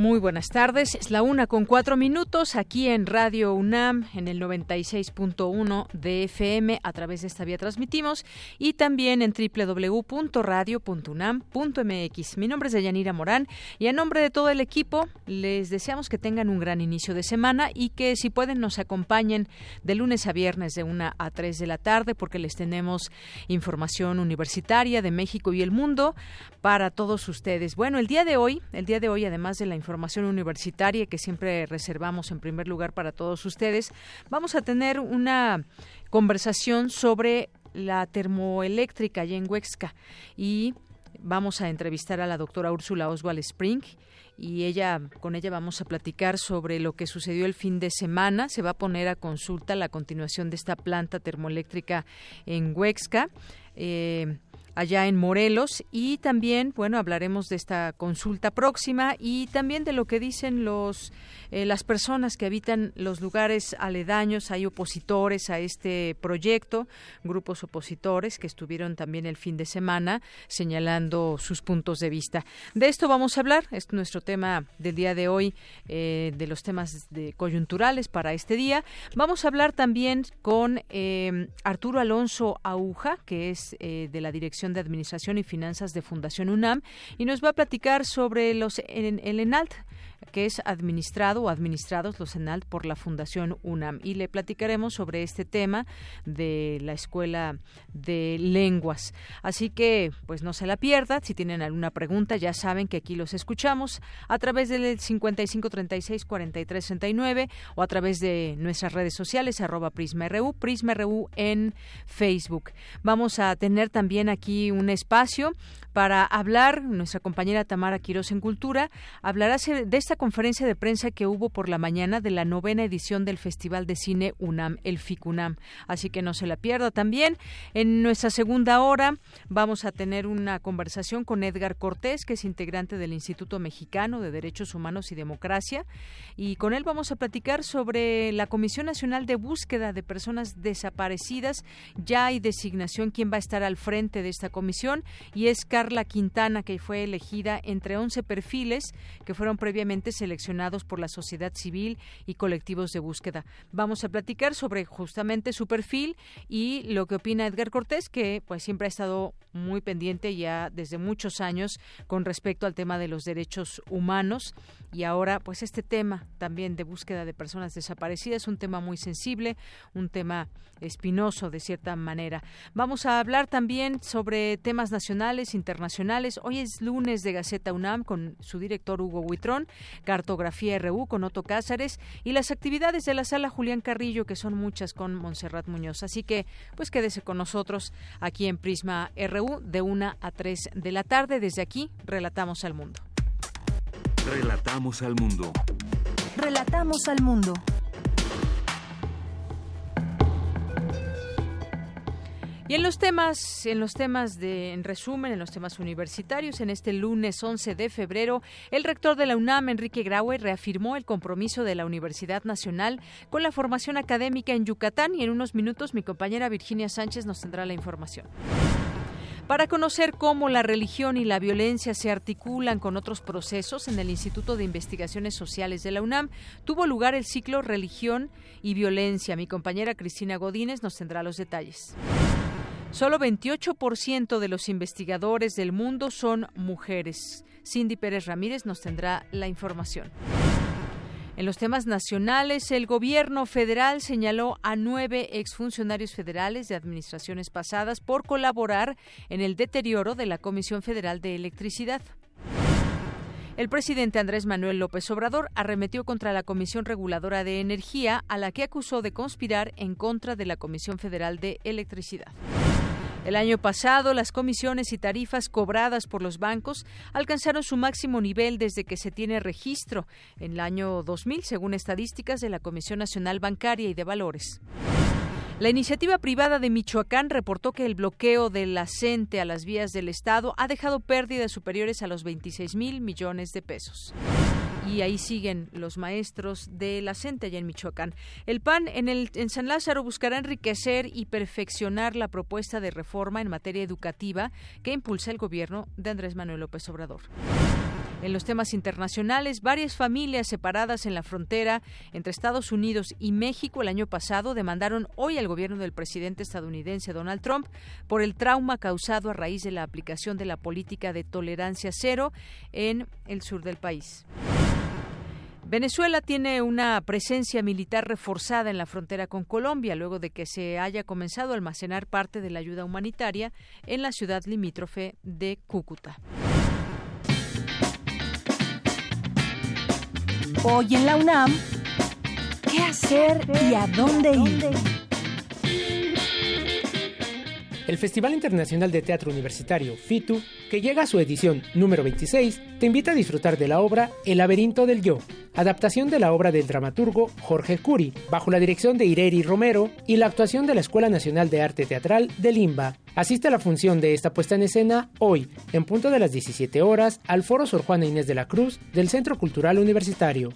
Muy buenas tardes. Es la una con cuatro minutos aquí en Radio UNAM en el 96.1 de FM. A través de esta vía transmitimos y también en www.radio.unam.mx. Mi nombre es Deyanira Morán y a nombre de todo el equipo les deseamos que tengan un gran inicio de semana y que si pueden nos acompañen de lunes a viernes de una a tres de la tarde porque les tenemos información universitaria de México y el mundo para todos ustedes. Bueno, el día de hoy, el día de hoy además de la información información universitaria que siempre reservamos en primer lugar para todos ustedes, vamos a tener una conversación sobre la termoeléctrica allá en Huexca y vamos a entrevistar a la doctora Úrsula Oswald Spring y ella con ella vamos a platicar sobre lo que sucedió el fin de semana. Se va a poner a consulta la continuación de esta planta termoeléctrica en Huexca. Eh, allá en Morelos y también, bueno, hablaremos de esta consulta próxima y también de lo que dicen los eh, las personas que habitan los lugares aledaños. Hay opositores a este proyecto, grupos opositores que estuvieron también el fin de semana señalando sus puntos de vista. De esto vamos a hablar, es nuestro tema del día de hoy, eh, de los temas de coyunturales para este día. Vamos a hablar también con eh, Arturo Alonso Aguja, que es de la Dirección de Administración y Finanzas de Fundación UNAM, y nos va a platicar sobre los el ENALT, que es administrado o administrados los ENALT por la Fundación UNAM. Y le platicaremos sobre este tema de la Escuela de Lenguas. Así que, pues no se la pierda. Si tienen alguna pregunta, ya saben que aquí los escuchamos a través del 5536-4339 o a través de nuestras redes sociales, arroba PrismaRU, PrismaRU en Facebook. Vamos a tener también aquí un espacio para hablar, nuestra compañera Tamara Quiroz en Cultura hablará de esta conferencia de prensa que hubo por la mañana de la novena edición del Festival de Cine UNAM, el FICUNAM. Así que no se la pierda también. En nuestra segunda hora vamos a tener una conversación con Edgar Cortés, que es integrante del Instituto Mexicano de Derechos Humanos y Democracia. Y con él vamos a platicar sobre la Comisión Nacional de Búsqueda de Personas Desaparecidas. Ya hay designación quién va a estar al frente de esta comisión y es Carla Quintana, que fue elegida entre 11 perfiles que fueron previamente seleccionados por la sociedad civil y colectivos de búsqueda. Vamos a platicar sobre justamente su perfil y lo que opina Edgar Cortés, que pues siempre ha estado muy pendiente ya desde muchos años con respecto al tema de los derechos humanos y ahora pues este tema también de búsqueda de personas desaparecidas es un tema muy sensible, un tema espinoso de cierta manera. Vamos a hablar también sobre temas nacionales, internacionales. Hoy es lunes de Gaceta UNAM con su director Hugo Huitrón, Cartografía RU con Otto Cázares y las actividades de la sala Julián Carrillo que son muchas con Montserrat Muñoz. Así que pues quédese con nosotros aquí en Prisma RU de una a 3 de la tarde. Desde aquí relatamos al mundo. Relatamos al mundo. Relatamos al mundo. Y en los temas, en los temas de, en resumen, en los temas universitarios, en este lunes 11 de febrero, el rector de la UNAM, Enrique Graue, reafirmó el compromiso de la Universidad Nacional con la formación académica en Yucatán y en unos minutos mi compañera Virginia Sánchez nos tendrá la información. Para conocer cómo la religión y la violencia se articulan con otros procesos, en el Instituto de Investigaciones Sociales de la UNAM tuvo lugar el ciclo Religión y Violencia. Mi compañera Cristina Godínez nos tendrá los detalles. Solo 28% de los investigadores del mundo son mujeres. Cindy Pérez Ramírez nos tendrá la información. En los temas nacionales, el gobierno federal señaló a nueve exfuncionarios federales de administraciones pasadas por colaborar en el deterioro de la Comisión Federal de Electricidad. El presidente Andrés Manuel López Obrador arremetió contra la Comisión Reguladora de Energía, a la que acusó de conspirar en contra de la Comisión Federal de Electricidad. El año pasado, las comisiones y tarifas cobradas por los bancos alcanzaron su máximo nivel desde que se tiene registro en el año 2000, según estadísticas de la Comisión Nacional Bancaria y de Valores. La iniciativa privada de Michoacán reportó que el bloqueo de la CENTE a las vías del Estado ha dejado pérdidas superiores a los 26 mil millones de pesos y ahí siguen los maestros de la CENTE allá en Michoacán. El PAN en, el, en San Lázaro buscará enriquecer y perfeccionar la propuesta de reforma en materia educativa que impulsa el gobierno de Andrés Manuel López Obrador. En los temas internacionales, varias familias separadas en la frontera entre Estados Unidos y México el año pasado demandaron hoy al gobierno del presidente estadounidense Donald Trump por el trauma causado a raíz de la aplicación de la política de tolerancia cero en el sur del país. Venezuela tiene una presencia militar reforzada en la frontera con Colombia luego de que se haya comenzado a almacenar parte de la ayuda humanitaria en la ciudad limítrofe de Cúcuta. Hoy en la UNAM, ¿qué hacer y a dónde ir? El Festival Internacional de Teatro Universitario, FITU, que llega a su edición número 26, te invita a disfrutar de la obra El laberinto del yo, adaptación de la obra del dramaturgo Jorge Curi, bajo la dirección de Ireri Romero y la actuación de la Escuela Nacional de Arte Teatral de Limba. Asiste a la función de esta puesta en escena hoy, en punto de las 17 horas, al Foro Sor Juana Inés de la Cruz del Centro Cultural Universitario.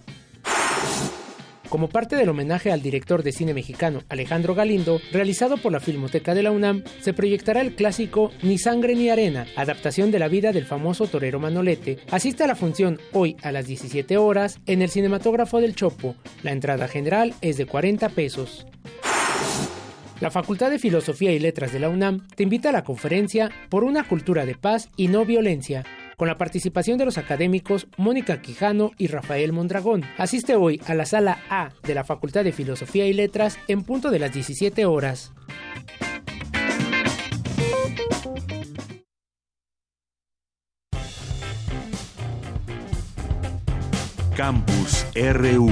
Como parte del homenaje al director de cine mexicano Alejandro Galindo, realizado por la Filmoteca de la UNAM, se proyectará el clásico Ni sangre ni arena, adaptación de la vida del famoso torero Manolete. Asiste a la función hoy a las 17 horas en el Cinematógrafo del Chopo. La entrada general es de 40 pesos. La Facultad de Filosofía y Letras de la UNAM te invita a la conferencia Por una cultura de paz y no violencia, con la participación de los académicos Mónica Quijano y Rafael Mondragón. Asiste hoy a la sala A de la Facultad de Filosofía y Letras en punto de las 17 horas. Campus RU.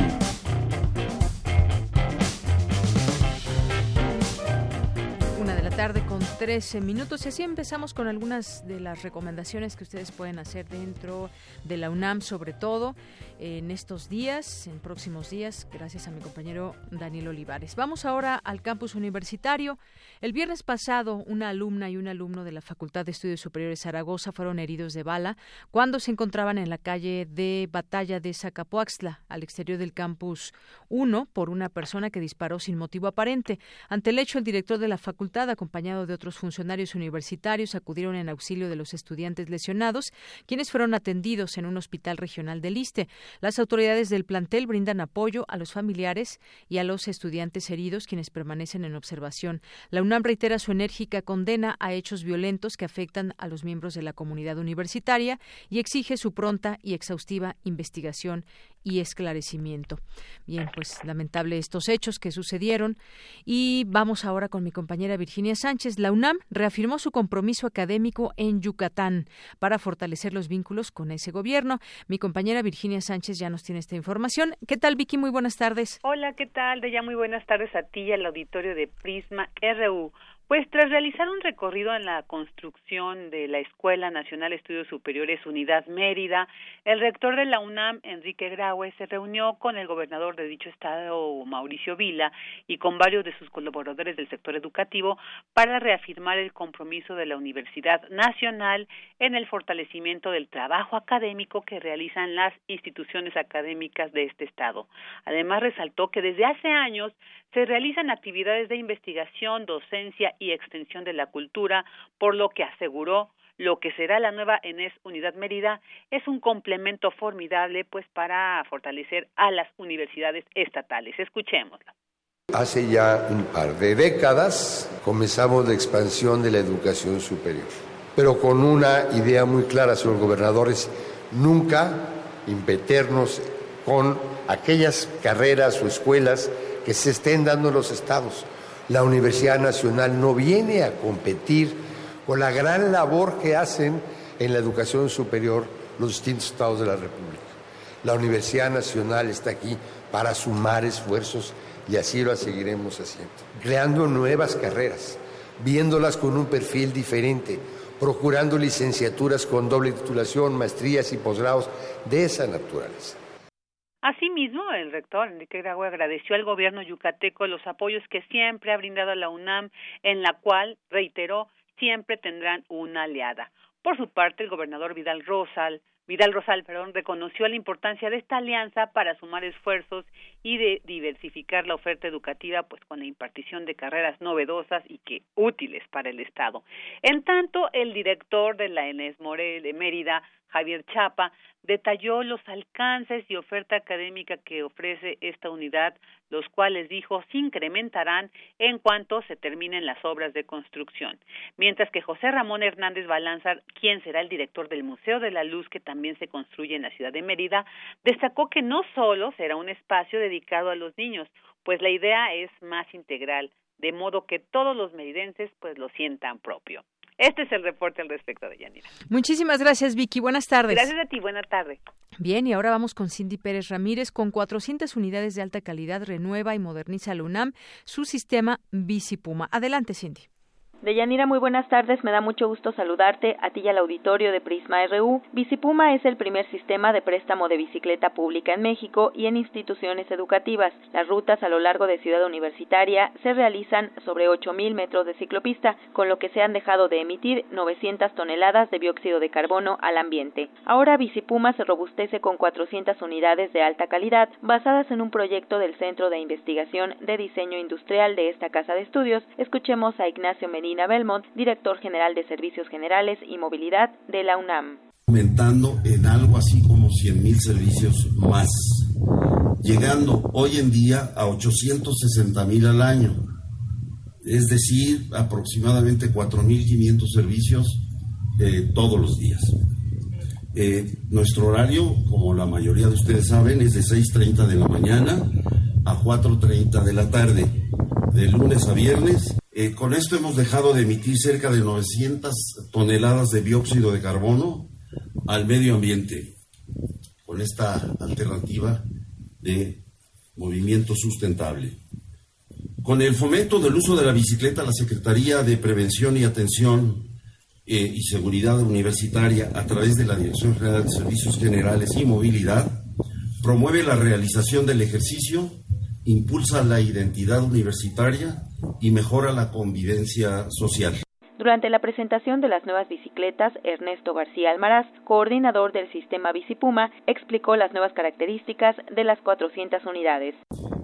Tarde con 13 minutos y así empezamos con algunas de las recomendaciones que ustedes pueden hacer dentro de la UNAM sobre todo en estos días, en próximos días, gracias a mi compañero Daniel Olivares. Vamos ahora al campus universitario. El viernes pasado, una alumna y un alumno de la Facultad de Estudios Superiores Zaragoza fueron heridos de bala cuando se encontraban en la calle de Batalla de Zacapuaxtla, al exterior del campus 1, por una persona que disparó sin motivo aparente. Ante el hecho, el director de la facultad, acompañado de otros funcionarios universitarios, acudieron en auxilio de los estudiantes lesionados, quienes fueron atendidos en un hospital regional del Liste. Las autoridades del plantel brindan apoyo a los familiares y a los estudiantes heridos, quienes permanecen en observación. La UNAM reitera su enérgica condena a hechos violentos que afectan a los miembros de la comunidad universitaria y exige su pronta y exhaustiva investigación y esclarecimiento. Bien, pues lamentable estos hechos que sucedieron y vamos ahora con mi compañera Virginia Sánchez. La UNAM reafirmó su compromiso académico en Yucatán para fortalecer los vínculos con ese gobierno. Mi compañera Virginia Sánchez ya nos tiene esta información. ¿Qué tal, Vicky? Muy buenas tardes. Hola, ¿qué tal? De ya muy buenas tardes a ti y al auditorio de Prisma RU. Pues tras realizar un recorrido en la construcción de la Escuela Nacional de Estudios Superiores Unidad Mérida, el rector de la UNAM, Enrique Graue, se reunió con el gobernador de dicho estado, Mauricio Vila, y con varios de sus colaboradores del sector educativo para reafirmar el compromiso de la Universidad Nacional en el fortalecimiento del trabajo académico que realizan las instituciones académicas de este estado. Además, resaltó que desde hace años se realizan actividades de investigación, docencia y extensión de la cultura, por lo que aseguró lo que será la nueva ENES Unidad Mérida es un complemento formidable pues para fortalecer a las universidades estatales. Escuchémosla. Hace ya un par de décadas comenzamos la expansión de la educación superior, pero con una idea muy clara, señor gobernador, es nunca impeternos con aquellas carreras o escuelas que se estén dando los estados. La Universidad Nacional no viene a competir con la gran labor que hacen en la educación superior los distintos estados de la República. La Universidad Nacional está aquí para sumar esfuerzos y así lo seguiremos haciendo, creando nuevas carreras, viéndolas con un perfil diferente, procurando licenciaturas con doble titulación, maestrías y posgrados de esa naturaleza. Asimismo, el rector Enrique Graue agradeció al gobierno yucateco los apoyos que siempre ha brindado a la UNAM, en la cual, reiteró, siempre tendrán una aliada. Por su parte, el gobernador Vidal Rosal Vidal Rosal, perdón, reconoció la importancia de esta alianza para sumar esfuerzos y de diversificar la oferta educativa, pues con la impartición de carreras novedosas y que útiles para el Estado. En tanto, el director de la ENES Morel de Mérida, Javier Chapa, detalló los alcances y oferta académica que ofrece esta unidad, los cuales dijo se incrementarán en cuanto se terminen las obras de construcción. Mientras que José Ramón Hernández Balanzar, quien será el director del Museo de la Luz que también se construye en la ciudad de Mérida, destacó que no solo será un espacio dedicado a los niños, pues la idea es más integral, de modo que todos los meridenses pues lo sientan propio. Este es el reporte al respecto de Yanira. Muchísimas gracias, Vicky. Buenas tardes. Gracias a ti. Buena tarde. Bien, y ahora vamos con Cindy Pérez Ramírez. Con 400 unidades de alta calidad, renueva y moderniza la UNAM su sistema Bicipuma. Adelante, Cindy. Deyanira, muy buenas tardes. Me da mucho gusto saludarte a ti y al auditorio de Prisma RU. Bicipuma es el primer sistema de préstamo de bicicleta pública en México y en instituciones educativas. Las rutas a lo largo de Ciudad Universitaria se realizan sobre 8.000 metros de ciclopista, con lo que se han dejado de emitir 900 toneladas de dióxido de carbono al ambiente. Ahora Bicipuma se robustece con 400 unidades de alta calidad basadas en un proyecto del Centro de Investigación de Diseño Industrial de esta casa de estudios. Escuchemos a Ignacio Medina Belmont, director general de Servicios Generales y Movilidad de la UNAM. Aumentando en algo así como 100.000 servicios más, llegando hoy en día a 860.000 al año, es decir, aproximadamente 4.500 servicios eh, todos los días. Eh, nuestro horario, como la mayoría de ustedes saben, es de 6.30 de la mañana a 4.30 de la tarde, de lunes a viernes eh, con esto hemos dejado de emitir cerca de 900 toneladas de dióxido de carbono al medio ambiente, con esta alternativa de movimiento sustentable. Con el fomento del uso de la bicicleta, la Secretaría de Prevención y Atención eh, y Seguridad Universitaria, a través de la Dirección General de Servicios Generales y Movilidad, promueve la realización del ejercicio, impulsa la identidad universitaria, y mejora la convivencia social. Durante la presentación de las nuevas bicicletas, Ernesto García Almaraz, coordinador del sistema Bicipuma, explicó las nuevas características de las 400 unidades.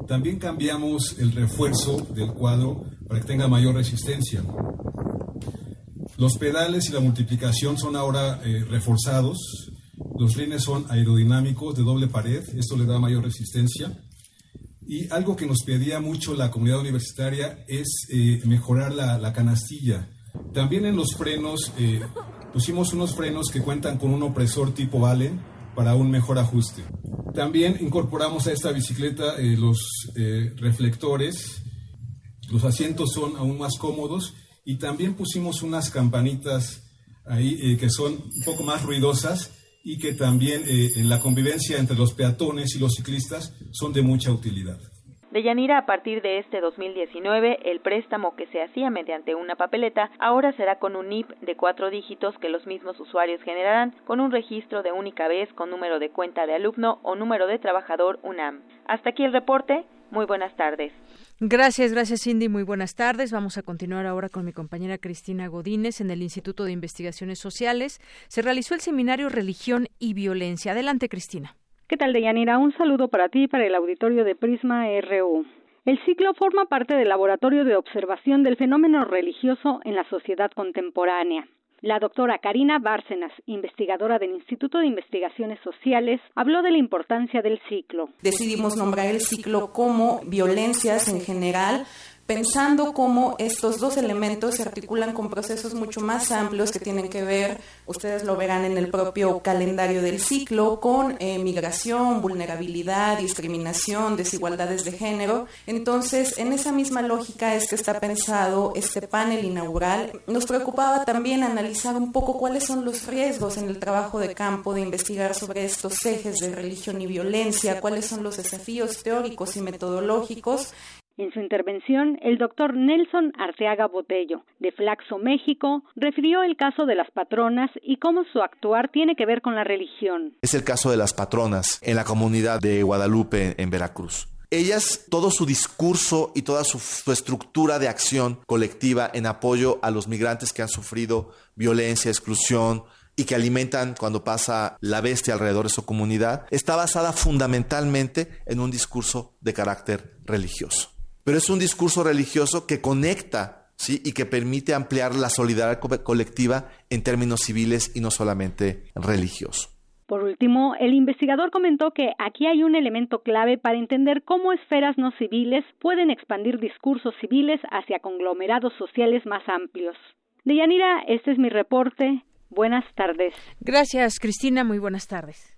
También cambiamos el refuerzo del cuadro para que tenga mayor resistencia. Los pedales y la multiplicación son ahora eh, reforzados. Los rines son aerodinámicos de doble pared. Esto le da mayor resistencia. Y algo que nos pedía mucho la comunidad universitaria es eh, mejorar la, canastilla. También en los frenos eh, pusimos unos frenos que cuentan con un opresor tipo Allen para un mejor ajuste. También incorporamos a esta bicicleta eh, los reflectores, los asientos son aún más cómodos y también pusimos unas campanitas ahí que son un poco más ruidosas y que también eh, en la convivencia entre los peatones y los ciclistas son de mucha utilidad. De Yanira, a partir de este 2019, el préstamo que se hacía mediante una papeleta ahora será con un NIP de cuatro dígitos que los mismos usuarios generarán con un registro de única vez con número de cuenta de alumno o número de trabajador UNAM. Hasta aquí el reporte. Muy buenas tardes. Gracias, gracias Cindy. Muy buenas tardes. Vamos a continuar ahora con mi compañera Cristina Godínez en el Instituto de Investigaciones Sociales. Se realizó el seminario Religión y Violencia. Adelante, Cristina. ¿Qué tal, Deyanira? Un saludo para ti y para el auditorio de Prisma RU. El ciclo forma parte del laboratorio de observación del fenómeno religioso en la sociedad contemporánea. La doctora Karina Bárcenas, investigadora del Instituto de Investigaciones Sociales, habló de la importancia del ciclo. Decidimos nombrar el ciclo como violencias en general pensando cómo estos dos elementos se articulan con procesos mucho más amplios que tienen que ver, ustedes lo verán en el propio calendario del ciclo, con eh, migración, vulnerabilidad, discriminación, desigualdades de género. Entonces, en esa misma lógica es que está pensado este panel inaugural. Nos preocupaba también analizar un poco cuáles son los riesgos en el trabajo de campo de investigar sobre estos ejes de religión y violencia, cuáles son los desafíos teóricos y metodológicos en su intervención, el doctor Nelson Arteaga Botello, de Flaxo, México, refirió el caso de las patronas y cómo su actuar tiene que ver con la religión. Es el caso de las patronas en la comunidad de Guadalupe, en Veracruz. Ellas, todo su discurso y toda su, su, estructura de acción colectiva en apoyo a los migrantes que han sufrido violencia, exclusión y que alimentan cuando pasa la bestia alrededor de su comunidad, está basada fundamentalmente en un discurso de carácter religioso pero es un discurso religioso que conecta ¿sí? y que permite ampliar la solidaridad colectiva en términos civiles y no solamente religiosos. Por último, el investigador comentó que aquí hay un elemento clave para entender cómo esferas no civiles pueden expandir discursos civiles hacia conglomerados sociales más amplios. Deyanira, este es mi reporte. Buenas tardes. Gracias, Cristina. Muy buenas tardes.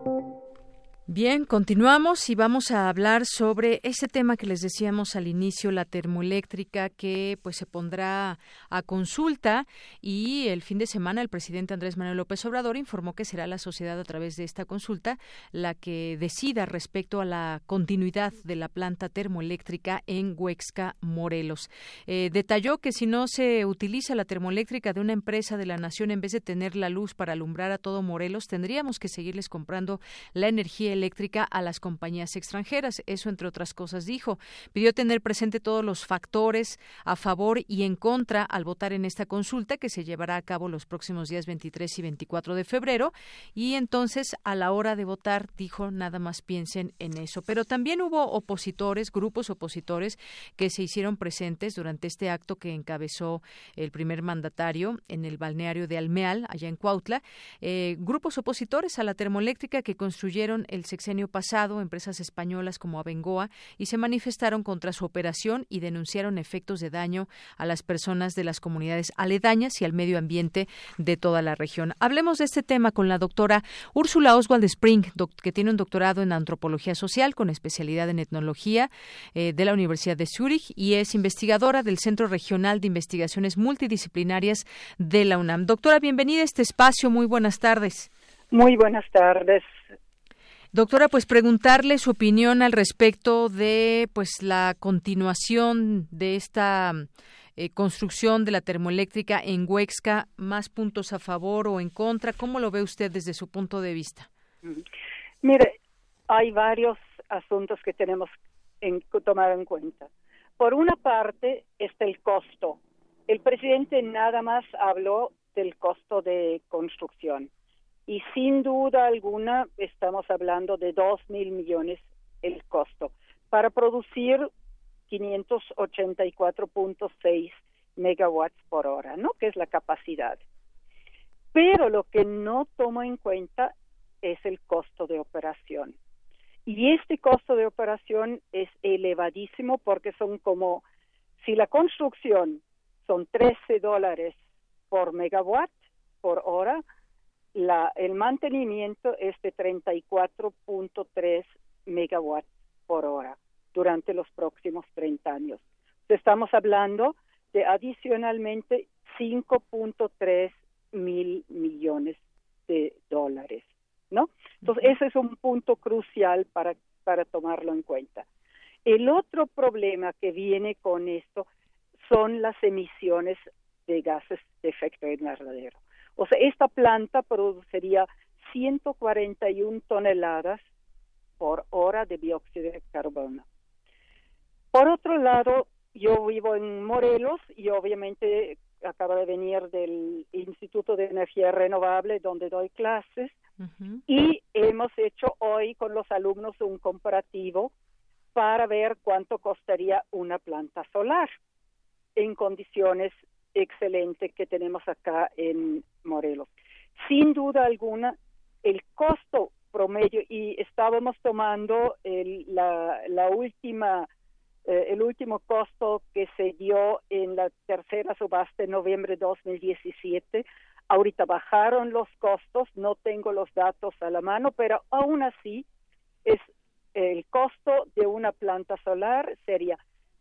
Bien, continuamos y vamos a hablar sobre ese tema que les decíamos al inicio, la termoeléctrica que pues se pondrá a consulta y el fin de semana el presidente Andrés Manuel López Obrador informó que será la sociedad a través de esta consulta la que decida respecto a la continuidad de la planta termoeléctrica en Huexca, Morelos. Eh, detalló que si no se utiliza la termoeléctrica de una empresa de la nación en vez de tener la luz para alumbrar a todo Morelos, tendríamos que seguirles comprando la energía a las compañías extranjeras. Eso, entre otras cosas, dijo. Pidió tener presente todos los factores a favor y en contra al votar en esta consulta que se llevará a cabo los próximos días 23 y 24 de febrero. Y entonces, a la hora de votar, dijo, nada más piensen en eso. Pero también hubo opositores, grupos opositores que se hicieron presentes durante este acto que encabezó el primer mandatario en el balneario de Almeal, allá en Cuautla. Eh, grupos opositores a la termoeléctrica que construyeron el sexenio pasado empresas españolas como Abengoa y se manifestaron contra su operación y denunciaron efectos de daño a las personas de las comunidades aledañas y al medio ambiente de toda la región. Hablemos de este tema con la doctora Úrsula Oswald Spring, que tiene un doctorado en antropología social con especialidad en etnología eh, de la Universidad de Zúrich y es investigadora del Centro Regional de Investigaciones Multidisciplinarias de la UNAM. Doctora, bienvenida a este espacio. Muy buenas tardes. Muy buenas tardes. Doctora, pues preguntarle su opinión al respecto de pues la continuación de esta eh, construcción de la termoeléctrica en Huexca, más puntos a favor o en contra, ¿cómo lo ve usted desde su punto de vista? Mire, hay varios asuntos que tenemos que tomar en cuenta. Por una parte está el costo. El presidente nada más habló del costo de construcción y sin duda alguna estamos hablando de dos mil millones el costo para producir 584.6 megawatts por hora, ¿no? Que es la capacidad. Pero lo que no tomo en cuenta es el costo de operación. Y este costo de operación es elevadísimo porque son como, si la construcción son 13 dólares por megawatt por hora, la, el mantenimiento es de 34.3 megawatts por hora durante los próximos 30 años. Estamos hablando de adicionalmente 5.3 mil millones de dólares, ¿no? Entonces, ese es un punto crucial para, para tomarlo en cuenta. El otro problema que viene con esto son las emisiones de gases de efecto invernadero. O sea, esta planta produciría 141 toneladas por hora de dióxido de carbono. Por otro lado, yo vivo en Morelos y obviamente acaba de venir del Instituto de Energía Renovable donde doy clases y hemos hecho hoy con los alumnos un comparativo para ver cuánto costaría una planta solar en condiciones excelentes que tenemos acá en Morelos. Sin duda alguna, el costo promedio, y estábamos tomando el, la, última eh, el último costo que se dio en la tercera subasta en noviembre de 2017. Ahorita bajaron los costos, no tengo los datos a la mano, pero aún así es el costo de una planta solar sería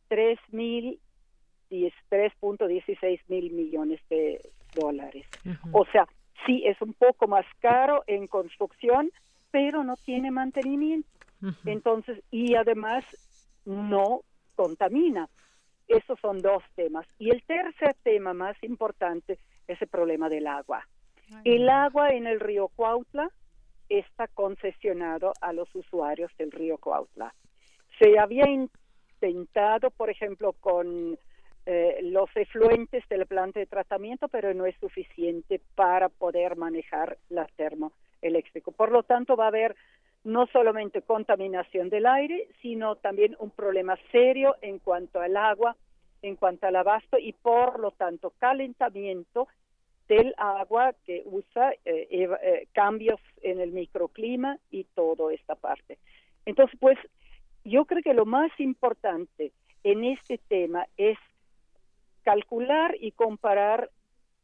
3.16 mil millones de dólares. O sea, sí es un poco más caro en construcción, pero no tiene mantenimiento. Entonces, y además no contamina. Esos son dos temas. Y el tercer tema más importante es el problema del agua. El agua en el río Cuautla está concesionado a los usuarios del río Cuautla. Se había intentado, por ejemplo, con eh, los efluentes del planta de tratamiento, pero no es suficiente para poder manejar la termoeléctrica. Por lo tanto, va a haber no solamente contaminación del aire, sino también un problema serio en cuanto al agua, en cuanto al abasto y por lo tanto calentamiento del agua que usa, eh, eh, cambios en el microclima y toda esta parte. Entonces, pues yo creo que lo más importante en este tema es calcular y comparar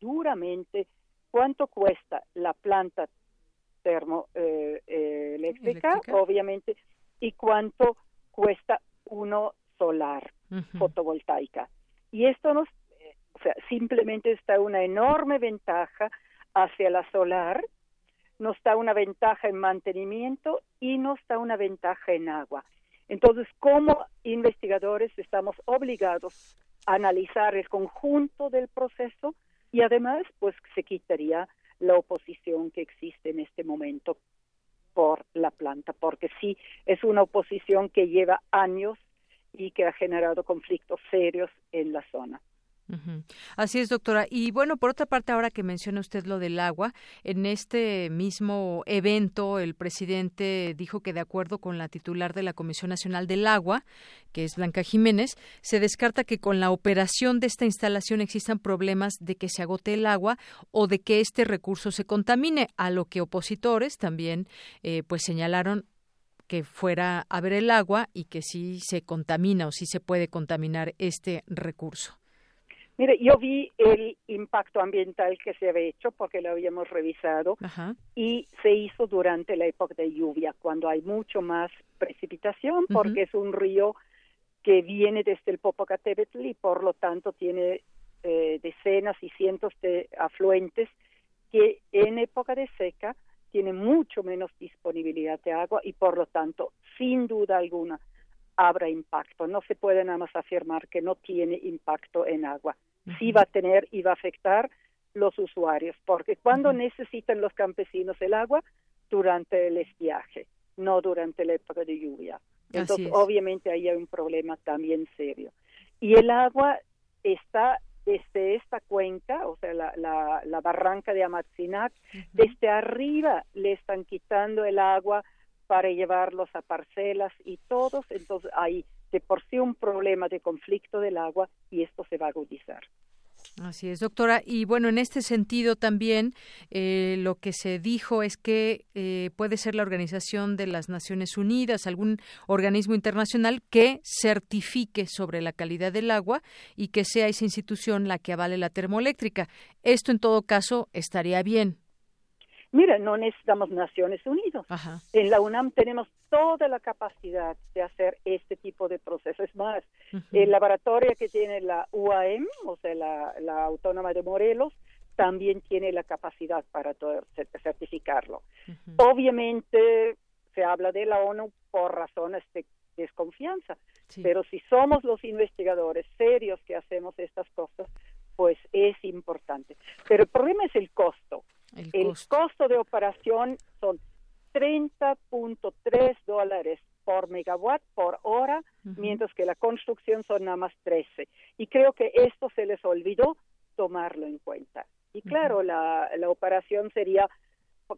duramente cuánto cuesta la planta termoeléctrica, eh, obviamente, y cuánto cuesta uno solar fotovoltaica. Y esto nos, o sea, simplemente está una enorme ventaja hacia la solar, nos da una ventaja en mantenimiento y nos da una ventaja en agua. Entonces, como investigadores estamos obligados analizar el conjunto del proceso y además, pues se quitaría la oposición que existe en este momento por la planta, porque sí es una oposición que lleva años y que ha generado conflictos serios en la zona. Así es, doctora. Y bueno, por otra parte, ahora que menciona usted lo del agua, en este mismo evento el presidente dijo que de acuerdo con la titular de la Comisión Nacional del Agua, que es Blanca Jiménez, se descarta que con la operación de esta instalación existan problemas de que se agote el agua o de que este recurso se contamine, a lo que opositores también eh, pues señalaron que fuera a ver el agua y que sí se contamina o sí se puede contaminar este recurso. Mire, yo vi el impacto ambiental que se había hecho porque lo habíamos revisado y se hizo durante la época de lluvia, cuando hay mucho más precipitación, porque es un río que viene desde el Popocatépetl y por lo tanto tiene eh, decenas y cientos de afluentes que en época de seca tiene mucho menos disponibilidad de agua y por lo tanto, sin duda alguna, habrá impacto. No se puede nada más afirmar que no tiene impacto en agua. Sí va a tener y va a afectar los usuarios, porque cuando necesitan los campesinos el agua, durante el estiaje, no durante la época de lluvia. Entonces, obviamente ahí hay un problema también serio. Y el agua está desde esta cuenca, o sea, la, la, barranca de Amatzinac, desde arriba le están quitando el agua para llevarlos a parcelas y todos, entonces hay de por sí un problema de conflicto del agua y esto se va a agudizar. Así es, doctora. Y bueno, en este sentido también eh, lo que se dijo es que eh, puede ser la Organización de las Naciones Unidas, algún organismo internacional que certifique sobre la calidad del agua y que sea esa institución la que avale la termoeléctrica. Esto en todo caso estaría bien, Mira, no necesitamos Naciones Unidas. En la UNAM tenemos toda la capacidad de hacer este tipo de procesos. Es más, el laboratorio que tiene la UAM, o sea, la, Autónoma de Morelos, también tiene la capacidad para certificarlo. Obviamente se habla de la ONU por razones de desconfianza, pero si somos los investigadores serios que hacemos estas cosas, pues es importante. Pero el problema es el costo. El, costo. de operación son 30.3 dólares por megawatt por hora, mientras que la construcción son nada más 13. Y creo que esto se les olvidó tomarlo en cuenta. Y claro, la, la operación sería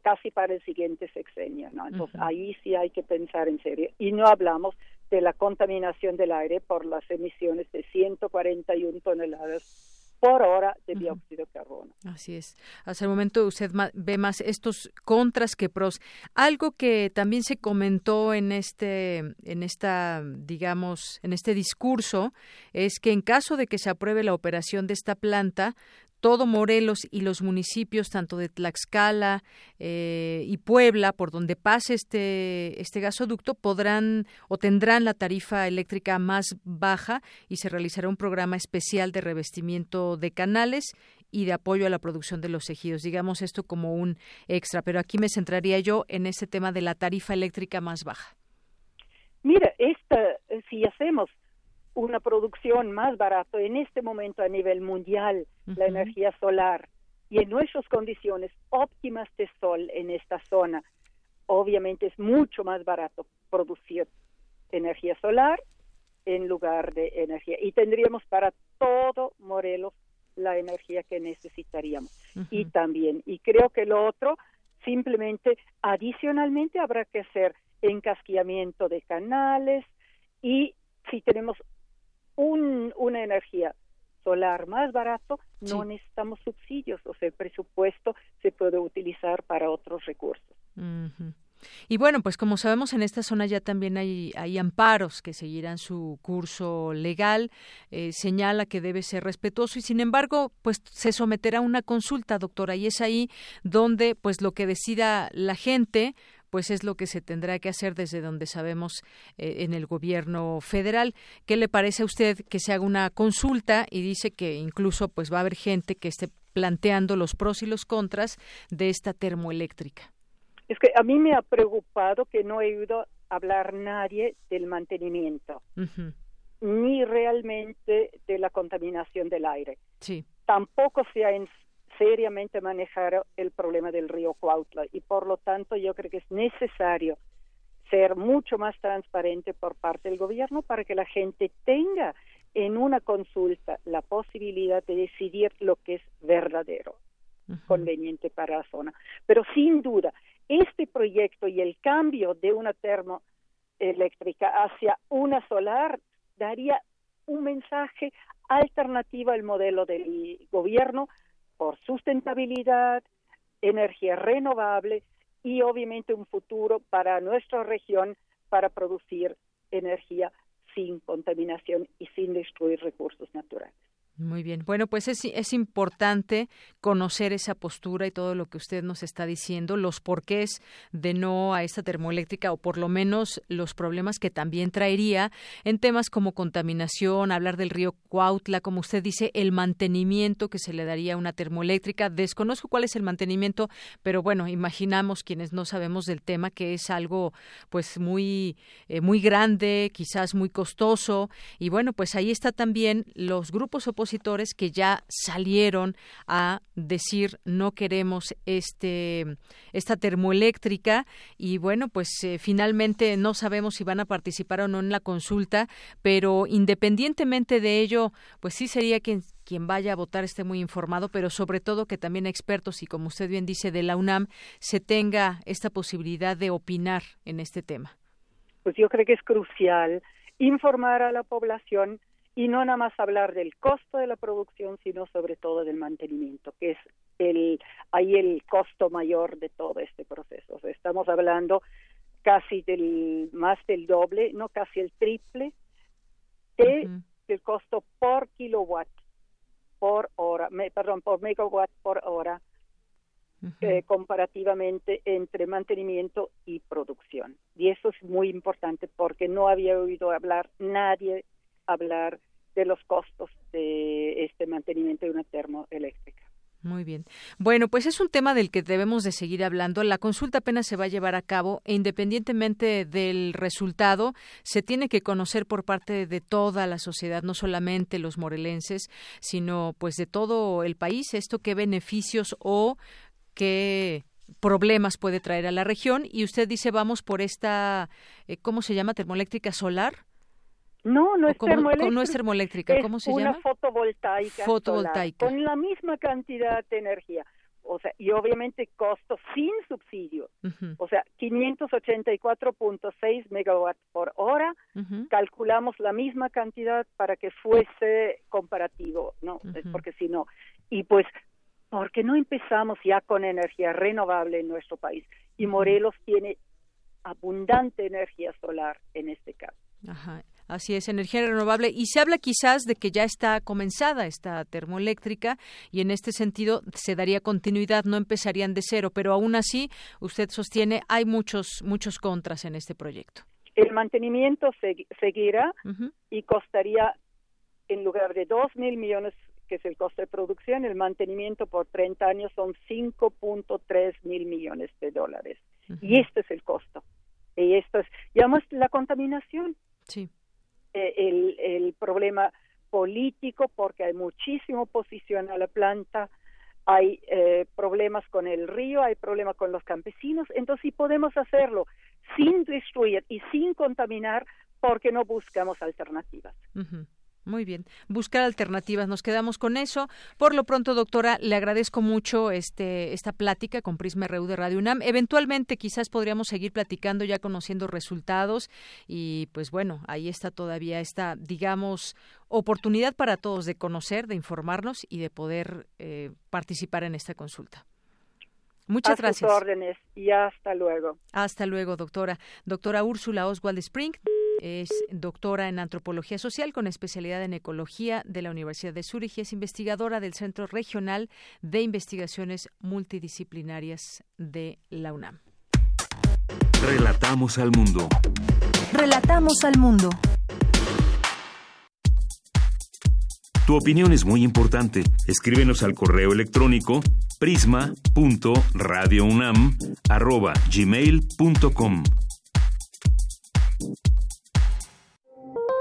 casi para el siguiente sexenio, ¿no? Entonces ahí sí hay que pensar en serio. Y no hablamos de la contaminación del aire por las emisiones de 141 toneladas por hora de dióxido de carbono. Así es. Hasta el momento usted ve más estos contras que pros. Algo que también se comentó en este, en esta, digamos, en este discurso es que en caso de que se apruebe la operación de esta planta, todo Morelos y los municipios tanto de Tlaxcala eh, y Puebla por donde pase este este gasoducto podrán o tendrán la tarifa eléctrica más baja y se realizará un programa especial de revestimiento de canales y de apoyo a la producción de los ejidos. Digamos esto como un extra pero aquí me centraría yo en ese tema de la tarifa eléctrica más baja. Mira esta si hacemos una producción más barato en este momento a nivel mundial, la energía solar, y en nuestras condiciones óptimas de sol en esta zona, obviamente es mucho más barato producir energía solar en lugar de energía. Y tendríamos para todo Morelos la energía que necesitaríamos. Y también, y creo que lo otro, simplemente adicionalmente habrá que hacer encasquillamiento de canales y si tenemos un, una energía solar más barato, no necesitamos subsidios, o sea, el presupuesto se puede utilizar para otros recursos. Y bueno, pues como sabemos, en esta zona ya también hay, hay amparos que seguirán su curso legal, eh, señala que debe ser respetuoso y sin embargo, pues se someterá a una consulta, doctora, y es ahí donde pues lo que decida la gente pues es lo que se tendrá que hacer desde donde sabemos eh, en el gobierno federal. ¿Qué le parece a usted que se haga una consulta y dice que incluso pues va a haber gente que esté planteando los pros y los contras de esta termoeléctrica? Es que a mí me ha preocupado que no he oído hablar nadie del mantenimiento, ni realmente de la contaminación del aire. Sí. Tampoco se ha seriamente manejar el problema del río Cuautla y por lo tanto yo creo que es necesario ser mucho más transparente por parte del gobierno para que la gente tenga en una consulta la posibilidad de decidir lo que es verdadero, conveniente para la zona. Pero sin duda, este proyecto y el cambio de una termoeléctrica hacia una solar daría un mensaje alternativo al modelo del gobierno por sustentabilidad, energía renovable y obviamente un futuro para nuestra región para producir energía sin contaminación y sin destruir recursos naturales. Muy bien. Bueno, pues es, es, importante conocer esa postura y todo lo que usted nos está diciendo, los porqués de no a esta termoeléctrica o por lo menos los problemas que también traería en temas como contaminación, hablar del río Cuautla, como usted dice, el mantenimiento que se le daría a una termoeléctrica. Desconozco cuál es el mantenimiento, pero bueno, imaginamos quienes no sabemos del tema que es algo pues muy, eh, muy grande, quizás muy costoso. Y bueno, pues ahí está también los grupos opositores que ya salieron a decir no queremos este esta termoeléctrica y bueno pues eh, finalmente no sabemos si van a participar o no en la consulta pero independientemente de ello pues sí sería quien quien vaya a votar esté muy informado, pero sobre todo que también expertos y como usted bien dice de la UNAM se tenga esta posibilidad de opinar en este tema. Pues yo creo que es crucial informar a la población y no nada más hablar del costo de la producción, sino sobre todo del mantenimiento, que es el ahí el costo mayor de todo este proceso. estamos hablando casi del más del doble, no casi el triple de, del costo por kilowatt por hora, perdón, por megawatt por hora eh, comparativamente entre mantenimiento y producción. Y eso es muy importante porque no había oído hablar nadie hablar de los costos de este mantenimiento de una termoeléctrica. Muy bien. Bueno, pues es un tema del que debemos de seguir hablando. La consulta apenas se va a llevar a cabo e independientemente del resultado, se tiene que conocer por parte de toda la sociedad, no solamente los morelenses, sino pues de todo el país, esto qué beneficios o qué problemas puede traer a la región. Y usted dice, vamos por esta, eh, ¿cómo se llama? Termoeléctrica solar. No, no es termoeléctrica. No es termoeléctrica, ¿cómo se llama? Una fotovoltaica. Fotovoltaica. con la misma cantidad de energía. O sea, y obviamente costo sin subsidio. O sea, 584.6 megawatts por hora. Calculamos la misma cantidad para que fuese comparativo, ¿no? Porque si no. Y pues, porque no empezamos ya con energía renovable en nuestro país? Y Morelos tiene abundante energía solar en este caso. Ajá. Así es, energía renovable. Y se habla quizás de que ya está comenzada esta termoeléctrica y en este sentido se daría continuidad, no empezarían de cero, pero aún así usted sostiene hay muchos muchos contras en este proyecto. El mantenimiento seguirá y costaría en lugar de dos mil millones que es el coste de producción, el mantenimiento por 30 años son 5.3 mil millones de dólares. Y este es el costo. Y esto es, además la contaminación. Sí. Eh, el, el problema político, porque hay muchísima oposición a la planta, hay eh, problemas con el río, hay problemas con los campesinos, entonces si podemos hacerlo sin destruir y sin contaminar, porque no buscamos alternativas. Muy bien. Buscar alternativas. Nos quedamos con eso. Por lo pronto, doctora, le agradezco mucho este esta plática con Prisma RU de Radio UNAM. Eventualmente, quizás podríamos seguir platicando ya conociendo resultados y, pues bueno, ahí está todavía esta, digamos, oportunidad para todos de conocer, de informarnos y de poder eh, participar en esta consulta. Muchas gracias. órdenes y hasta luego. Hasta luego, doctora. Doctora Úrsula Oswald Spring es doctora en antropología social con especialidad en ecología de la Universidad de Zúrich y es investigadora del Centro Regional de Investigaciones Multidisciplinarias de la UNAM. Relatamos al mundo. Relatamos al mundo. Tu opinión es muy importante. Escríbenos al correo electrónico prisma.radiounam@gmail.com.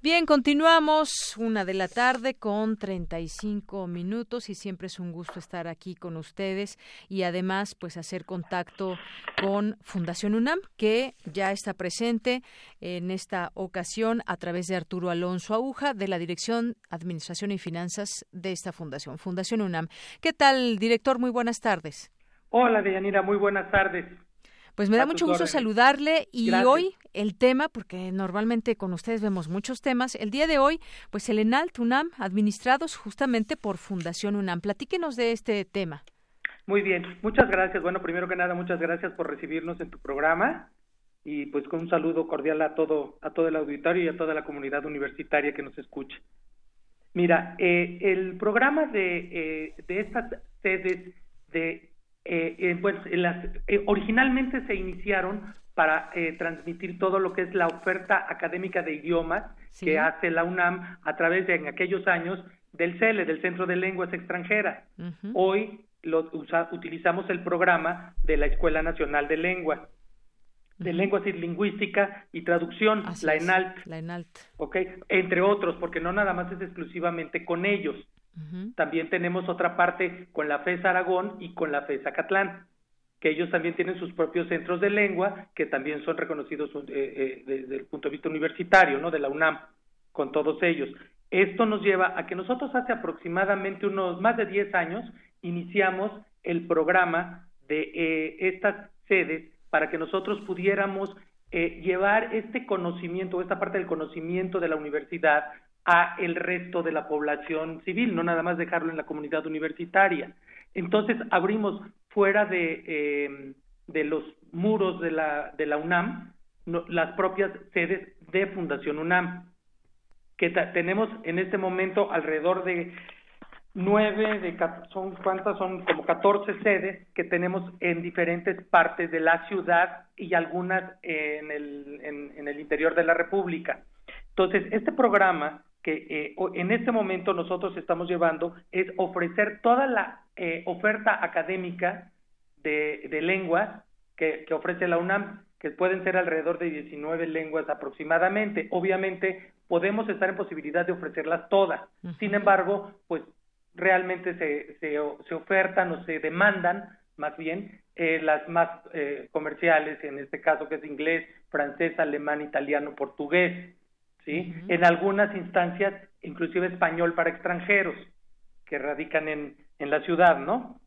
Bien, continuamos una de la tarde con 35 minutos y siempre es un gusto estar aquí con ustedes y además pues hacer contacto con Fundación UNAM que ya está presente en esta ocasión a través de Arturo Alonso Aguja de la Dirección Administración y Finanzas de esta fundación, Fundación UNAM. ¿Qué tal, director? Muy buenas tardes. Hola, Deyanira, muy buenas tardes. Pues me da mucho gusto saludarle y hoy el tema, porque normalmente con ustedes vemos muchos temas, el día de hoy, pues el ENALT UNAM, administrados justamente por Fundación UNAM. Platíquenos de este tema. Muy bien, muchas gracias. Bueno, primero que nada, muchas gracias por recibirnos en tu programa y pues con un saludo cordial a todo, a todo el auditorio y a toda la comunidad universitaria que nos escucha. Mira, eh, el programa de, eh, de estas sedes de eh, eh, pues, las, eh, originalmente se iniciaron para eh, transmitir todo lo que es la oferta académica de idiomas que hace la UNAM a través de en aquellos años del CELE, del Centro de Lenguas Extranjeras. Hoy lo, utilizamos el programa de la Escuela Nacional de Lenguas, de Lenguas y Lingüística y Traducción, la ENALT. La ENALT. Okay, entre otros, porque no nada más es exclusivamente con ellos. También tenemos otra parte con la FES Aragón y con la FES Acatlán, que ellos también tienen sus propios centros de lengua, que también son reconocidos eh, eh, desde el punto de vista universitario, ¿no? De la UNAM, con todos ellos. Esto nos lleva a que nosotros hace aproximadamente unos más de 10 años iniciamos el programa de eh, estas sedes para que nosotros pudiéramos llevar este conocimiento, esta parte del conocimiento de la universidad a el resto de la población civil, no nada más dejarlo en la comunidad universitaria. Entonces abrimos fuera de, eh, de los muros de la, de la UNAM las propias sedes de Fundación UNAM, que tenemos en este momento alrededor de nueve, de, son cuántas, son como catorce sedes que tenemos en diferentes partes de la ciudad y algunas en el, en el interior de la República. Entonces, este programa que eh, en este momento nosotros estamos llevando es ofrecer toda la eh, oferta académica de, de lenguas que, que, ofrece la UNAM, que pueden ser alrededor de 19 lenguas aproximadamente. Obviamente podemos estar en posibilidad de ofrecerlas todas. Sin embargo, pues realmente se, se, se ofertan o se demandan más bien eh, las más eh, comerciales, en este caso que es inglés, francés, alemán, italiano, portugués, ¿sí? En algunas instancias, inclusive español para extranjeros que radican en, en la ciudad, ¿no?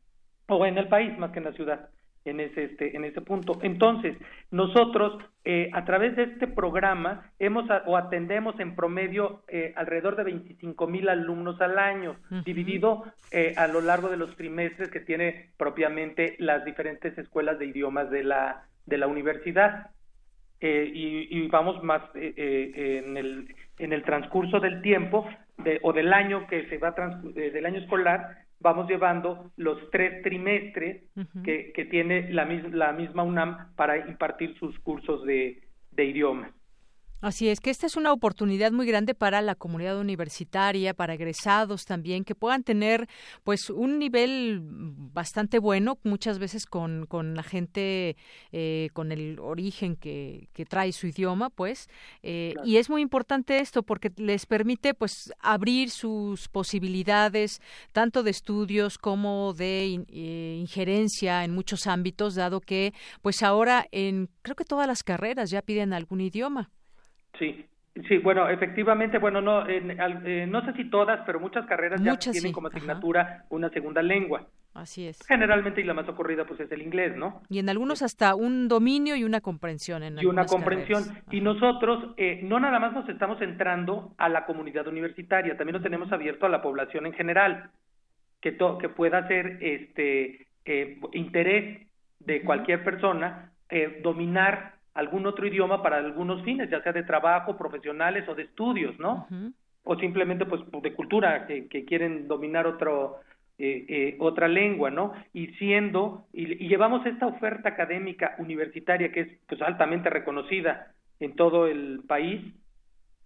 O en el país más que en la ciudad en ese este en ese punto entonces nosotros eh, a través de este programa hemos o atendemos en promedio eh, alrededor de 25 mil alumnos al año dividido eh, a lo largo de los trimestres que tiene propiamente las diferentes escuelas de idiomas de la de la universidad y, y, vamos más en el en el transcurso del tiempo de, o del año que se va del año escolar vamos llevando los tres trimestres que, que, tiene la, la, misma UNAM para impartir sus cursos de, de idiomas. Así es, que esta es una oportunidad muy grande para la comunidad universitaria, para egresados también, que puedan tener pues un nivel bastante bueno, muchas veces con, con la gente eh, con el origen que, que, trae su idioma, pues. Eh, y es muy importante esto porque les permite pues abrir sus posibilidades, tanto de estudios como de eh, injerencia en muchos ámbitos, dado que pues ahora en creo que todas las carreras ya piden algún idioma. Sí, sí, bueno, efectivamente, bueno, no, eh, no sé si todas, pero muchas carreras ya tienen como asignatura una segunda lengua. Así es. Generalmente y la más ocurrida pues es el inglés, ¿no? Y en algunos hasta un dominio y una comprensión. En y una comprensión. Y nosotros eh, no nada más nos estamos centrando a la comunidad universitaria, también lo tenemos abierto a la población en general, que, que pueda ser este eh, interés de cualquier persona eh, dominar algún otro idioma para algunos fines, ya sea de trabajo, profesionales o de estudios, ¿no? O simplemente pues de cultura, que, quieren dominar otro, eh, eh, otra lengua, ¿no? Y siendo, y, llevamos esta oferta académica universitaria que es pues altamente reconocida en todo el país,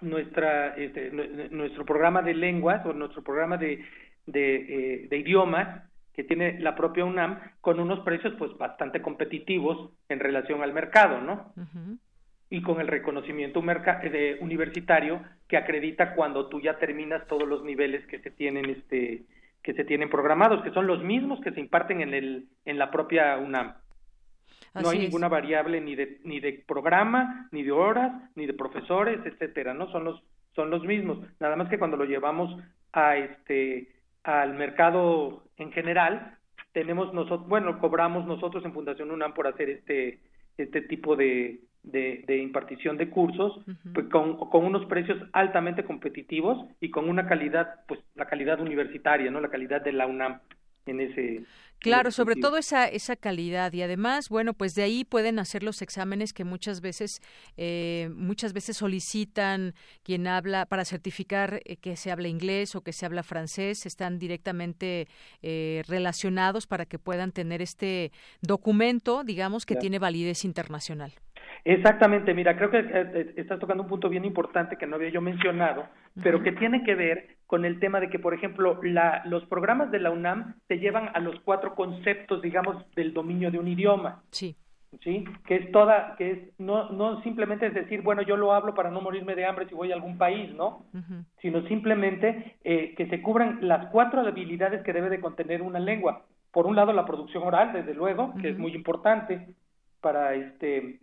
nuestra, este, nuestro programa de lenguas o nuestro programa de, de, eh, de idiomas que tiene la propia UNAM con unos precios pues bastante competitivos en relación al mercado, ¿no? Y con el reconocimiento de universitario que acredita cuando tú ya terminas todos los niveles que se tienen este que se tienen programados, que son los mismos que se imparten en el en la propia UNAM. no hay ninguna variable ni de ni de programa, ni de horas, ni de profesores, etcétera, ¿no? Son los son los mismos, nada más que cuando lo llevamos a este al mercado en general, tenemos nosotros, bueno, cobramos nosotros en Fundación UNAM por hacer este, este tipo de, de, impartición de cursos, pues con, con, unos precios altamente competitivos y con una calidad, pues la calidad universitaria, ¿no? La calidad de la UNAM en ese Claro, sobre todo esa, esa calidad. Y además, bueno, pues de ahí pueden hacer los exámenes que muchas veces, eh, muchas veces solicitan quien habla para certificar eh, que se habla inglés o que se habla francés, están directamente eh, relacionados para que puedan tener este documento, digamos, que tiene validez internacional. Exactamente, mira, creo que estás tocando un punto bien importante que no había yo mencionado, pero que tiene que ver con el tema de que, por ejemplo, la, los programas de la UNAM te llevan a los cuatro conceptos, digamos, del dominio de un idioma. Sí. ¿Sí? Que es toda, que es, no, no simplemente es decir, bueno, yo lo hablo para no morirme de hambre si voy a algún país, ¿no? Sino simplemente eh, que se cubran las cuatro habilidades que debe de contener una lengua. Por un lado, la producción oral, desde luego, que es muy importante para este,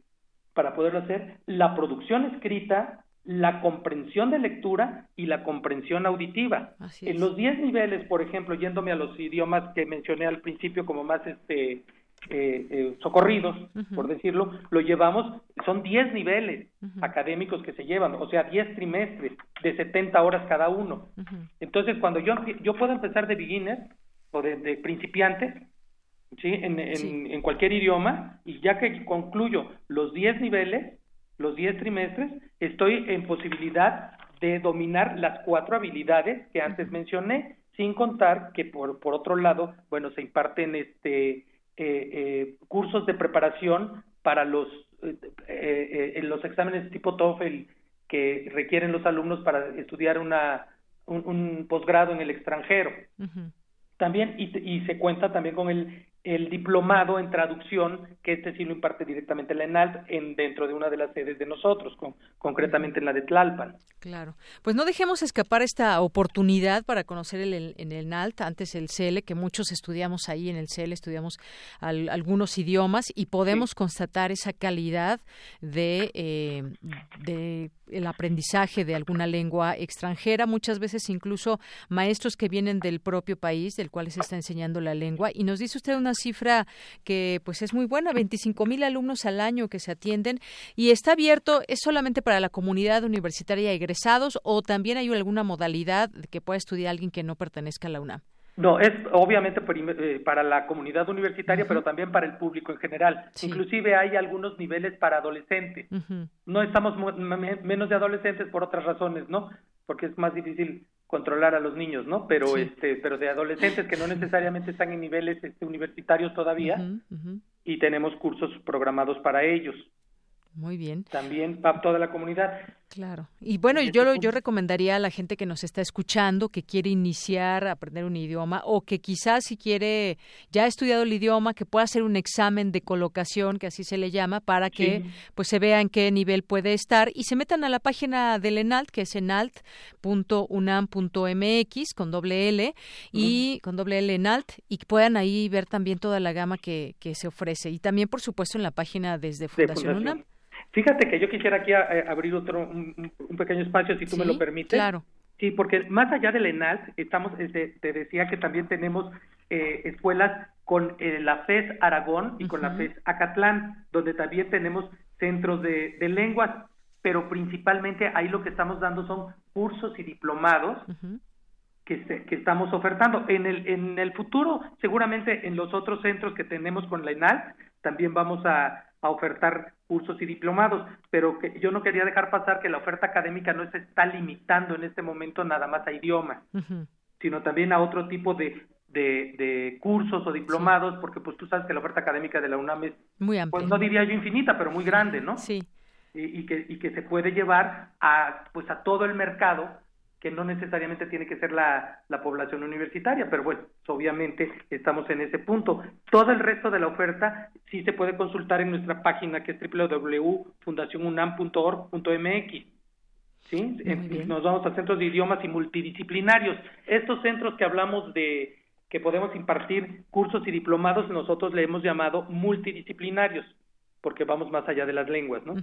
para poderlo hacer, la producción escrita, la comprensión de lectura y la comprensión auditiva. En los 10 niveles, por ejemplo, yéndome a los idiomas que mencioné al principio como más este eh, eh, socorridos, por decirlo, lo llevamos, son 10 niveles académicos que se llevan, o sea, 10 trimestres de 70 horas cada uno. Entonces, cuando yo, yo puedo empezar de beginner o de, principiante, ¿sí? En, en, en cualquier idioma, y ya que concluyo los 10 niveles, los 10 trimestres, estoy en posibilidad de dominar las cuatro habilidades que antes mencioné, sin contar que por, por otro lado, bueno, se imparten este eh, eh, cursos de preparación para los eh, en los exámenes tipo TOEFL que requieren los alumnos para estudiar una un, posgrado en el extranjero. También y, y se cuenta también con el el diplomado en traducción, que este sí lo imparte directamente la ENALT en, dentro de una de las sedes de nosotros, con, concretamente en la de Tlalpan. Claro. Pues no dejemos escapar esta oportunidad para conocer el, en el ENALT, antes el CL, que muchos estudiamos ahí en el CL, estudiamos algunos idiomas y podemos constatar esa calidad de, eh, de el aprendizaje de alguna lengua extranjera, muchas veces incluso maestros que vienen del propio país del cual se está enseñando la lengua. Y nos dice usted una cifra que pues es muy buena, 25 mil alumnos al año que se atienden y está abierto, ¿es solamente para la comunidad universitaria egresados o también hay alguna modalidad que pueda estudiar alguien que no pertenezca a la UNAM? No, es obviamente eh, para la comunidad universitaria, pero también para el público en general. Inclusive hay algunos niveles para adolescentes. No estamos menos de adolescentes por otras razones, ¿no? Porque es más difícil controlar a los niños, ¿no? Pero este, pero de adolescentes que no necesariamente están en niveles este, universitarios todavía y tenemos cursos programados para ellos. Muy bien. También para toda la comunidad. Claro. Y bueno, yo, yo recomendaría a la gente que nos está escuchando, que quiere iniciar a aprender un idioma o que quizás si quiere, ya ha estudiado el idioma, que pueda hacer un examen de colocación, que así se le llama, para que pues se vea en qué nivel puede estar y se metan a la página del ENALT, que es enalt.unam.mx con doble L y con doble L ENALT y puedan ahí ver también toda la gama que, que se ofrece. Y también, por supuesto, en la página desde Fundación. UNAM. Fíjate que yo quisiera aquí eh, abrir otro un, pequeño espacio, si tú me lo permites. Claro. Sí, porque más allá del ENALT, estamos, este, te decía que también tenemos eh, escuelas con eh, la FES Aragón y con la FES Acatlán, donde también tenemos centros de, lenguas, pero principalmente ahí lo que estamos dando son cursos y diplomados que, que estamos ofertando. En el, en el futuro, seguramente en los otros centros que tenemos con la ENALT, también vamos a a ofertar cursos y diplomados, pero que yo no quería dejar pasar que la oferta académica no se está limitando en este momento nada más a idiomas, sino también a otro tipo de, de, cursos o diplomados, porque pues tú sabes que la oferta académica de la UNAM es, muy amplia. pues no diría yo infinita, pero muy grande, ¿no? Sí. Y, y, que, y que se puede llevar a, pues a todo el mercado que no necesariamente tiene que ser la, la, población universitaria, pero bueno, obviamente estamos en ese punto. Todo el resto de la oferta sí se puede consultar en nuestra página que es www.fundacionunam.org.mx. ¿Sí? Nos vamos a centros de idiomas y multidisciplinarios. Estos centros que hablamos de que podemos impartir cursos y diplomados, nosotros le hemos llamado multidisciplinarios porque vamos más allá de las lenguas, ¿no?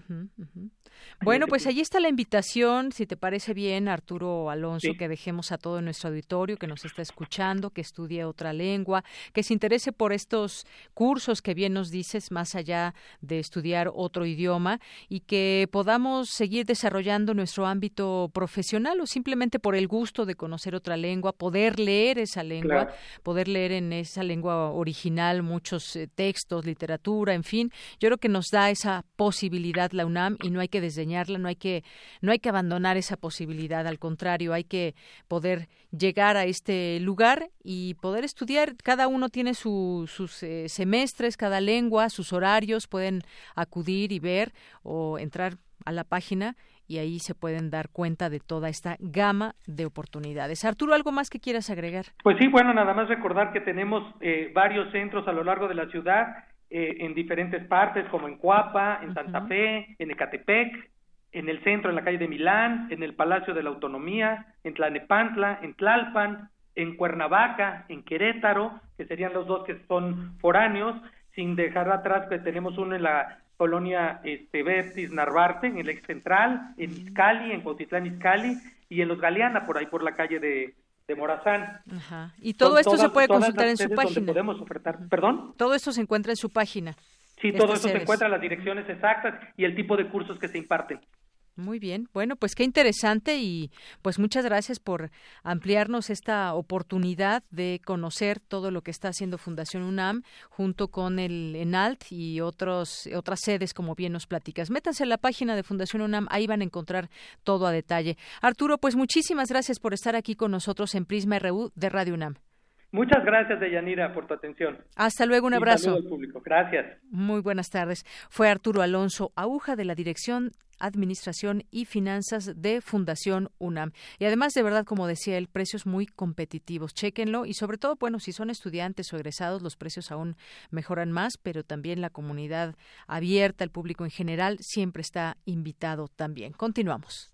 Bueno, pues allí está la invitación, si te parece bien, Arturo Alonso, que dejemos a todo nuestro auditorio que nos está escuchando, que estudie otra lengua, que se interese por estos cursos que bien nos dices, más allá de estudiar otro idioma, y que podamos seguir desarrollando nuestro ámbito profesional o simplemente por el gusto de conocer otra lengua, poder leer esa lengua, poder leer en esa lengua original muchos eh, textos, literatura, en fin. Yo creo que nos da esa posibilidad la UNAM y no hay que desdeñarla, no hay que no hay que abandonar esa posibilidad, al contrario, hay que poder llegar a este lugar y poder estudiar. Cada uno tiene sus eh, semestres, cada lengua, sus horarios, pueden acudir y ver o entrar a la página y ahí se pueden dar cuenta de toda esta gama de oportunidades. Arturo, ¿algo más que quieras agregar? Pues sí, bueno, nada más recordar que tenemos eh, varios centros a lo largo de la ciudad eh, en diferentes partes, como en Cuapa, en Santa Fe, en Ecatepec, en el centro, en la calle de Milán, en el Palacio de la Autonomía, en Tlanepantla, en Tlalpan, en Cuernavaca, en Querétaro, que serían los dos que son foráneos, sin dejar atrás que tenemos uno en la colonia este, Narvarte, en el ex central, en Izcali, en Cuautitlán Izcali, y en Los Galeana, por ahí por la calle de, de Morazán. Ajá. Y todo esto se puede consultar en su página. Podemos ofertar, perdón. Todo esto se encuentra en su página. Sí, todo esto se encuentra las direcciones exactas y el tipo de cursos que se imparten. Muy bien. Bueno, pues qué interesante y pues muchas gracias por ampliarnos esta oportunidad de conocer todo lo que está haciendo Fundación UNAM junto con el ENALT y otros otras sedes como bien nos platicas. Métanse en la página de Fundación UNAM, ahí van a encontrar todo a detalle. Arturo, pues muchísimas gracias por estar aquí con nosotros en Prisma RU de Radio UNAM. Muchas gracias, Deyanira, por tu atención. Hasta luego, un abrazo. al público. Gracias. Muy buenas tardes. Fue Arturo Alonso Aguja de la Dirección Administración y Finanzas de Fundación UNAM. Y además, de verdad, como decía él, precios muy competitivos. Chéquenlo y sobre todo, bueno, si son estudiantes o egresados, los precios aún mejoran más, pero también la comunidad abierta, el público en general, siempre está invitado también. Continuamos.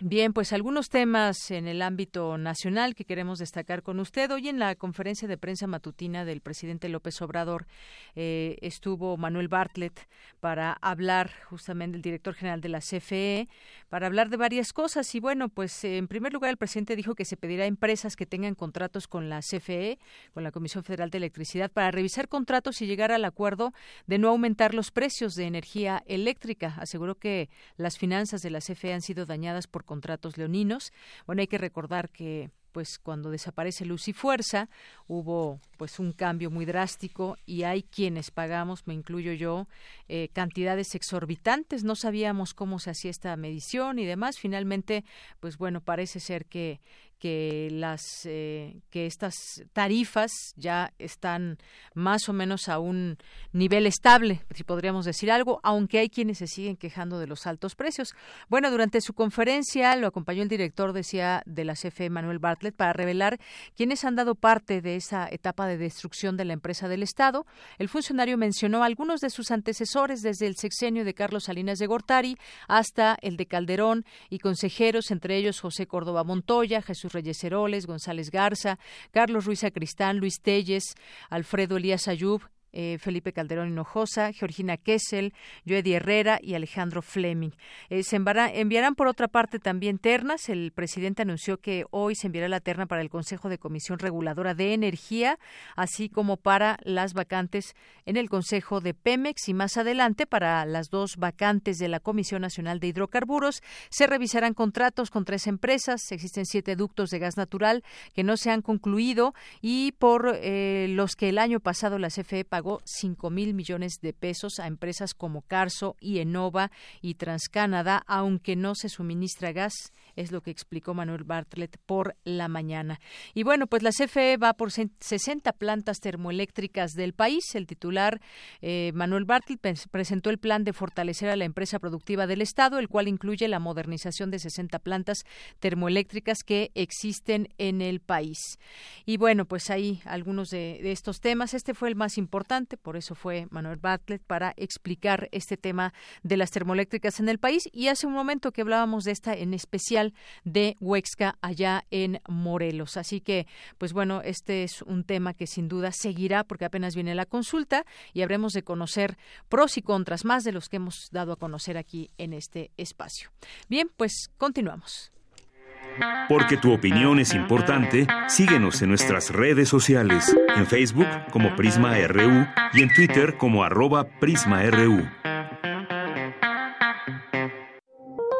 Bien, pues algunos temas en el ámbito nacional que queremos destacar con usted. Hoy en la conferencia de prensa matutina del presidente López Obrador eh, estuvo Manuel Bartlett para hablar justamente el director general de la CFE, para hablar de varias cosas. Y bueno, pues en primer lugar el presidente dijo que se pedirá a empresas que tengan contratos con la CFE, con la Comisión Federal de Electricidad, para revisar contratos y llegar al acuerdo de no aumentar los precios de energía eléctrica. Aseguró que las finanzas de la CFE han sido dañadas por contratos leoninos. Bueno, hay que recordar que pues cuando desaparece Luz y Fuerza hubo pues un cambio muy drástico y hay quienes pagamos, me incluyo yo, eh, cantidades exorbitantes. No sabíamos cómo se hacía esta medición y demás. Finalmente, pues bueno, parece ser que que las eh, que estas tarifas ya están más o menos a un nivel estable, si podríamos decir algo, aunque hay quienes se siguen quejando de los altos precios. Bueno, durante su conferencia lo acompañó el director, decía, de la CFE, Manuel Bartlett, para revelar quiénes han dado parte de esa etapa de destrucción de la empresa del Estado. El funcionario mencionó algunos de sus antecesores desde el sexenio de Carlos Salinas de Gortari hasta el de Calderón y consejeros, entre ellos José Córdoba Montoya, Jesús Reyes Heroles, González Garza, Carlos Ruiz Acristán, Luis Telles, Alfredo Elías Ayub, eh, Felipe Calderón Hinojosa, Georgina Kessel, Joedi Herrera y Alejandro Fleming. Eh, se enviarán por otra parte también ternas. El presidente anunció que hoy se enviará la terna para el Consejo de Comisión Reguladora de Energía, así como para las vacantes en el Consejo de Pemex y más adelante para las dos vacantes de la Comisión Nacional de Hidrocarburos. Se revisarán contratos con tres empresas. Existen siete ductos de gas natural que no se han concluido y por eh, los que el año pasado la CFE pagó cinco mil millones de pesos a empresas como Carso y Enova y Transcanada, aunque no se suministra gas, es lo que explicó Manuel Bartlett por la mañana. Y bueno, pues la CFE va por 60 plantas termoeléctricas del país. El titular eh, Manuel Bartlett presentó el plan de fortalecer a la empresa productiva del Estado, el cual incluye la modernización de 60 plantas termoeléctricas que existen en el país. Y bueno, pues ahí algunos de, de estos temas. Este fue el más importante por eso fue Manuel Bartlett para explicar este tema de las termoeléctricas en el país y hace un momento que hablábamos de esta en especial de Huexca allá en Morelos. Así que, pues bueno, este es un tema que sin duda seguirá porque apenas viene la consulta y habremos de conocer pros y contras más de los que hemos dado a conocer aquí en este espacio. Bien, pues continuamos. Porque tu opinión es importante, síguenos en nuestras redes sociales, en Facebook como Prisma RU y en Twitter como arroba PrismaRU.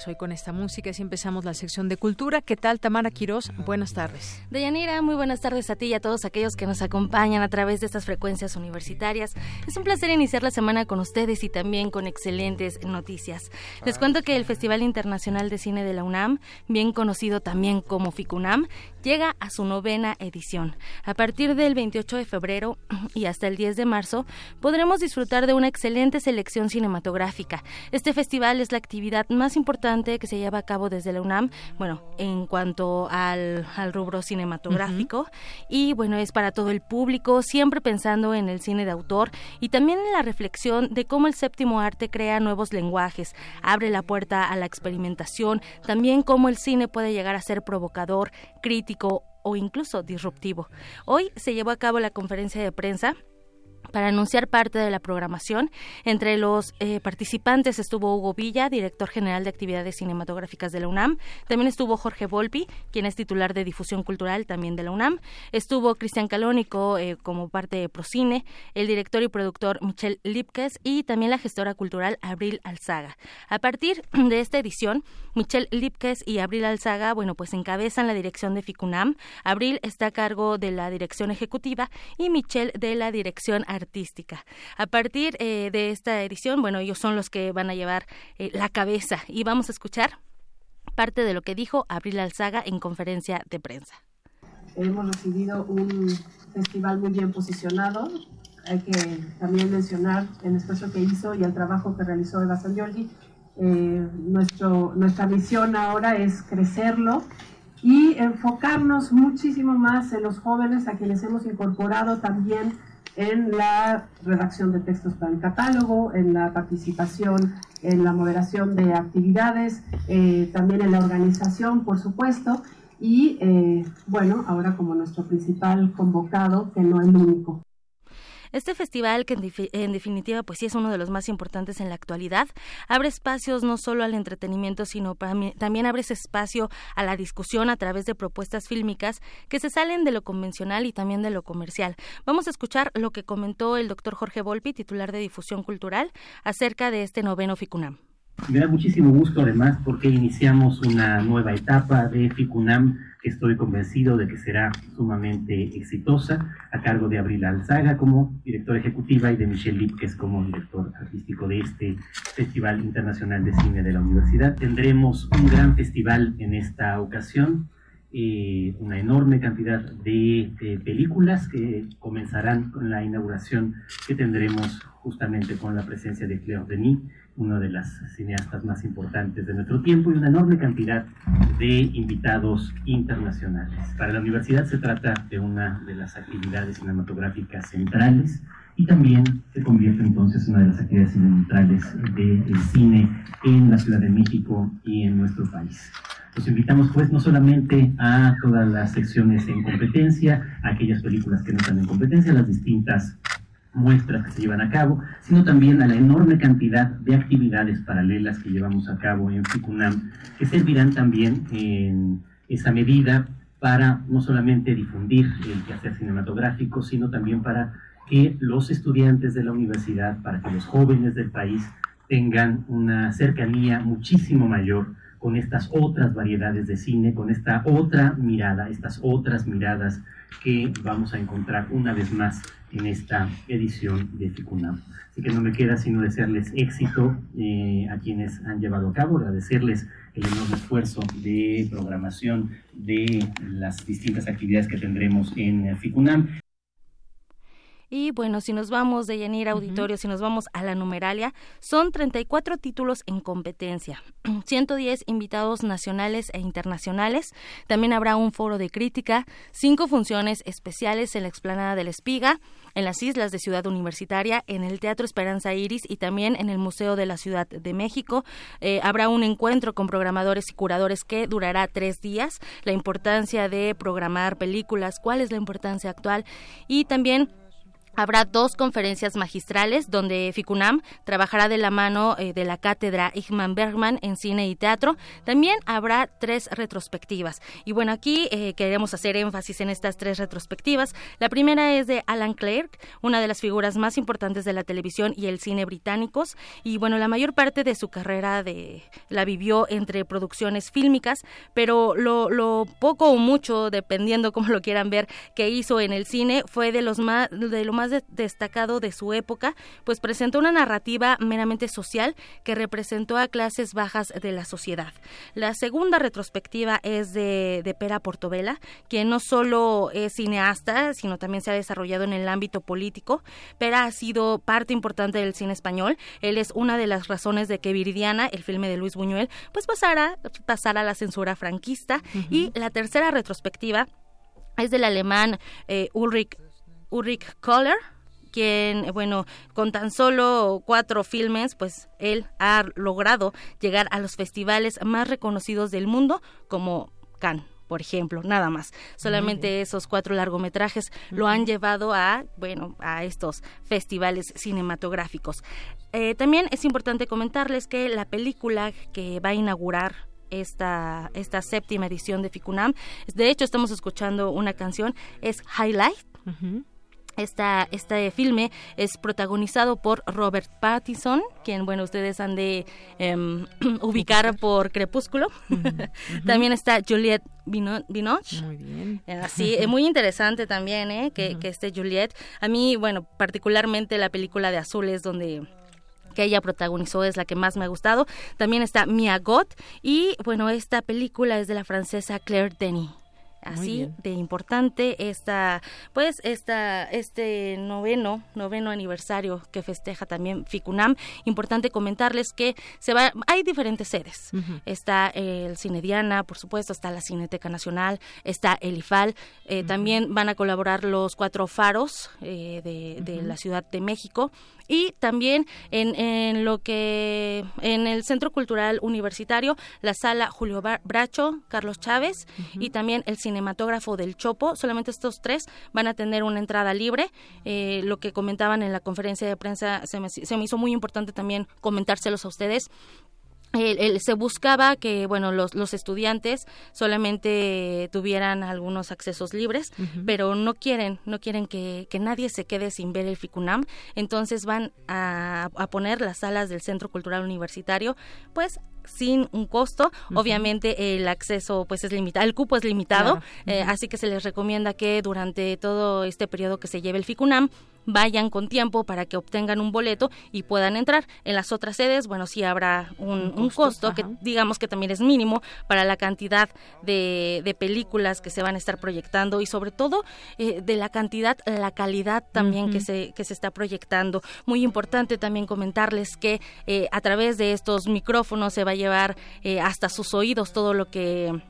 Pues hoy con esta música sí empezamos la sección de cultura. ¿Qué tal, Tamara Quirós? Buenas tardes. Deyanira, muy buenas tardes a ti y a todos aquellos que nos acompañan a través de estas frecuencias universitarias. Es un placer iniciar la semana con ustedes y también con excelentes noticias. Les cuento que el Festival Internacional de Cine de la UNAM, bien conocido también como FICUNAM, llega a su novena edición. A partir del 28 de febrero y hasta el 10 de marzo podremos disfrutar de una excelente selección cinematográfica. Este festival es la actividad más importante que se lleva a cabo desde la UNAM, bueno, en cuanto al, rubro cinematográfico. Y bueno, es para todo el público, siempre pensando en el cine de autor y también en la reflexión de cómo el séptimo arte crea nuevos lenguajes, abre la puerta a la experimentación, también cómo el cine puede llegar a ser provocador, crítico o incluso disruptivo. Hoy se llevó a cabo la conferencia de prensa para anunciar parte de la programación. Entre los eh, participantes estuvo Hugo Villa, director general de actividades cinematográficas de la UNAM. También estuvo Jorge Volpi, quien es titular de difusión cultural también de la UNAM. Estuvo Cristian Calónico eh, como parte de Procine, el director y productor Michel Lipkes y también la gestora cultural Abril Alzaga. A partir de esta edición, Michel Lipkes y Abril Alzaga, bueno, pues encabezan la dirección de FICUNAM. Abril está a cargo de la dirección ejecutiva y Michel de la dirección. A partir eh, de esta edición, bueno, ellos son los que van a llevar eh, la cabeza y vamos a escuchar parte de lo que dijo Abril Alzaga en conferencia de prensa. Hemos recibido un festival muy bien posicionado. Hay que también mencionar el esfuerzo que hizo y el trabajo que realizó Eva San Giorgi. Eh, nuestra misión ahora es crecerlo y enfocarnos muchísimo más en los jóvenes a quienes hemos incorporado también en la redacción de textos para el catálogo, en la participación en la moderación de actividades, eh, también en la organización, por supuesto, y eh, bueno, ahora como nuestro principal convocado, que no es el único. Este festival, que en, definitiva pues sí es uno de los más importantes en la actualidad, abre espacios no solo al entretenimiento, sino también abre ese espacio a la discusión a través de propuestas fílmicas que se salen de lo convencional y también de lo comercial. Vamos a escuchar lo que comentó el doctor Jorge Volpi, titular de difusión cultural, acerca de este noveno FICUNAM. Me da muchísimo gusto además porque iniciamos una nueva etapa de FICUNAM que estoy convencido de que será sumamente exitosa, a cargo de Abril Alzaga como directora ejecutiva y de Michelle Lipkes como director artístico de este Festival Internacional de Cine de la Universidad. Tendremos un gran festival en esta ocasión, eh, una enorme cantidad de, películas que comenzarán con la inauguración que tendremos justamente con la presencia de Claire Denis una de las cineastas más importantes de nuestro tiempo y una enorme cantidad de invitados internacionales. Para la universidad se trata de una de las actividades cinematográficas centrales y también se convierte entonces en una de las actividades centrales del cine en la Ciudad de México y en nuestro país. Los invitamos pues no solamente a todas las secciones en competencia, a aquellas películas que no están en competencia, las distintas muestras que se llevan a cabo, sino también a la enorme cantidad de actividades paralelas que llevamos a cabo en FICUNAM, que servirán también en esa medida para no solamente difundir el quehacer cinematográfico, sino también para que los estudiantes de la universidad, para que los jóvenes del país tengan una cercanía muchísimo mayor con estas otras variedades de cine, con esta otra mirada, estas otras miradas que vamos a encontrar una vez más en esta edición de FICUNAM. Así que no me queda sino desearles éxito eh, a quienes han llevado a cabo, agradecerles el enorme esfuerzo de programación de las distintas actividades que tendremos en FICUNAM. Y bueno, si nos vamos de Yanir Auditorio, si nos vamos a la numeralia, son 34 títulos en competencia, 110 invitados nacionales e internacionales. También habrá un foro de crítica, cinco funciones especiales en la explanada de la Espiga, en las islas de Ciudad Universitaria, en el Teatro Esperanza Iris y también en el Museo de la Ciudad de México. Eh, habrá un encuentro con programadores y curadores que durará tres días. La importancia de programar películas, cuál es la importancia actual y también Habrá dos conferencias magistrales donde FICUNAM trabajará de la mano eh, de la cátedra Igman Bergman en cine y teatro. También habrá tres retrospectivas. Y bueno, aquí eh, queremos hacer énfasis en estas tres retrospectivas. La primera es de Alan Clark, una de las figuras más importantes de la televisión y el cine británicos. Y bueno, la mayor parte de su carrera de, la vivió entre producciones fílmicas, pero lo, lo poco o mucho, dependiendo cómo lo quieran ver, que hizo en el cine fue de los más de lo más destacado de su época, pues presentó una narrativa meramente social que representó a clases bajas de la sociedad. La segunda retrospectiva es de, de Pera Portobela, quien no solo es cineasta, sino también se ha desarrollado en el ámbito político. Pera ha sido parte importante del cine español. Él es una de las razones de que Viridiana, el filme de Luis Buñuel, pues pasara, pasara a la censura franquista. Y la tercera retrospectiva es del alemán eh, Ulrich Ulrich Kohler, quien, bueno, con tan solo cuatro filmes, pues él ha logrado llegar a los festivales más reconocidos del mundo, como Cannes por ejemplo, nada más. Solamente esos cuatro largometrajes lo han llevado a, bueno, a estos festivales cinematográficos. Eh, también es importante comentarles que la película que va a inaugurar esta, esta séptima edición de Ficunam, de hecho estamos escuchando una canción, es Highlight. Esta, este filme es protagonizado por Robert Pattinson, quien, bueno, ustedes han de em, ubicar por Crepúsculo. también está Juliette Binoche. Muy bien. Así, es muy interesante también, ¿eh? Que, que esté Juliette. A mí, bueno, particularmente la película de Azules, donde que ella protagonizó es la que más me ha gustado. También está Mia Gott y bueno, esta película es de la francesa Claire Denis así de importante esta pues esta este noveno noveno aniversario que festeja también Ficunam. Importante comentarles que se va hay diferentes sedes. Está el Cine Diana por supuesto está la Cineteca Nacional está el IFAL. Eh, también van a colaborar los cuatro faros eh, de, de la Ciudad de México y también en, en lo que en el Centro Cultural Universitario, la sala Julio Bracho, Carlos Chávez y también el cinematógrafo del Chopo. Solamente estos tres van a tener una entrada libre. Eh, lo que comentaban en la conferencia de prensa se me, se me hizo muy importante también comentárselos a ustedes se buscaba que bueno los, los estudiantes solamente tuvieran algunos accesos libres pero no quieren no quieren que, que, nadie se quede sin ver el ficunam. Entonces van a, a, poner las salas del centro cultural universitario pues sin un costo. Obviamente el acceso pues es limitado, el cupo es limitado, eh, así que se les recomienda que durante todo este periodo que se lleve el FICUNAM vayan con tiempo para que obtengan un boleto y puedan entrar. En las otras sedes, bueno, sí habrá un, costo, que digamos que también es mínimo para la cantidad de, de películas que se van a estar proyectando y sobre todo eh, de la cantidad, la calidad también que, se, que se está proyectando. Muy importante también comentarles que eh, a través de estos micrófonos se va a llevar eh, hasta sus oídos todo lo que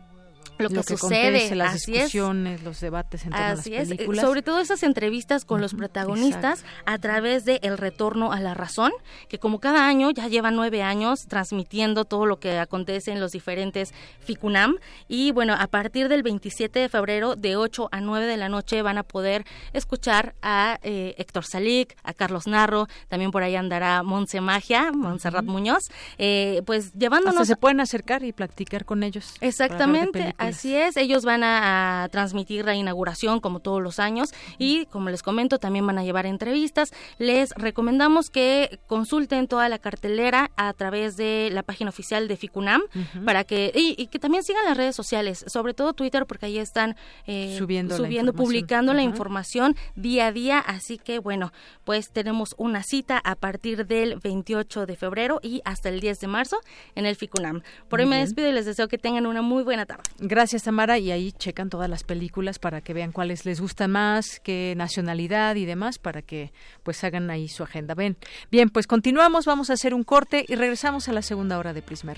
lo que, sucede, las discusiones, los debates entre las películas. sobre todo esas entrevistas con los protagonistas a través de El Retorno a la Razón, que como cada año ya lleva nueve años transmitiendo todo lo que acontece en los diferentes FICUNAM y bueno, a partir del 27 de febrero de 8 a 9 de la noche van a poder escuchar a eh, Héctor Salic, a Carlos Narro, también por ahí andará Monse Magia, Montserrat Muñoz, eh, pues llevándonos... se pueden acercar y platicar con ellos. Exactamente, Así es, ellos van a, transmitir la inauguración como todos los años y como les comento también van a llevar entrevistas. Les recomendamos que consulten toda la cartelera a través de la página oficial de Ficunam para que y, que también sigan las redes sociales, sobre todo Twitter porque ahí están eh, subiendo, subiendo publicando la información día a día. Así que bueno, pues tenemos una cita a partir del 28 de febrero y hasta el 10 de marzo en el Ficunam. Por hoy me despido y les deseo que tengan una muy buena tarde. Gracias, Tamara. Y ahí checan todas las películas para que vean cuáles les gustan más, qué nacionalidad y demás, para que pues hagan ahí su agenda. Ven. Bien, pues continuamos, vamos a hacer un corte y regresamos a la segunda hora de Prisma.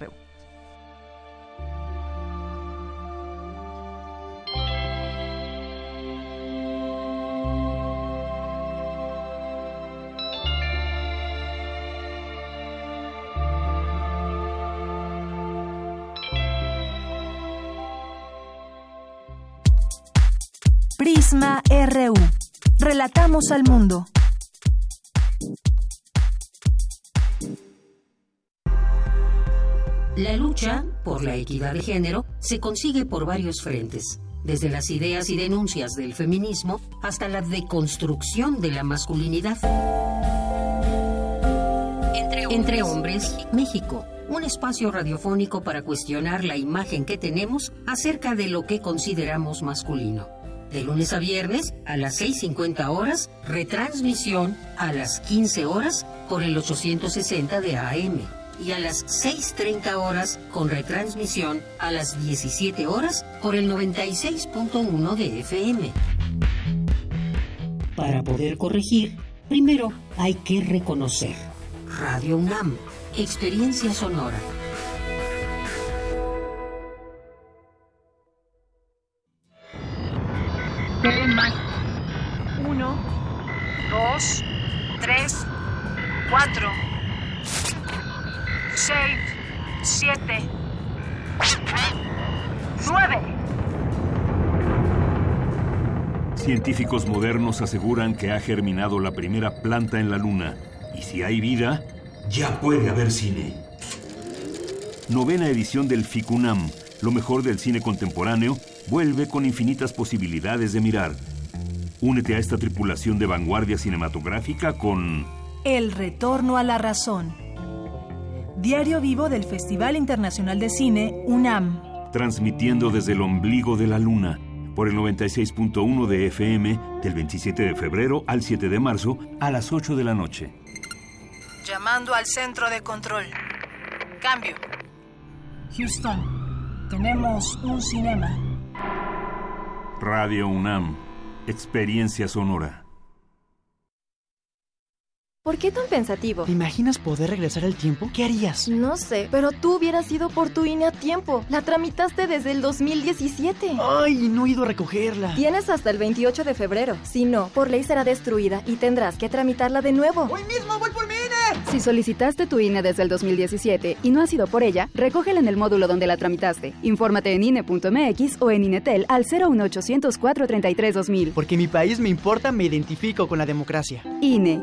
Prisma RU. Relatamos al mundo. La lucha por la equidad de género se consigue por varios frentes, desde las ideas y denuncias del feminismo hasta la deconstrucción de la masculinidad. Entre hombres, Entre hombres México, un espacio radiofónico para cuestionar la imagen que tenemos acerca de lo que consideramos masculino. De lunes a viernes a las 6.50 horas, retransmisión a las 15 horas por el 860 de AM y a las 6.30 horas con retransmisión a las 17 horas por el 96.1 de FM. Para poder corregir, primero hay que reconocer. Radio UNAM, experiencia sonora. 2, 3, 4, 6, 7, 9. Científicos modernos aseguran que ha germinado la primera planta en la Luna. Y si hay vida, ya puede haber cine. Novena edición del FICUNAM, lo mejor del cine contemporáneo, vuelve con infinitas posibilidades de mirar. Únete a esta tripulación de vanguardia cinematográfica con... El retorno a la razón. Diario vivo del Festival Internacional de Cine UNAM. Transmitiendo desde el ombligo de la luna por el 96.1 de FM del 27 de febrero al 7 de marzo a las 8 de la noche. Llamando al centro de control. Cambio. Houston, tenemos un cinema. Radio UNAM, experiencia sonora. ¿Por qué tan pensativo? ¿Te imaginas poder regresar al tiempo? ¿Qué harías? No sé, pero tú hubieras ido por tu INE a tiempo. La tramitaste desde el 2017. Ay, no he ido a recogerla. Tienes hasta el 28 de febrero. Si no, por ley será destruida y tendrás que tramitarla de nuevo. ¡Hoy mismo voy por mi! Si solicitaste tu INE desde el 2017 y no has ido por ella, recógela en el módulo donde la tramitaste. Infórmate en INE.mx o en INETEL al 01800 433 2000. Porque mi país me importa, me identifico con la democracia. INE.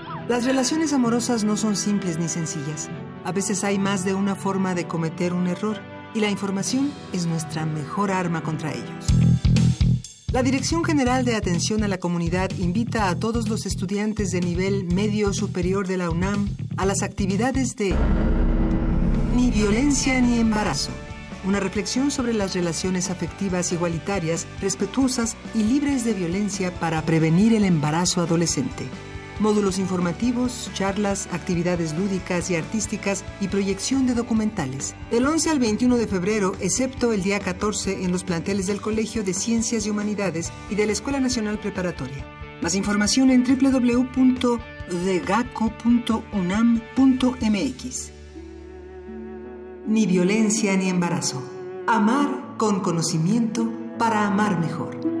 Las relaciones amorosas no son simples ni sencillas. A veces hay más de una forma de cometer un error y la información es nuestra mejor arma contra ellos. La Dirección General de Atención a la Comunidad invita a todos los estudiantes de nivel medio superior de la UNAM a las actividades de Ni violencia ni embarazo. Una reflexión sobre las relaciones afectivas igualitarias, respetuosas y libres de violencia para prevenir el embarazo adolescente módulos informativos, charlas, actividades lúdicas y artísticas y proyección de documentales. Del 11 al 21 de febrero, excepto el día 14 en los planteles del Colegio de Ciencias y Humanidades y de la Escuela Nacional Preparatoria. Más información en www.degaco.unam.mx. Ni violencia ni embarazo. Amar con conocimiento para amar mejor.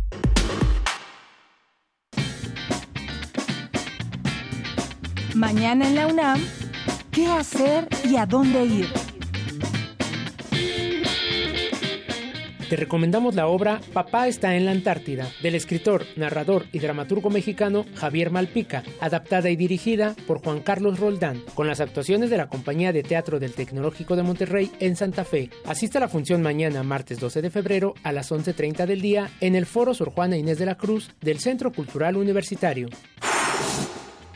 Mañana en la UNAM, ¿qué hacer y a dónde ir? Te recomendamos la obra Papá está en la Antártida, del escritor, narrador y dramaturgo mexicano Javier Malpica, adaptada y dirigida por Juan Carlos Roldán, con las actuaciones de la Compañía de Teatro del Tecnológico de Monterrey en Santa Fe. Asiste a la función mañana, martes 12 de febrero, a las 11.30 del día, en el Foro Sor Juana Inés de la Cruz del Centro Cultural Universitario.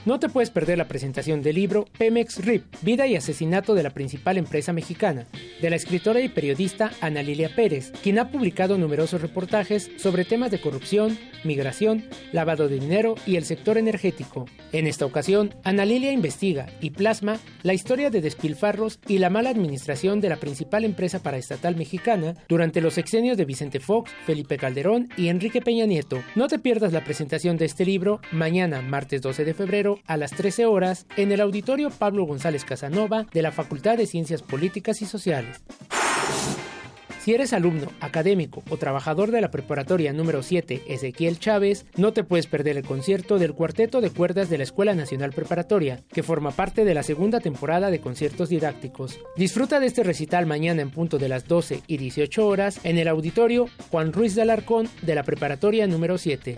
No te puedes perder la presentación del libro Pemex RIP, Vida y Asesinato de la principal empresa mexicana, de la escritora y periodista Ana Lilia Pérez, quien ha publicado numerosos reportajes sobre temas de corrupción, migración, lavado de dinero y el sector energético. En esta ocasión, Ana Lilia investiga y plasma la historia de despilfarros y la mala administración de la principal empresa paraestatal mexicana durante los sexenios de Vicente Fox, Felipe Calderón y Enrique Peña Nieto. No te pierdas la presentación de este libro mañana, martes 12 de febrero, a las 13 horas, en el auditorio Pablo González Casanova de la Facultad de Ciencias Políticas y Sociales. Si eres alumno, académico o trabajador de la preparatoria número 7 Ezequiel Chávez, no te puedes perder el concierto del Cuarteto de Cuerdas de la Escuela Nacional Preparatoria, que forma parte de la segunda temporada de conciertos didácticos. Disfruta de este recital mañana en punto de las 12 y 18 horas en el auditorio Juan Ruiz de Alarcón de la preparatoria número 7.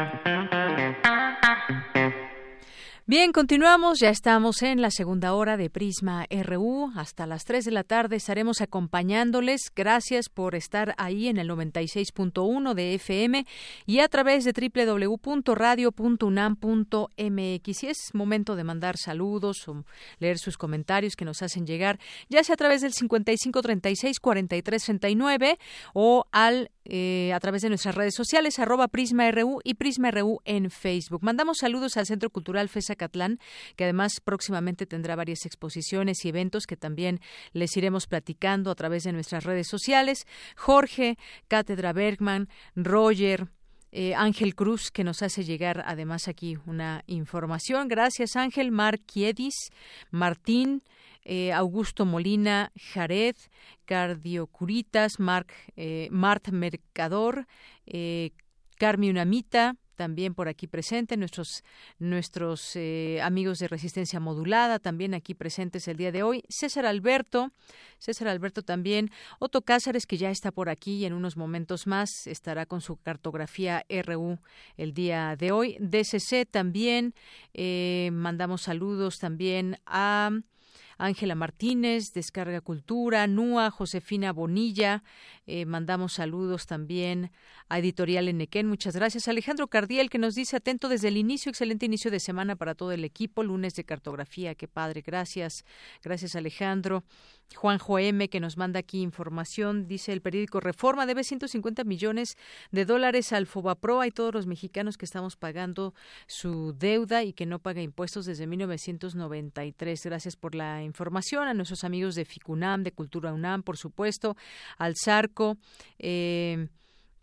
Bien, continuamos, ya estamos en la segunda hora de Prisma RU. Hasta las 3 de la tarde estaremos acompañándoles. Gracias por estar ahí en el 96.1 de FM y a través de www.radio.unam.mx. Y es momento de mandar saludos o leer sus comentarios que nos hacen llegar, ya sea a través del 5536-4339 o al eh, a través de nuestras redes sociales, arroba Prisma RU y Prisma RU en Facebook. Mandamos saludos al Centro Cultural FESA Catlán, que además próximamente tendrá varias exposiciones y eventos que también les iremos platicando a través de nuestras redes sociales. Jorge, Cátedra Bergman, Roger, eh, Ángel Cruz, que nos hace llegar además aquí una información. Gracias, Ángel. Marquiedis, Martín, eh, Augusto Molina, Jared, Cardiocuritas, Marc, eh, Mart Mercador, eh, Carmi Unamita, también por aquí presente, nuestros, nuestros eh, amigos de Resistencia Modulada, también aquí presentes el día de hoy, César Alberto, César Alberto también, Otto Cázares, que ya está por aquí y en unos momentos más estará con su cartografía RU el día de hoy, DCC también, eh, mandamos saludos también a... Ángela Martínez, Descarga Cultura, NUA, Josefina Bonilla, eh, mandamos saludos también a Editorial Enequén, muchas gracias. Alejandro Cardiel, que nos dice atento desde el inicio, excelente inicio de semana para todo el equipo, lunes de cartografía, qué padre, gracias, gracias Alejandro. Juanjo M, que nos manda aquí información, dice el periódico Reforma debe 150 millones de dólares al Fobaproa y todos los mexicanos que estamos pagando su deuda y que no paga impuestos desde 1993. Gracias por la información a nuestros amigos de FICUNAM, de Cultura UNAM, por supuesto, al Zarco. Eh,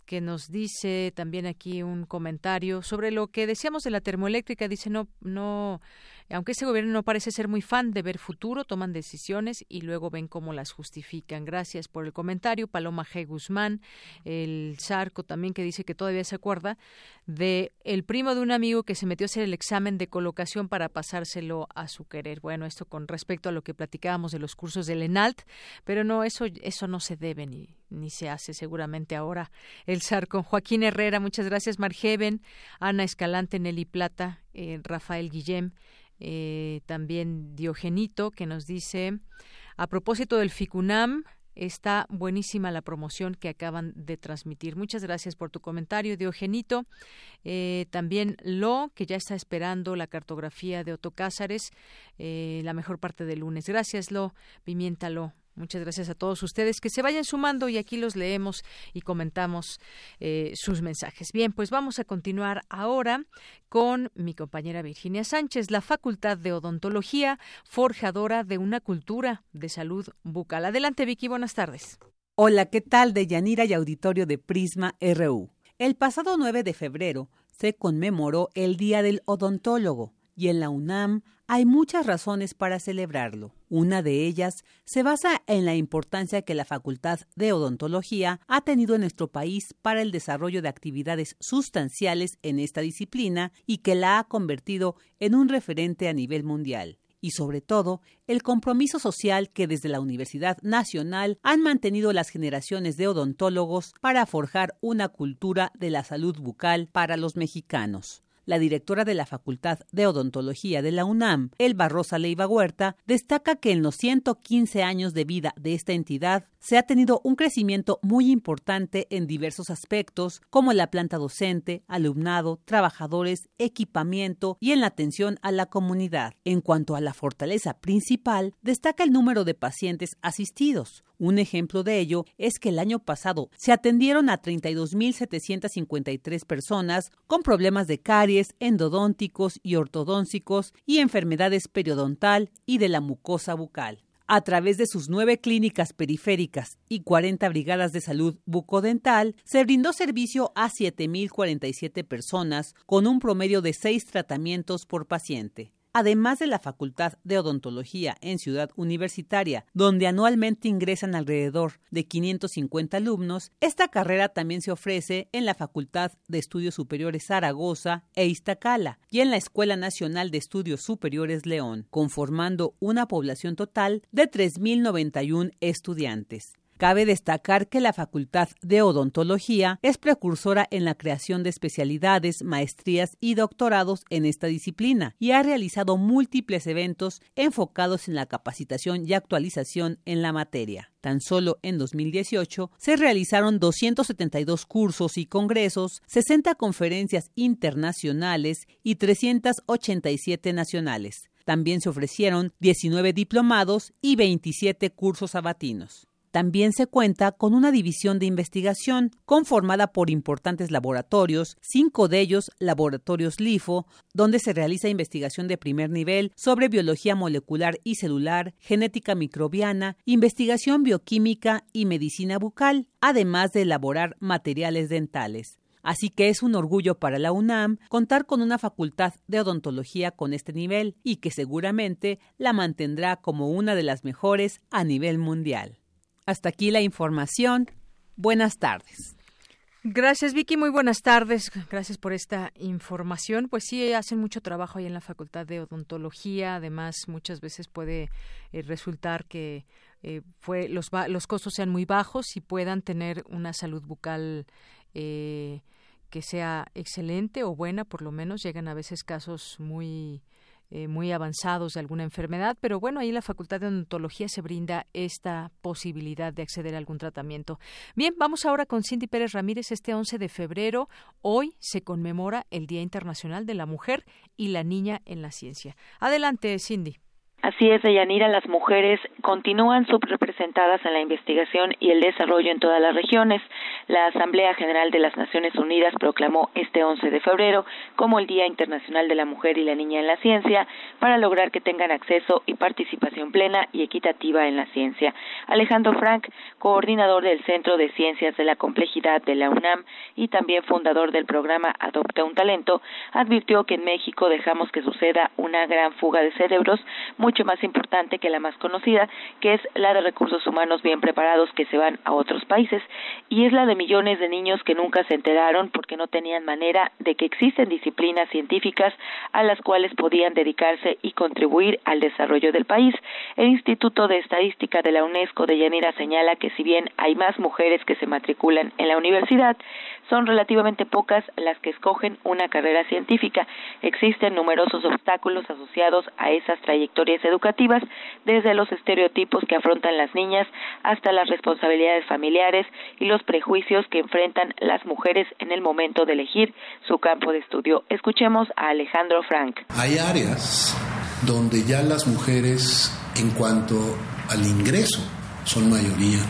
que nos dice también aquí un comentario sobre lo que decíamos de la termoeléctrica. Dice, no, no, aunque este gobierno no parece ser muy fan de ver futuro, toman decisiones y luego ven cómo las justifican. Gracias por el comentario. Paloma G. Guzmán, el Zarco también que dice que todavía se acuerda de el primo de un amigo que se metió a hacer el examen de colocación para pasárselo a su querer. Bueno, esto con respecto a lo que platicábamos de los cursos del ENALT, pero no, eso, eso no se debe ni, ni se hace seguramente ahora el Zarco. Joaquín Herrera, muchas gracias. Margeven, Ana Escalante, Nelly Plata, eh, Rafael Guillem, eh, también Diogenito, que nos dice, a propósito del FICUNAM, Está buenísima la promoción que acaban de transmitir. Muchas gracias por tu comentario, Diogenito. Eh, también Lo, que ya está esperando la cartografía de Otto Cázares, eh, la mejor parte del lunes. Gracias, Lo. Pimiéntalo. Muchas gracias a todos ustedes que se vayan sumando y aquí los leemos y comentamos eh, sus mensajes. Bien, pues vamos a continuar ahora con mi compañera Virginia Sánchez, la Facultad de Odontología, forjadora de una cultura de salud bucal. Adelante, Vicky, buenas tardes. Hola, ¿qué tal? De Yanira y Auditorio de Prisma RU. El pasado 9 de febrero se conmemoró el Día del Odontólogo y en la UNAM hay muchas razones para celebrarlo. Una de ellas se basa en la importancia que la Facultad de Odontología ha tenido en nuestro país para el desarrollo de actividades sustanciales en esta disciplina y que la ha convertido en un referente a nivel mundial. y sobre todo el compromiso social que desde la Universidad Nacional han mantenido las generaciones de odontólogos para forjar una cultura de la salud bucal para los mexicanos la directora de la Facultad de Odontología de la UNAM, Elba Rosa Leiva Huerta, destaca que en los 115 años de vida de esta entidad se ha tenido un crecimiento muy importante en diversos aspectos, como la planta docente, alumnado, trabajadores, equipamiento y en la atención a la comunidad. En cuanto a la fortaleza principal, destaca el número de pacientes asistidos, un ejemplo de ello es que el año pasado se atendieron a 32.753 personas con problemas de caries, endodónticos y ortodóncicos y enfermedades periodontal y de la mucosa bucal. A través de sus nueve clínicas periféricas y 40 brigadas de salud bucodental, se brindó servicio a 7.047 personas con un promedio de seis tratamientos por paciente además de la Facultad de Odontología en Ciudad Universitaria, donde anualmente ingresan alrededor de 550 alumnos, esta carrera también se ofrece en la Facultad de Estudios Superiores Zaragoza e Iztacala y en la Escuela Nacional de Estudios Superiores León, conformando una población total de 3.091 estudiantes. Cabe destacar que la Facultad de Odontología es precursora en la creación de especialidades, maestrías y doctorados en esta disciplina y ha realizado múltiples eventos enfocados en la capacitación y actualización en la materia. Tan solo en 2018 se realizaron 272 cursos y congresos, 60 conferencias internacionales y 387 nacionales. También se ofrecieron 19 diplomados y 27 cursos sabatinos. También se cuenta con una división de investigación conformada por importantes laboratorios, cinco de ellos laboratorios LIFO, donde se realiza investigación de primer nivel sobre biología molecular y celular, genética microbiana, investigación bioquímica y medicina bucal, además de elaborar materiales dentales. Así que es un orgullo para la UNAM contar con una facultad de odontología con este nivel y que seguramente la mantendrá como una de las mejores a nivel mundial. Hasta aquí la información. Buenas tardes. Gracias, Vicky. Muy buenas tardes. Gracias por esta información. Pues sí, hacen mucho trabajo ahí en la Facultad de Odontología. Además, muchas veces puede eh, resultar que eh, fue los, los costos sean muy bajos y puedan tener una salud bucal eh, que sea excelente o buena, por lo menos. Llegan a veces casos muy eh, muy avanzados de alguna enfermedad, pero bueno, ahí en la Facultad de Odontología se brinda esta posibilidad de acceder a algún tratamiento. Bien, vamos ahora con Cindy Pérez Ramírez. Este 11 de febrero, hoy se conmemora el Día Internacional de la Mujer y la Niña en la Ciencia. Adelante, Cindy. Así es, Deyanira, las mujeres continúan subrepresentadas en la investigación y el desarrollo en todas las regiones. La Asamblea General de las Naciones Unidas proclamó este 11 de febrero como el Día Internacional de la Mujer y la Niña en la Ciencia para lograr que tengan acceso y participación plena y equitativa en la ciencia. Alejandro Frank, coordinador del Centro de Ciencias de la Complejidad de la UNAM y también fundador del programa Adopta un Talento, advirtió que en México dejamos que suceda una gran fuga de cerebros mucho más importante que la más conocida, que es la de recursos humanos bien preparados que se van a otros países, y es la de millones de niños que nunca se enteraron porque no tenían manera de que existen disciplinas científicas a las cuales podían dedicarse y contribuir al desarrollo del país. El Instituto de Estadística de la UNESCO de Yanira señala que si bien hay más mujeres que se matriculan en la universidad, son relativamente pocas las que escogen una carrera científica. Existen numerosos obstáculos asociados a esas trayectorias educativas, desde los estereotipos que afrontan las niñas hasta las responsabilidades familiares y los prejuicios que enfrentan las mujeres en el momento de elegir su campo de estudio. Escuchemos a Alejandro Frank. Hay áreas donde ya las mujeres en cuanto al ingreso son mayoría,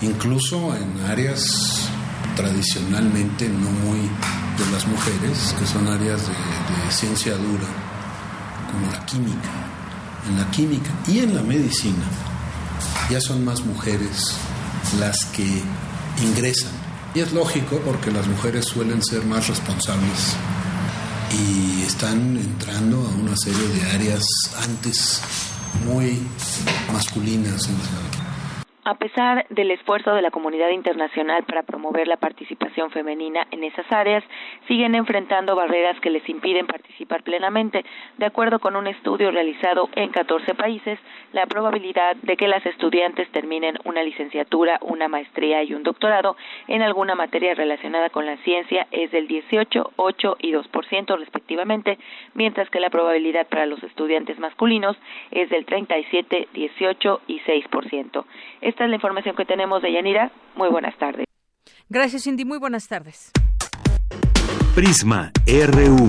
incluso en áreas tradicionalmente no muy de las mujeres, que son áreas de, ciencia dura, como la química, en la química y en la medicina, ya son más mujeres las que ingresan. Y es lógico porque las mujeres suelen ser más responsables y están entrando a una serie de áreas antes muy masculinas. A pesar del esfuerzo de la comunidad internacional para promover la participación femenina en esas áreas, siguen enfrentando barreras que les impiden participar plenamente. De acuerdo con un estudio realizado en 14 países, la probabilidad de que las estudiantes terminen una licenciatura, una maestría y un doctorado en alguna materia relacionada con la ciencia es del 18, 8 y 2% respectivamente, mientras que la probabilidad para los estudiantes masculinos es del 37, 18 y 6%. Esta es la información que tenemos de Yanira. Muy buenas tardes. Gracias, Cindy. Muy buenas tardes. Prisma RU.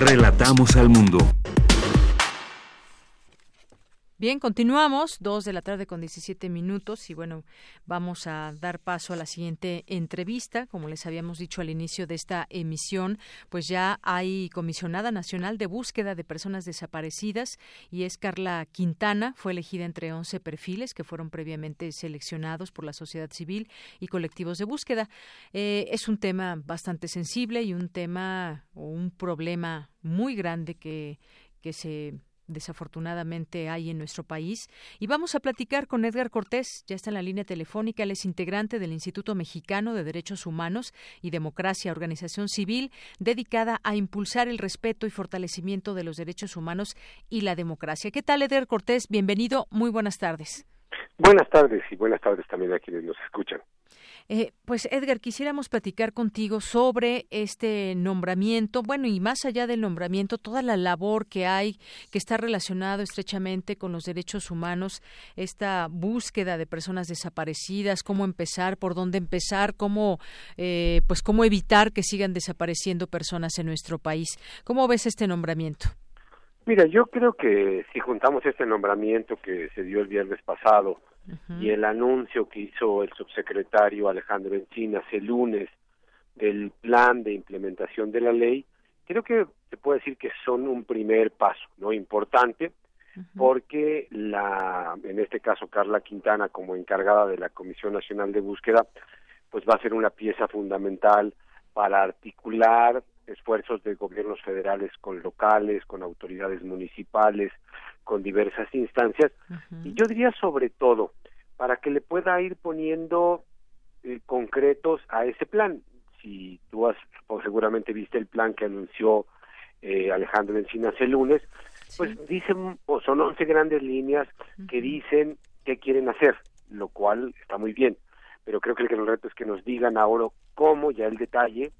Relatamos al mundo. Bien, continuamos, dos de la tarde con 17 minutos y bueno, vamos a dar paso a la siguiente entrevista. Como les habíamos dicho al inicio de esta emisión, pues ya hay comisionada nacional de búsqueda de personas desaparecidas y es Carla Quintana, fue elegida entre 11 perfiles que fueron previamente seleccionados por la sociedad civil y colectivos de búsqueda. Eh, es un tema bastante sensible y un tema o un problema muy grande que, que se desafortunadamente hay en nuestro país. Y vamos a platicar con Edgar Cortés, ya está en la línea telefónica, él es integrante del Instituto Mexicano de Derechos Humanos y Democracia, organización civil dedicada a impulsar el respeto y fortalecimiento de los derechos humanos y la democracia. ¿Qué tal, Edgar Cortés? Bienvenido, muy buenas tardes. Buenas tardes y buenas tardes también a quienes nos escuchan. Eh, pues Edgar, quisiéramos platicar contigo sobre este nombramiento, bueno, y más allá del nombramiento, toda la labor que hay, que está relacionado estrechamente con los derechos humanos, esta búsqueda de personas desaparecidas, cómo empezar, por dónde empezar, cómo, eh, pues cómo evitar que sigan desapareciendo personas en nuestro país. ¿Cómo ves este nombramiento? Mira, yo creo que si juntamos este nombramiento que se dio el viernes pasado, y el anuncio que hizo el subsecretario Alejandro Encinas el lunes del plan de implementación de la ley, creo que se puede decir que son un primer paso, ¿no? Importante, porque la, en este caso Carla Quintana como encargada de la Comisión Nacional de Búsqueda, pues va a ser una pieza fundamental para articular esfuerzos de gobiernos federales con locales, con autoridades municipales, con diversas instancias, y yo diría sobre todo, para que le pueda ir poniendo eh, concretos a ese plan. Si tú has, o seguramente viste el plan que anunció eh, Alejandro Encinas el lunes, pues dicen, o son 11 grandes líneas que dicen qué quieren hacer, lo cual está muy bien, pero creo que el reto es que nos digan ahora cómo, ya el detalle,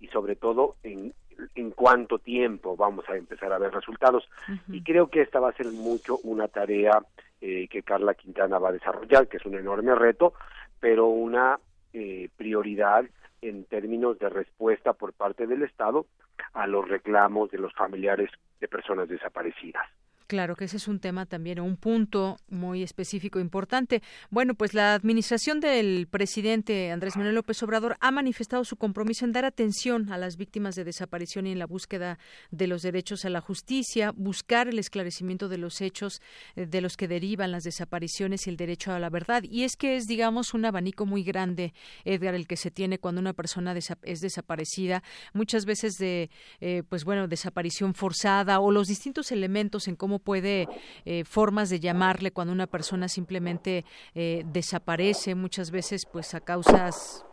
y sobre todo en en cuánto tiempo vamos a empezar a ver resultados. Y creo que esta va a ser mucho una tarea eh, que Carla Quintana va a desarrollar, que es un enorme reto, pero una eh, prioridad en términos de respuesta por parte del Estado a los reclamos de los familiares de personas desaparecidas. Claro que ese es un tema también, un punto muy específico importante. Bueno, pues la administración del presidente Andrés Manuel López Obrador ha manifestado su compromiso en dar atención a las víctimas de desaparición y en la búsqueda de los derechos a la justicia, buscar el esclarecimiento de los hechos eh, de los que derivan las desapariciones y el derecho a la verdad. Y es que es, digamos, un abanico muy grande, Edgar, el que se tiene cuando una persona es desaparecida, muchas veces de, eh, pues bueno, desaparición forzada o los distintos elementos en cómo puede eh, formas de llamarle cuando una persona simplemente eh, desaparece muchas veces pues a causas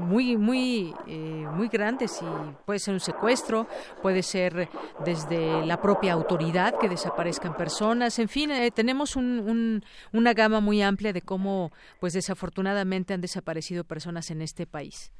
muy muy eh, muy grandes y puede ser un secuestro puede ser desde la propia autoridad que desaparezcan personas. En fin tenemos un, una gama muy amplia de cómo pues desafortunadamente han desaparecido personas en este país.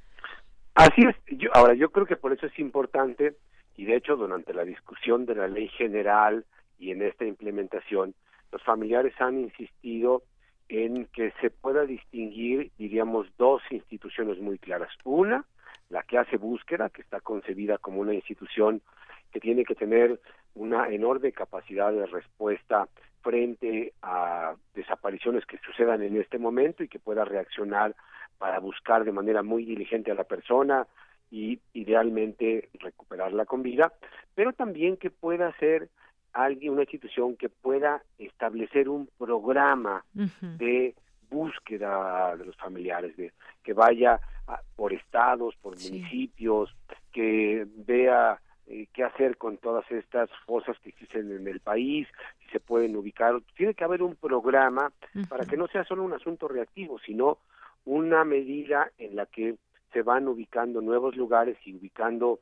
Así es. Yo, ahora yo creo que por eso es importante y de hecho durante la discusión de la ley general y en esta implementación, los familiares han insistido en que se pueda distinguir, diríamos, dos instituciones muy claras. Una, la que hace búsqueda, que está concebida como una institución que tiene que tener una enorme capacidad de respuesta frente a desapariciones que sucedan en este momento y que pueda reaccionar para buscar de manera muy diligente a la persona y idealmente recuperarla con vida, pero también que pueda ser alguien, una institución que pueda establecer un programa de búsqueda de los familiares, de que vaya por estados, por municipios, que vea eh, qué hacer con todas estas fosas que existen en el país, si se pueden ubicar. Tiene que haber un programa para que no sea solo un asunto reactivo, sino una medida en la que se van ubicando nuevos lugares y ubicando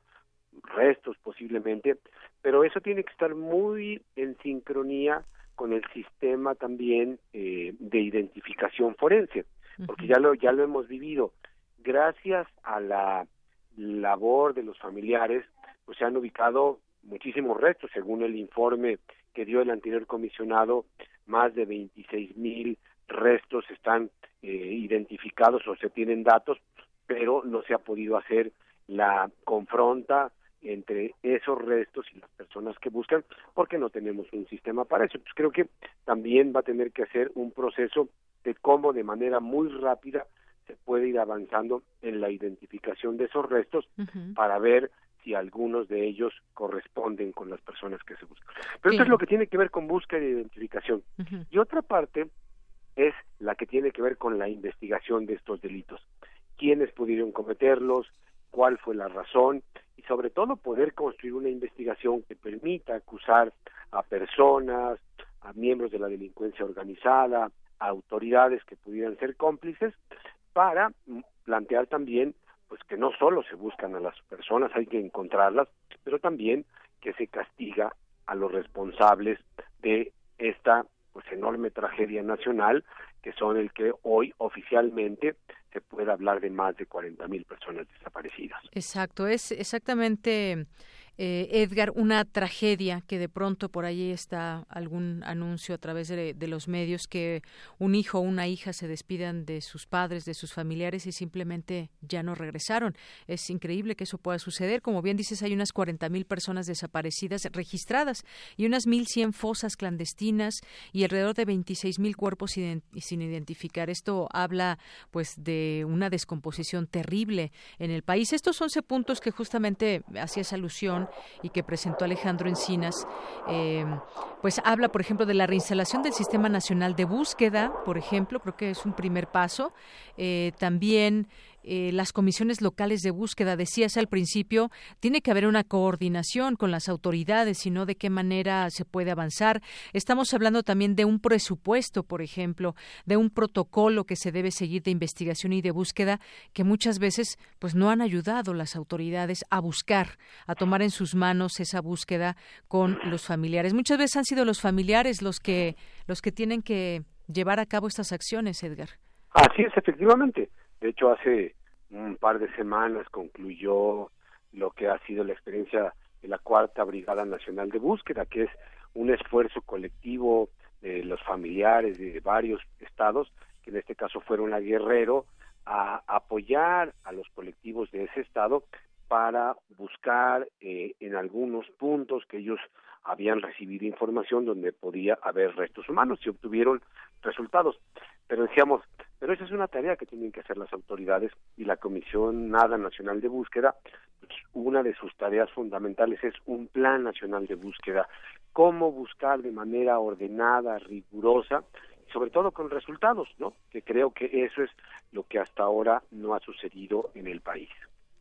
restos posiblemente, pero eso tiene que estar muy en sincronía con el sistema también eh, de identificación forense, porque ya lo ya lo hemos vivido. Gracias a la labor de los familiares, pues se han ubicado muchísimos restos, según el informe que dio el anterior comisionado, más de 26 mil restos están eh, identificados o se tienen datos, pero no se ha podido hacer la confronta entre esos restos y las personas que buscan porque no tenemos un sistema para eso. Pues creo que también va a tener que hacer un proceso de cómo de manera muy rápida se puede ir avanzando en la identificación de esos restos para ver si algunos de ellos corresponden con las personas que se buscan. Pero esto es lo que tiene que ver con búsqueda e identificación. Y otra parte es la que tiene que ver con la investigación de estos delitos. ¿Quiénes pudieron cometerlos? ¿Cuál fue la razón? Y sobre todo poder construir una investigación que permita acusar a personas, a miembros de la delincuencia organizada, a autoridades que pudieran ser cómplices, para plantear también pues que no solo se buscan a las personas, hay que encontrarlas, pero también que se castiga a los responsables de esta pues enorme tragedia nacional que son el que hoy oficialmente se puede hablar de más de 40 mil personas desaparecidas. Exacto, es exactamente eh, Edgar, una tragedia que de pronto por allí está algún anuncio a través de, los medios que un hijo o una hija se despidan de sus padres, de sus familiares y simplemente ya no regresaron. Es increíble que eso pueda suceder. Como bien dices, hay unas 40 mil personas desaparecidas registradas y unas 1.100 fosas clandestinas y alrededor de 26 mil cuerpos sin identificar. Esto habla pues de una descomposición terrible en el país. Estos 11 puntos que justamente hacías alusión y que presentó Alejandro Encinas, eh, pues habla, por ejemplo, de la reinstalación del Sistema Nacional de Búsqueda, por ejemplo, creo que es un primer paso. Eh, también eh, las comisiones locales de búsqueda, decías al principio, tiene que haber una coordinación con las autoridades, y no de qué manera se puede avanzar. Estamos hablando también de un presupuesto, por ejemplo, de un protocolo que se debe seguir de investigación y de búsqueda que muchas veces pues no han ayudado las autoridades a buscar, a tomar en sus manos esa búsqueda con los familiares. Muchas veces han sido los familiares los que los que tienen que llevar a cabo estas acciones, Edgar. Así es, efectivamente. De hecho, hace un par de semanas concluyó lo que ha sido la experiencia de la Cuarta Brigada Nacional de Búsqueda, que es un esfuerzo colectivo de los familiares de varios estados, que en este caso fueron la Guerrero, a apoyar a los colectivos de ese estado para buscar eh, en algunos puntos que ellos habían recibido información donde podía haber restos humanos y obtuvieron resultados. Pero decíamos, pero esa es una tarea que tienen que hacer las autoridades y la Comisión Nada Nacional de Búsqueda, pues, una de sus tareas fundamentales es un plan nacional de búsqueda, cómo buscar de manera ordenada, rigurosa, y sobre todo con resultados, ¿no? Que creo que eso es lo que hasta ahora no ha sucedido en el país.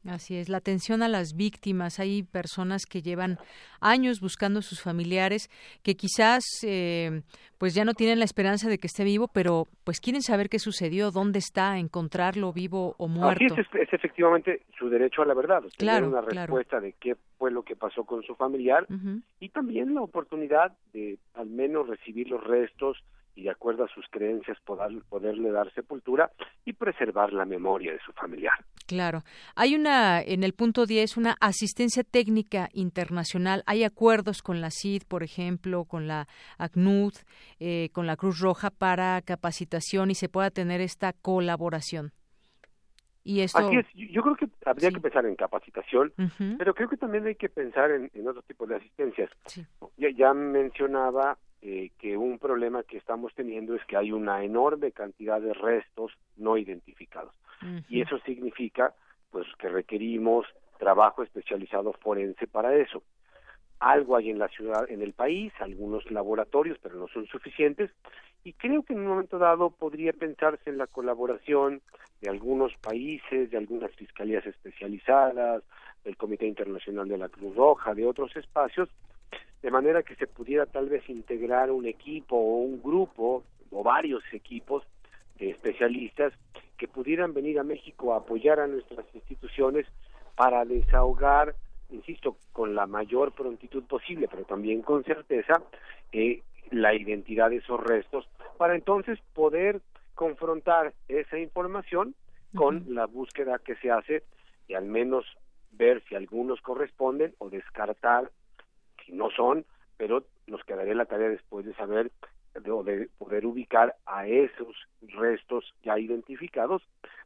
Así es, la atención a las víctimas. Hay personas que llevan años buscando a sus familiares, que quizás eh, pues ya no tienen la esperanza de que esté vivo, pero pues quieren saber qué sucedió, dónde está, encontrarlo vivo o muerto. Así es, es, efectivamente su derecho a la verdad, tener una respuesta de qué fue lo que pasó con su familiar y también la oportunidad de al menos recibir los restos y de acuerdo a sus creencias poder, poderle dar sepultura y preservar la memoria de su familiar. Claro. Hay una, en el punto 10, una asistencia técnica internacional. Hay acuerdos con la CID, por ejemplo, con la ACNUD, eh, con la Cruz Roja para capacitación y se pueda tener esta colaboración. Y esto... Así es, yo creo que habría que pensar en capacitación, pero creo que también hay que pensar en, otro tipo de asistencias. Ya, ya mencionaba eh, que un problema que estamos teniendo es que hay una enorme cantidad de restos no identificados. Y eso significa pues que requerimos trabajo especializado forense para eso. Algo hay en la ciudad, en el país, algunos laboratorios, pero no son suficientes. Y creo que en un momento dado podría pensarse en la colaboración de algunos países, de algunas fiscalías especializadas, del Comité Internacional de la Cruz Roja, de otros espacios, de manera que se pudiera tal vez integrar un equipo o un grupo o varios equipos de especialistas que pudieran venir a México a apoyar a nuestras instituciones para desahogar, insisto, con la mayor prontitud posible, pero también con certeza, eh, la identidad de esos restos, para entonces poder confrontar esa información con la búsqueda que se hace y al menos ver si algunos corresponden o descartar si no son, pero nos quedaría la tarea después de saber de poder ubicar a esos restos ya identificados,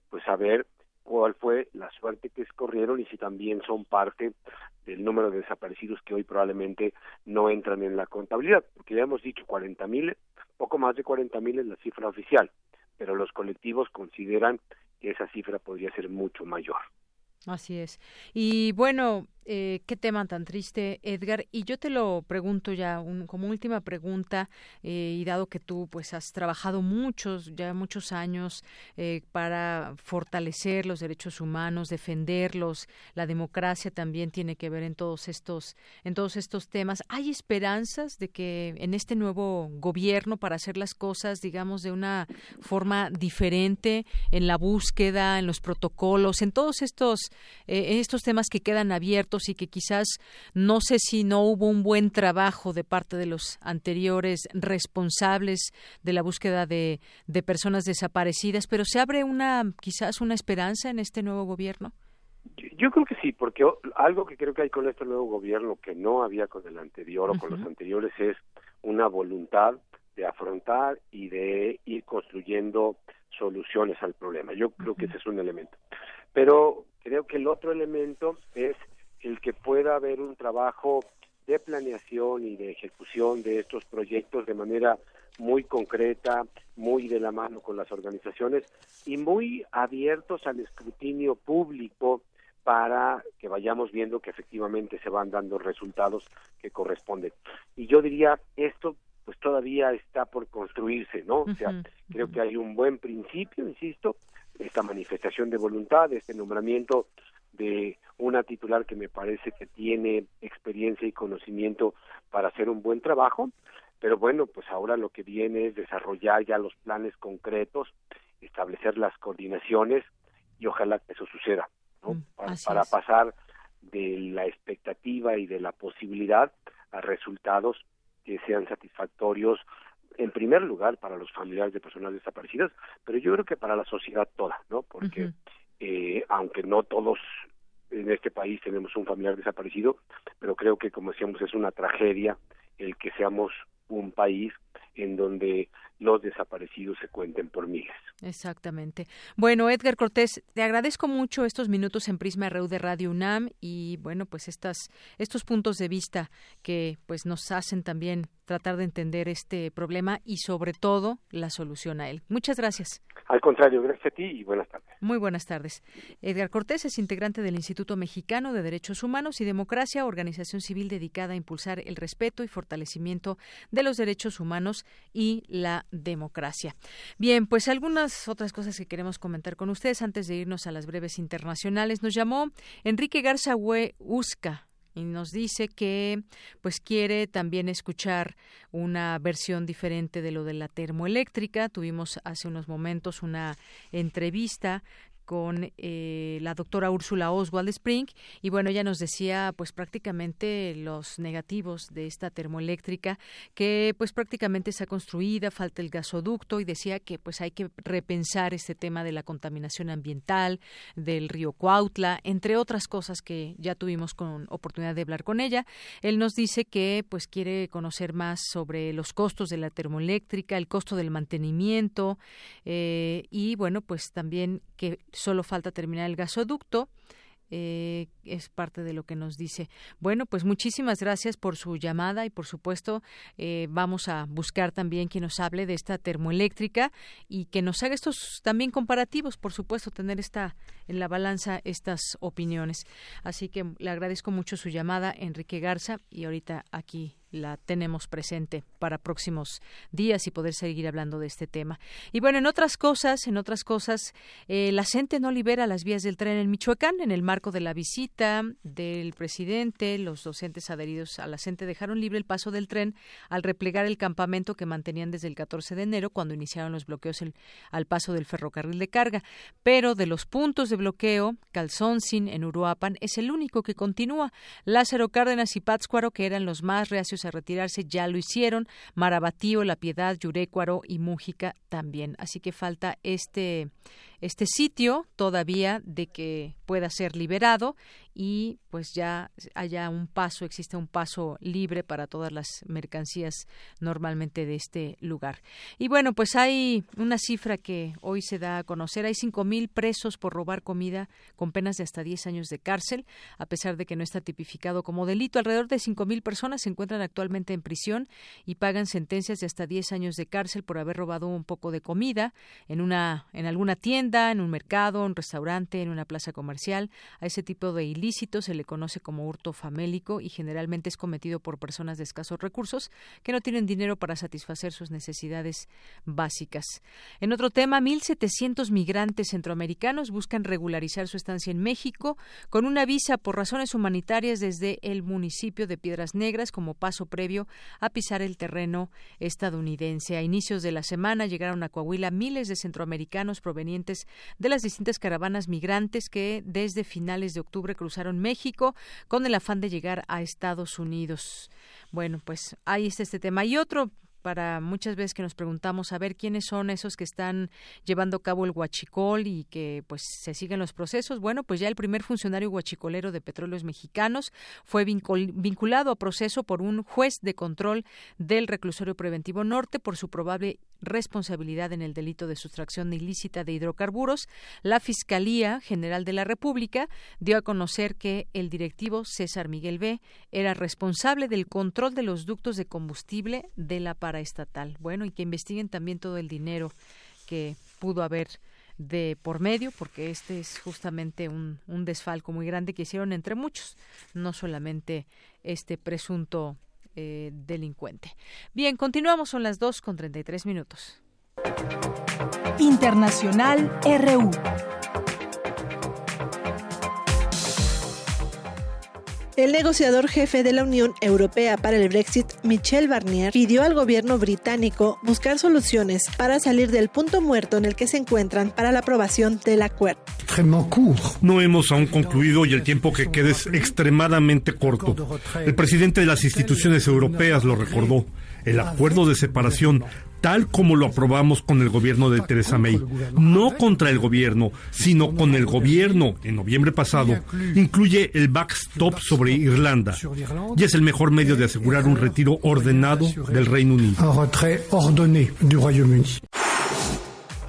pues saber cuál fue la suerte que escorrieron y si también son parte del número de desaparecidos que hoy probablemente no entran en la contabilidad, porque ya hemos dicho 40 mil, poco más de 40 mil es la cifra oficial, pero los colectivos consideran que esa cifra podría ser mucho mayor. Así es. Y bueno, eh, qué tema tan triste, Edgar. Y yo te lo pregunto ya como última pregunta, eh, y dado que tú pues has trabajado muchos, ya muchos años eh, para fortalecer los derechos humanos, defenderlos, la democracia también tiene que ver en todos estos, en todos estos temas. ¿Hay esperanzas de que en este nuevo gobierno para hacer las cosas, digamos, de una forma diferente en la búsqueda, en los protocolos, en todos estos, en estos temas que quedan abiertos? Y que quizás no sé si no hubo un buen trabajo de parte de los anteriores responsables de la búsqueda de, de personas desaparecidas, pero se abre una quizás una esperanza en este nuevo gobierno. Yo creo que sí, porque algo que creo que hay con este nuevo gobierno que no había con el anterior o con los anteriores es una voluntad de afrontar y de ir construyendo soluciones al problema. Yo creo que ese es un elemento. Pero creo que el otro elemento es el que pueda haber un trabajo de planeación y de ejecución de estos proyectos de manera muy concreta, muy de la mano con las organizaciones y muy abiertos al escrutinio público para que vayamos viendo que efectivamente se van dando resultados que corresponden. Y yo diría, esto pues todavía está por construirse, ¿no? O sea, creo que hay un buen principio, insisto, esta manifestación de voluntad, este nombramiento de una titular que me parece que tiene experiencia y conocimiento para hacer un buen trabajo, pero bueno, pues ahora lo que viene es desarrollar ya los planes concretos, establecer las coordinaciones y ojalá que eso suceda, ¿no? Mm, para, pasar de la expectativa y de la posibilidad a resultados que sean satisfactorios en primer lugar para los familiares de personas desaparecidas, pero yo creo que para la sociedad toda, ¿no? Porque eh, aunque no todos en este país tenemos un familiar desaparecido, pero creo que, como decíamos, es una tragedia el que seamos un país en donde los desaparecidos se cuenten por miles. Exactamente. Bueno, Edgar Cortés, te agradezco mucho estos minutos en Prisma RU de Radio UNAM y bueno, pues estas estos puntos de vista que pues nos hacen también tratar de entender este problema y sobre todo la solución a él. Muchas gracias. Al contrario, gracias a ti y buenas tardes. Muy buenas tardes. Edgar Cortés es integrante del Instituto Mexicano de Derechos Humanos y Democracia, organización civil dedicada a impulsar el respeto y fortalecimiento de los derechos humanos y la democracia. Bien, pues algunas otras cosas que queremos comentar con ustedes antes de irnos a las breves internacionales. Nos llamó Enrique Garza Usca y nos dice que pues quiere también escuchar una versión diferente de lo de la termoeléctrica. Tuvimos hace unos momentos una entrevista con eh, la doctora Úrsula Oswald Spring y bueno ella nos decía pues prácticamente los negativos de esta termoeléctrica que pues prácticamente está construida falta el gasoducto y decía que pues hay que repensar este tema de la contaminación ambiental del río Cuautla entre otras cosas que ya tuvimos con oportunidad de hablar con ella. Él nos dice que pues quiere conocer más sobre los costos de la termoeléctrica el costo del mantenimiento eh, y bueno pues también que solo falta terminar el gasoducto. Eh, es parte de lo que nos dice. Bueno, pues muchísimas gracias por su llamada y por supuesto eh, vamos a buscar también quien nos hable de esta termoeléctrica y que nos haga estos también comparativos, por supuesto, tener esta en la balanza estas opiniones. Así que le agradezco mucho su llamada, Enrique Garza, y ahorita aquí la tenemos presente para próximos días y poder seguir hablando de este tema. Y bueno, en otras cosas, en otras cosas, eh, la gente no libera las vías del tren en Michoacán en el marco de la visita del presidente, los docentes adheridos a la CENTE dejaron libre el paso del tren al replegar el campamento que mantenían desde el 14 de enero, cuando iniciaron los bloqueos al paso del ferrocarril de carga. Pero de los puntos de bloqueo, Calzoncin en Uruapan es el único que continúa. Lázaro Cárdenas y Pátzcuaro, que eran los más reacios a retirarse, ya lo hicieron. Marabatío, La Piedad, Yurécuaro y Mújica también. Así que falta este este sitio todavía de que pueda ser liberado y pues ya haya un paso, existe un paso libre para todas las mercancías normalmente de este lugar. Y bueno, pues hay una cifra que hoy se da a conocer. Hay cinco mil presos por robar comida con penas de hasta 10 años de cárcel, a pesar de que no está tipificado como delito. Alrededor de cinco mil personas se encuentran actualmente en prisión y pagan sentencias de hasta 10 años de cárcel por haber robado un poco de comida en una en alguna tienda, en un mercado, en un restaurante, en una plaza comercial. A ese tipo de ilícito se le conoce como hurto famélico y generalmente es cometido por personas de escasos recursos que no tienen dinero para satisfacer sus necesidades básicas. En otro tema, 1.700 migrantes centroamericanos buscan regularizar su estancia en México con una visa por razones humanitarias desde el municipio de Piedras Negras como paso previo a pisar el terreno estadounidense. A inicios de la semana llegaron a Coahuila miles de centroamericanos provenientes de las distintas caravanas migrantes que desde finales de octubre cruzaron México con el afán de llegar a Estados Unidos. Bueno, pues ahí está este tema. Y otro para muchas veces que nos preguntamos a ver quiénes son esos que están llevando a cabo el huachicol y que pues se siguen los procesos. Bueno, pues ya el primer funcionario huachicolero de Petróleos Mexicanos fue vinculado a proceso por un juez de control del reclusorio preventivo norte por su probable responsabilidad en el delito de sustracción ilícita de hidrocarburos. La Fiscalía General de la República dio a conocer que el directivo César Miguel B era responsable del control de los ductos de combustible de la estatal. Bueno, y que investiguen también todo el dinero que pudo haber de por medio, porque este es justamente un, un desfalco muy grande que hicieron entre muchos, no solamente este presunto eh, delincuente. Bien, continuamos, son las 2 con 33 minutos. Internacional RU. El negociador jefe de la Unión Europea para el Brexit, Michel Barnier, pidió al gobierno británico buscar soluciones para salir del punto muerto en el que se encuentran para la aprobación del acuerdo. No hemos aún concluido y el tiempo que queda es extremadamente corto. El presidente de las instituciones europeas lo recordó. El acuerdo de separación tal como lo aprobamos con el gobierno de Theresa May, no contra el gobierno, sino con el gobierno. En noviembre pasado, incluye el backstop sobre Irlanda. Y es el mejor medio de asegurar un retiro ordenado del Reino Unido.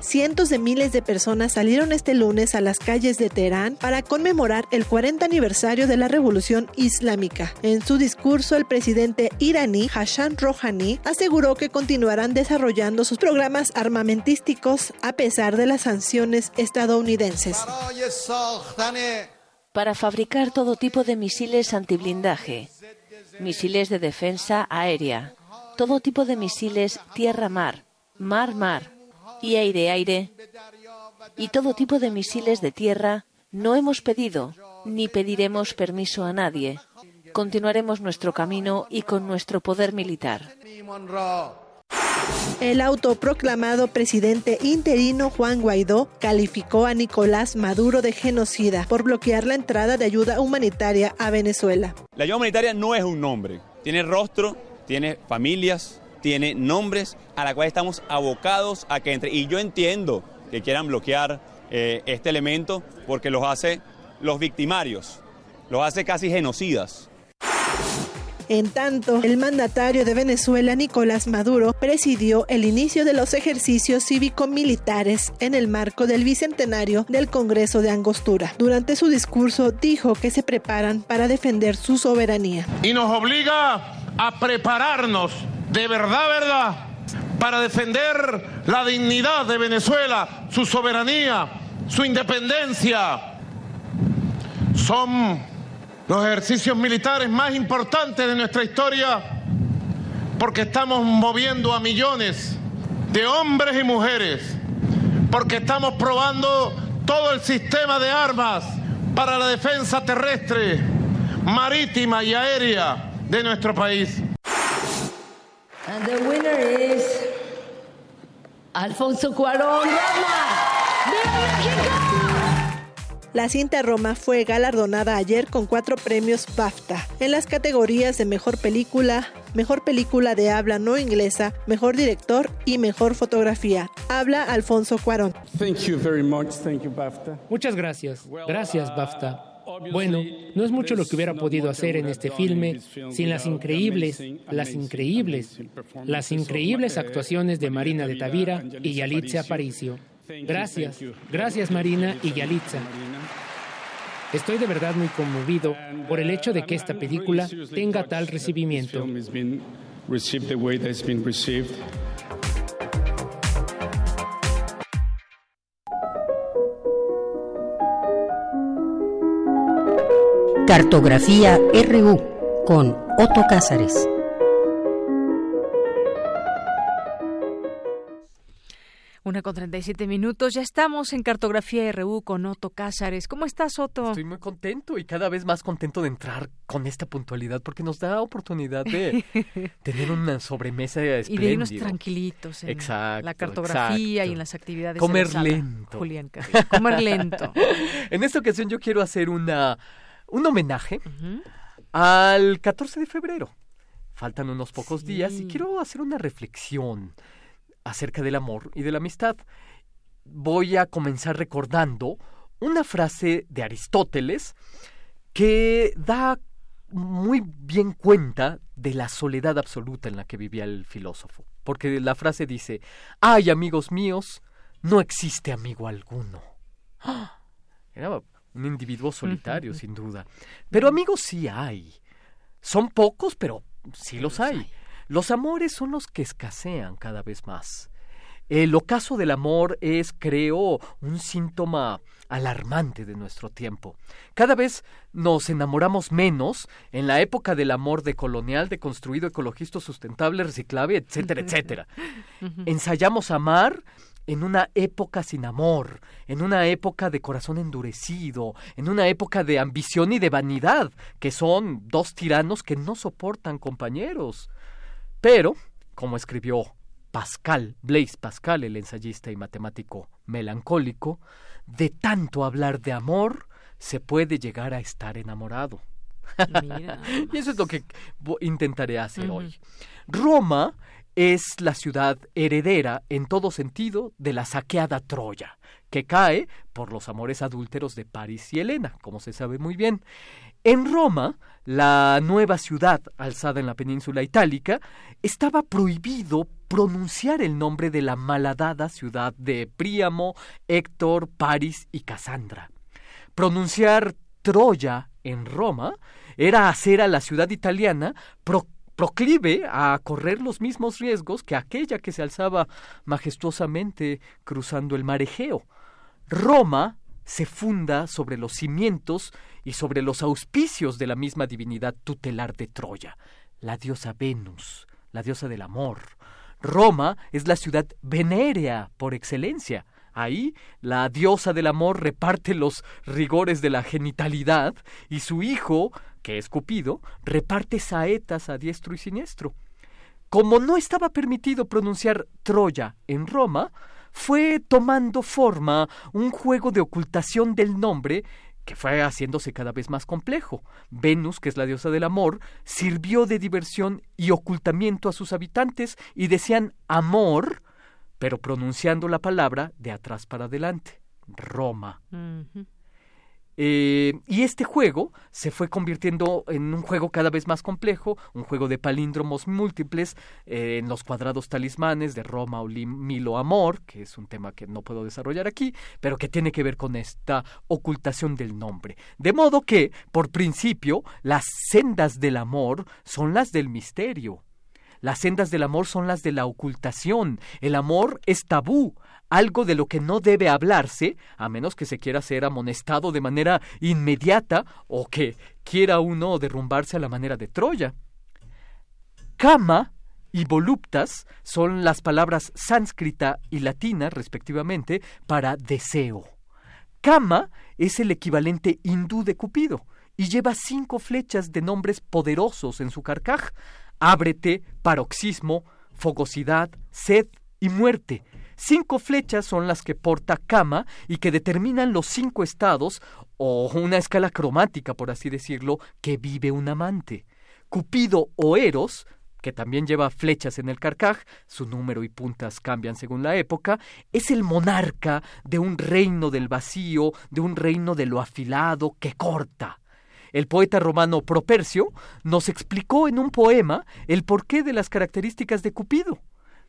Cientos de miles de personas salieron este lunes a las calles de Teherán para conmemorar el 40 aniversario de la Revolución Islámica. En su discurso, el presidente iraní Hassan Rouhani aseguró que continuarán desarrollando sus programas armamentísticos a pesar de las sanciones estadounidenses. Para fabricar todo tipo de misiles antiblindaje, misiles de defensa aérea, todo tipo de misiles tierra-mar, mar-mar, y aire-aire y todo tipo de misiles de tierra, no hemos pedido ni pediremos permiso a nadie. Continuaremos nuestro camino y con nuestro poder militar. El autoproclamado presidente interino Juan Guaidó calificó a Nicolás Maduro de genocida por bloquear la entrada de ayuda humanitaria a Venezuela. La ayuda humanitaria no es un nombre, tiene rostro, tiene familias, tiene nombres a la cual estamos abocados a que entre. Y yo entiendo que quieran bloquear eh, este elemento porque los hace los victimarios, los hace casi genocidas. En tanto, el mandatario de Venezuela, Nicolás Maduro, presidió el inicio de los ejercicios cívico-militares en el marco del bicentenario del Congreso de Angostura. Durante su discurso dijo que se preparan para defender su soberanía. Y nos obliga a prepararnos de verdad, verdad, para defender la dignidad de Venezuela, su soberanía, su independencia. Son los ejercicios militares más importantes de nuestra historia porque estamos moviendo a millones de hombres y mujeres, porque estamos probando todo el sistema de armas para la defensa terrestre, marítima y aérea de nuestro país. And the winner is Alfonso Cuarón La cinta Roma fue galardonada ayer con cuatro premios BAFTA en las categorías de Mejor Película, Mejor Película de Habla No Inglesa, Mejor Director y Mejor Fotografía. Habla Alfonso Cuarón. Muchas gracias. Gracias, BAFTA. Bueno, no es mucho lo que hubiera podido hacer en este filme sin las increíbles, las increíbles, las increíbles actuaciones de Marina de Tavira y Yalitza Aparicio. Gracias, gracias Marina y Yalitza. Estoy de verdad muy conmovido por el hecho de que esta película tenga tal recibimiento. Cartografía RU con Otto Cázares. Una con 37 minutos. Ya estamos en Cartografía RU con Otto Cázares. ¿Cómo estás, Otto? Estoy muy contento y cada vez más contento de entrar con esta puntualidad porque nos da oportunidad de tener una sobremesa espléndida. Y de irnos tranquilitos en exacto, la cartografía y en las actividades. Comer de la sala. lento. Julián Carrillo. Comer lento. en esta ocasión yo quiero hacer una, un homenaje al 14 de febrero. Faltan unos pocos Sí. días y quiero hacer una reflexión acerca del amor y de la amistad. Voy a comenzar recordando una frase de Aristóteles que da muy bien cuenta de la soledad absoluta en la que vivía el filósofo. Porque la frase dice, ay amigos míos, no existe amigo alguno. ¡Ah! Era un individuo solitario, sin duda. Pero amigos sí hay. Son pocos, pero sí los hay. Los amores son los que escasean cada vez más. El ocaso del amor es, creo, un síntoma alarmante de nuestro tiempo. Cada vez nos enamoramos menos en la época del amor decolonial, deconstruido, ecologista, sustentable, reciclable, etcétera, etcétera. Ensayamos amar en una época sin amor, en una época de corazón endurecido, en una época de ambición y de vanidad, que son dos tiranos que no soportan compañeros. Pero, como escribió Pascal, Blaise Pascal, el ensayista y matemático melancólico, de tanto hablar de amor se puede llegar a estar enamorado. y eso es lo que intentaré hacer hoy. Roma es la ciudad heredera en todo sentido de la saqueada Troya, que cae por los amores adúlteros de París y Helena, como se sabe muy bien. En Roma, la nueva ciudad alzada en la península itálica, estaba prohibido pronunciar el nombre de la malhadada ciudad de Príamo, Héctor, París y Casandra. Pronunciar Troya en Roma era hacer a la ciudad italiana proclive a correr los mismos riesgos que aquella que se alzaba majestuosamente cruzando el mar Egeo. Roma se funda sobre los cimientos y sobre los auspicios de la misma divinidad tutelar de Troya, la diosa Venus, la diosa del amor. Roma es la ciudad venérea por excelencia. Ahí la diosa del amor reparte los rigores de la genitalidad y su hijo, que es Cupido, reparte saetas a diestro y siniestro. Como no estaba permitido pronunciar Troya en Roma, fue tomando forma un juego de ocultación del nombre que fue haciéndose cada vez más complejo. Venus, que es la diosa del amor, sirvió de diversión y ocultamiento a sus habitantes y decían amor, pero pronunciando la palabra de atrás para adelante, Roma. Eh, y este juego se fue convirtiendo en un juego cada vez más complejo, un juego de palíndromos múltiples eh, en los cuadrados talismanes de Roma o Milo Amor, que es un tema que no puedo desarrollar aquí, pero que tiene que ver con esta ocultación del nombre. De modo que, por principio, las sendas del amor son las del misterio. Las sendas del amor son las de la ocultación. El amor es tabú, algo de lo que no debe hablarse, a menos que se quiera ser amonestado de manera inmediata o que quiera uno derrumbarse a la manera de Troya. Kama y voluptas son las palabras sánscrita y latina, respectivamente, para deseo. Kama es el equivalente hindú de Cupido y lleva cinco flechas de nombres poderosos en su carcaj. Ábrete, paroxismo, fogosidad, sed y muerte. Cinco flechas son las que porta Kama y que determinan los cinco estados, o una escala cromática, por así decirlo, que vive un amante. Cupido o Eros, que también lleva flechas en el carcaj, su número y puntas cambian según la época, es el monarca de un reino del vacío, de un reino de lo afilado que corta. El poeta romano Propercio nos explicó en un poema el porqué de las características de Cupido.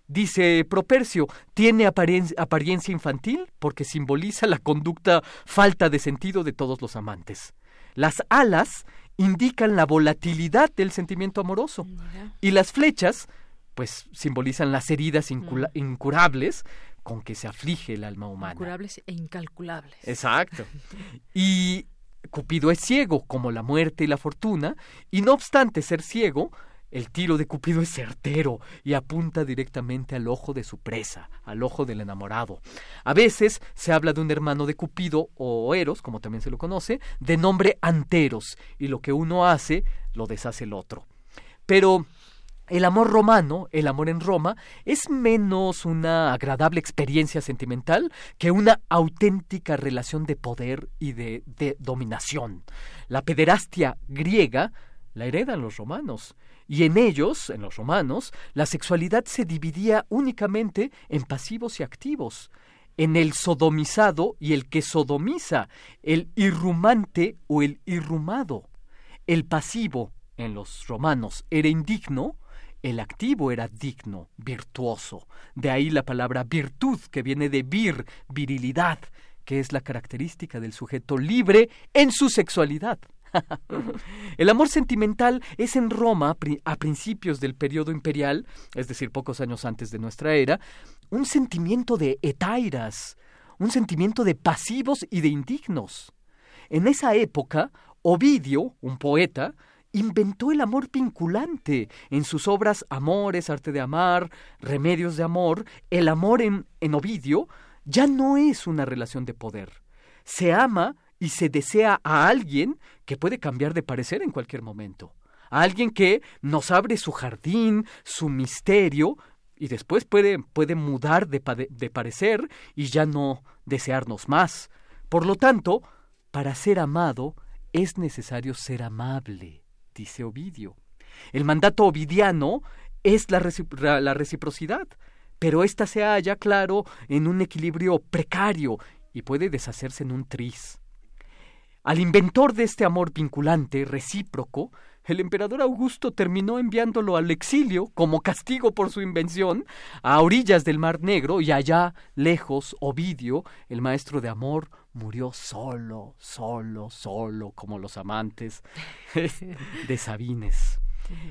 Dice Propercio, tiene apariencia infantil porque simboliza la conducta falta de sentido de todos los amantes. Las alas indican la volatilidad del sentimiento amoroso y las flechas pues simbolizan las heridas incurables con que se aflige el alma humana. Incurables e incalculables. Exacto. Y Cupido es ciego, como la muerte y la fortuna, y no obstante ser ciego, el tiro de Cupido es certero y apunta directamente al ojo de su presa, al ojo del enamorado. A veces se habla de un hermano de Cupido o Eros, como también se lo conoce, de nombre Anteros, y lo que uno hace lo deshace el otro. Pero el amor romano, el amor en Roma, es menos una agradable experiencia sentimental que una auténtica relación de poder y de, de dominación. La pederastia griega la heredan los romanos y en ellos, en los romanos, la sexualidad se dividía únicamente en pasivos y activos, en el sodomizado y el que sodomiza, el irrumante o el irrumado. El pasivo, en los romanos, era indigno, el activo era digno, virtuoso. De ahí la palabra virtud, que viene de vir, virilidad, que es la característica del sujeto libre en su sexualidad. El amor sentimental es en Roma, a principios del periodo imperial, es decir, pocos años antes de nuestra era, un sentimiento de etairas, un sentimiento de pasivos y de indignos. En esa época, Ovidio, un poeta, inventó el amor vinculante en sus obras Amores, Arte de Amar, Remedios de Amor. El amor en, en Ovidio ya no es una relación de poder. Se ama y se desea a alguien que puede cambiar de parecer en cualquier momento. A alguien que nos abre su jardín, su misterio, y después puede, puede mudar de, parecer y ya no desearnos más. Por lo tanto, para ser amado es necesario ser amable, dice Ovidio. El mandato ovidiano es la, la reciprocidad, pero ésta se halla, claro, en un equilibrio precario y puede deshacerse en un tris. Al inventor de este amor vinculante, recíproco, el emperador Augusto terminó enviándolo al exilio como castigo por su invención a orillas del Mar Negro y allá, lejos, Ovidio, el maestro de amor, murió solo, solo, solo, como los amantes de Sabines.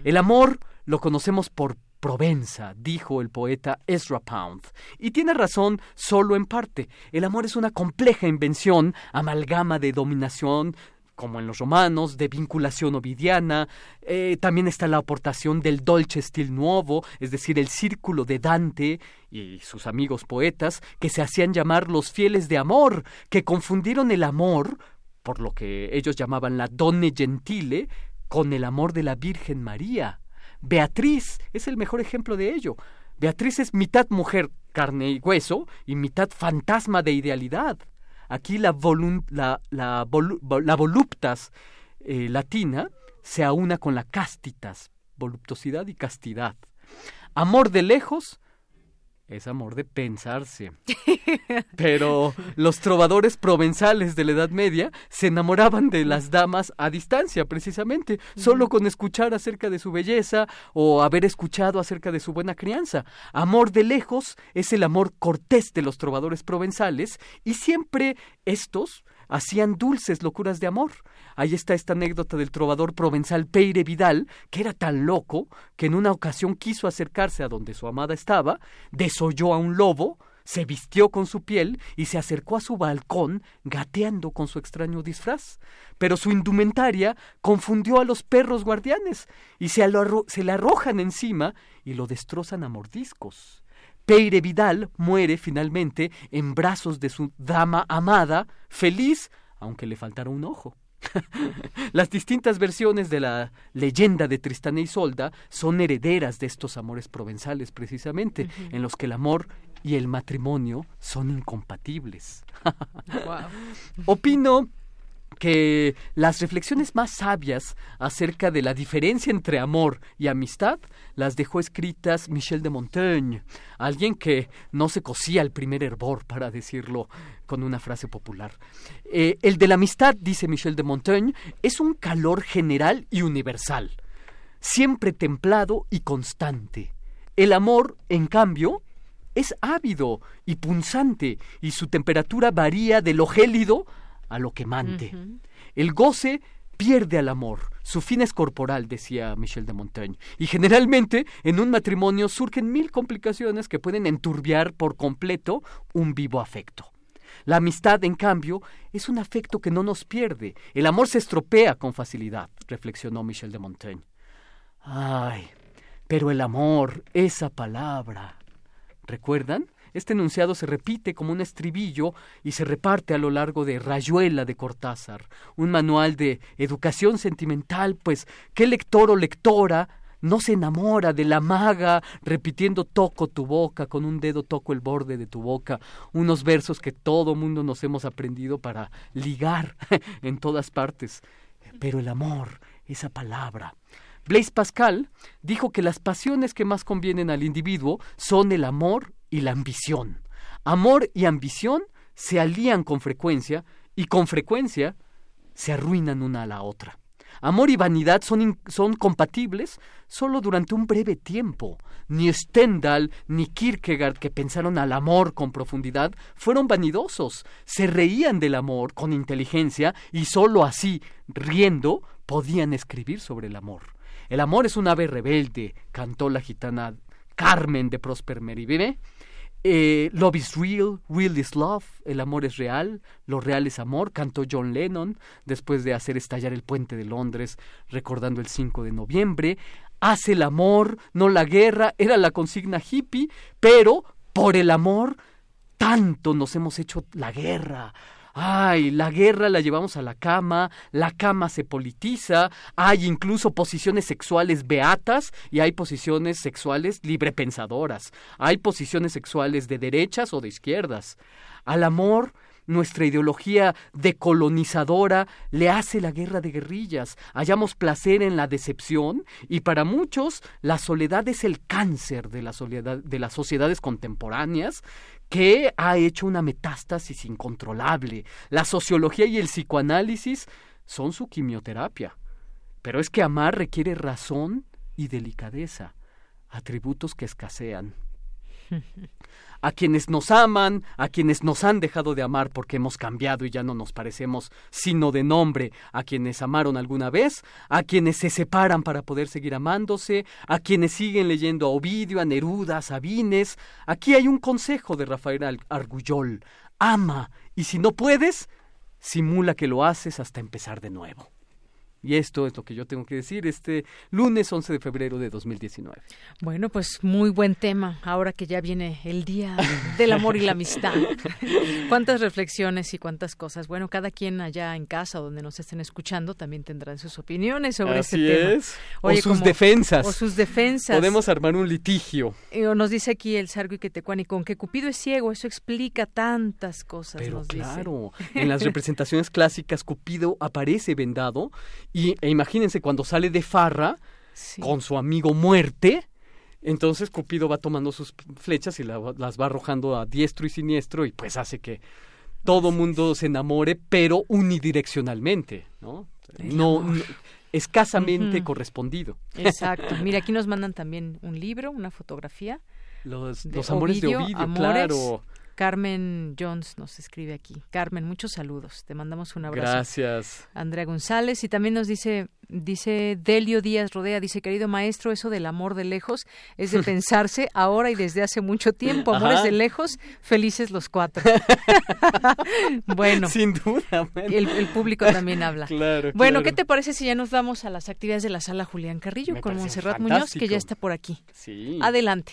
El amor lo conocemos por Provenza, dijo el poeta Ezra Pound. Y tiene razón solo en parte. El amor es una compleja invención, amalgama de dominación, como en los romanos, de vinculación ovidiana. Eh, también está la aportación del dolce stil nuovo, es decir, el círculo de Dante y sus amigos poetas, que se hacían llamar los fieles de amor, que confundieron el amor, por lo que ellos llamaban la donne gentile, con el amor de la Virgen María. Beatriz es el mejor ejemplo de ello. Beatriz es mitad mujer, carne y hueso, y mitad fantasma de idealidad. Aquí la, la, voluptas eh, latina se aúna con la castitas, voluptuosidad y castidad. Amor de lejos es amor de pensarse. Pero los trovadores provenzales de la Edad Media se enamoraban de las damas a distancia, precisamente, solo con escuchar acerca de su belleza o haber escuchado acerca de su buena crianza. Amor de lejos es el amor cortés de los trovadores provenzales y siempre estos hacían dulces locuras de amor. Ahí está esta anécdota del trovador provenzal Peire Vidal, que era tan loco que en una ocasión quiso acercarse a donde su amada estaba, desoyó a un lobo, se vistió con su piel y se acercó a su balcón gateando con su extraño disfraz. Pero su indumentaria confundió a los perros guardianes y se, se le arrojan encima y lo destrozan a mordiscos. Peire Vidal muere finalmente en brazos de su dama amada, feliz, aunque le faltara un ojo. Las distintas versiones de la leyenda de Tristán e Isolda son herederas de estos amores provenzales, precisamente, en los que el amor y el matrimonio son incompatibles. Opino que las reflexiones más sabias acerca de la diferencia entre amor y amistad las dejó escritas Michel de Montaigne, alguien que no se cosía el primer hervor, para decirlo con una frase popular. Eh, el de la amistad, dice Michel de Montaigne, es un calor general y universal, siempre templado y constante. El amor, en cambio, es ávido y punzante, y su temperatura varía de lo gélido a lo quemante. El goce pierde al amor. Su fin es corporal, decía Michel de Montaigne. Y generalmente en un matrimonio surgen mil complicaciones que pueden enturbiar por completo un vivo afecto. La amistad, en cambio, es un afecto que no nos pierde. El amor se estropea con facilidad, reflexionó Michel de Montaigne. Ay, pero el amor, esa palabra. ¿Recuerdan? Este enunciado se repite como un estribillo y se reparte a lo largo de Rayuela de Cortázar, un manual de educación sentimental, pues ¿qué lector o lectora no se enamora de la maga repitiendo toco tu boca, con un dedo toco el borde de tu boca, unos versos que todo mundo nos hemos aprendido para ligar en todas partes. Pero el amor, esa palabra. Blaise Pascal dijo que las pasiones que más convienen al individuo son el amor y la ambición. Amor y ambición se alían con frecuencia y con frecuencia se arruinan una a la otra. Amor y vanidad son, son compatibles solo durante un breve tiempo. Ni Stendhal ni Kierkegaard, que pensaron al amor con profundidad, fueron vanidosos. Se reían del amor con inteligencia y sólo así, riendo, podían escribir sobre el amor. El amor es un ave rebelde, cantó la gitana Carmen de Prosper Meribire. Eh, love is real, real is love, el amor es real, lo real es amor, cantó John Lennon después de hacer estallar el puente de Londres, recordando el 5 de noviembre. Hace el amor, no la guerra, era la consigna hippie, pero por el amor tanto nos hemos hecho la guerra, ay, la guerra la llevamos a la cama, la cama se politiza, hay incluso posiciones sexuales beatas y hay posiciones sexuales librepensadoras, hay posiciones sexuales de derechas o de izquierdas. Al amor nuestra ideología decolonizadora le hace la guerra de guerrillas. Hallamos placer en la decepción y para muchos la soledad es el cáncer de la, soledad, de las sociedades contemporáneas que ha hecho una metástasis incontrolable. La sociología y el psicoanálisis son su quimioterapia. Pero es que amar requiere razón y delicadeza, atributos que escasean. a quienes nos aman, a quienes nos han dejado de amar porque hemos cambiado y ya no nos parecemos sino de nombre, a quienes amaron alguna vez, a quienes se separan para poder seguir amándose, a quienes siguen leyendo a Ovidio, a Neruda, a Sabines. Aquí hay un consejo de Rafael Argullol. Ama, y si no puedes, simula que lo haces hasta empezar de nuevo. Y esto es lo que yo tengo que decir este lunes 11 de febrero de 2019. Bueno, pues muy buen tema, ahora que ya viene el Día del Amor y la Amistad. cuántas reflexiones y cuántas cosas. Bueno, cada quien allá en casa donde nos estén escuchando también tendrán sus opiniones sobre Así este tema. es. o sus defensas. O sus defensas. Podemos armar un litigio. Nos dice aquí el Sargo y Quetecuani, con que Cupido es ciego, eso explica tantas cosas. Pero nos claro, en las representaciones clásicas Cupido aparece vendado y, e imagínense cuando sale de farra con su amigo muerte, entonces Cupido va tomando sus flechas y la- las va arrojando a diestro y siniestro y pues hace que todo mundo se enamore, pero unidireccionalmente, ¿no? No, escasamente correspondido. Exacto. Mira, aquí nos mandan también un libro, una fotografía. Los, de los amores de Ovidio, Amores. claro. Carmen Jones nos escribe aquí. Carmen, muchos saludos. Te mandamos un abrazo. Gracias. Andrea González y también nos dice dice Delio Díaz Rodea dice querido maestro eso del amor de lejos es de pensarse ahora y desde hace mucho tiempo amores Ajá. de lejos felices los cuatro bueno Sin duda. el, el público también habla Claro, bueno claro. qué te parece si ya nos vamos a las actividades de la sala Julián Carrillo Me con Monserrat Muñoz que ya está por aquí Sí. adelante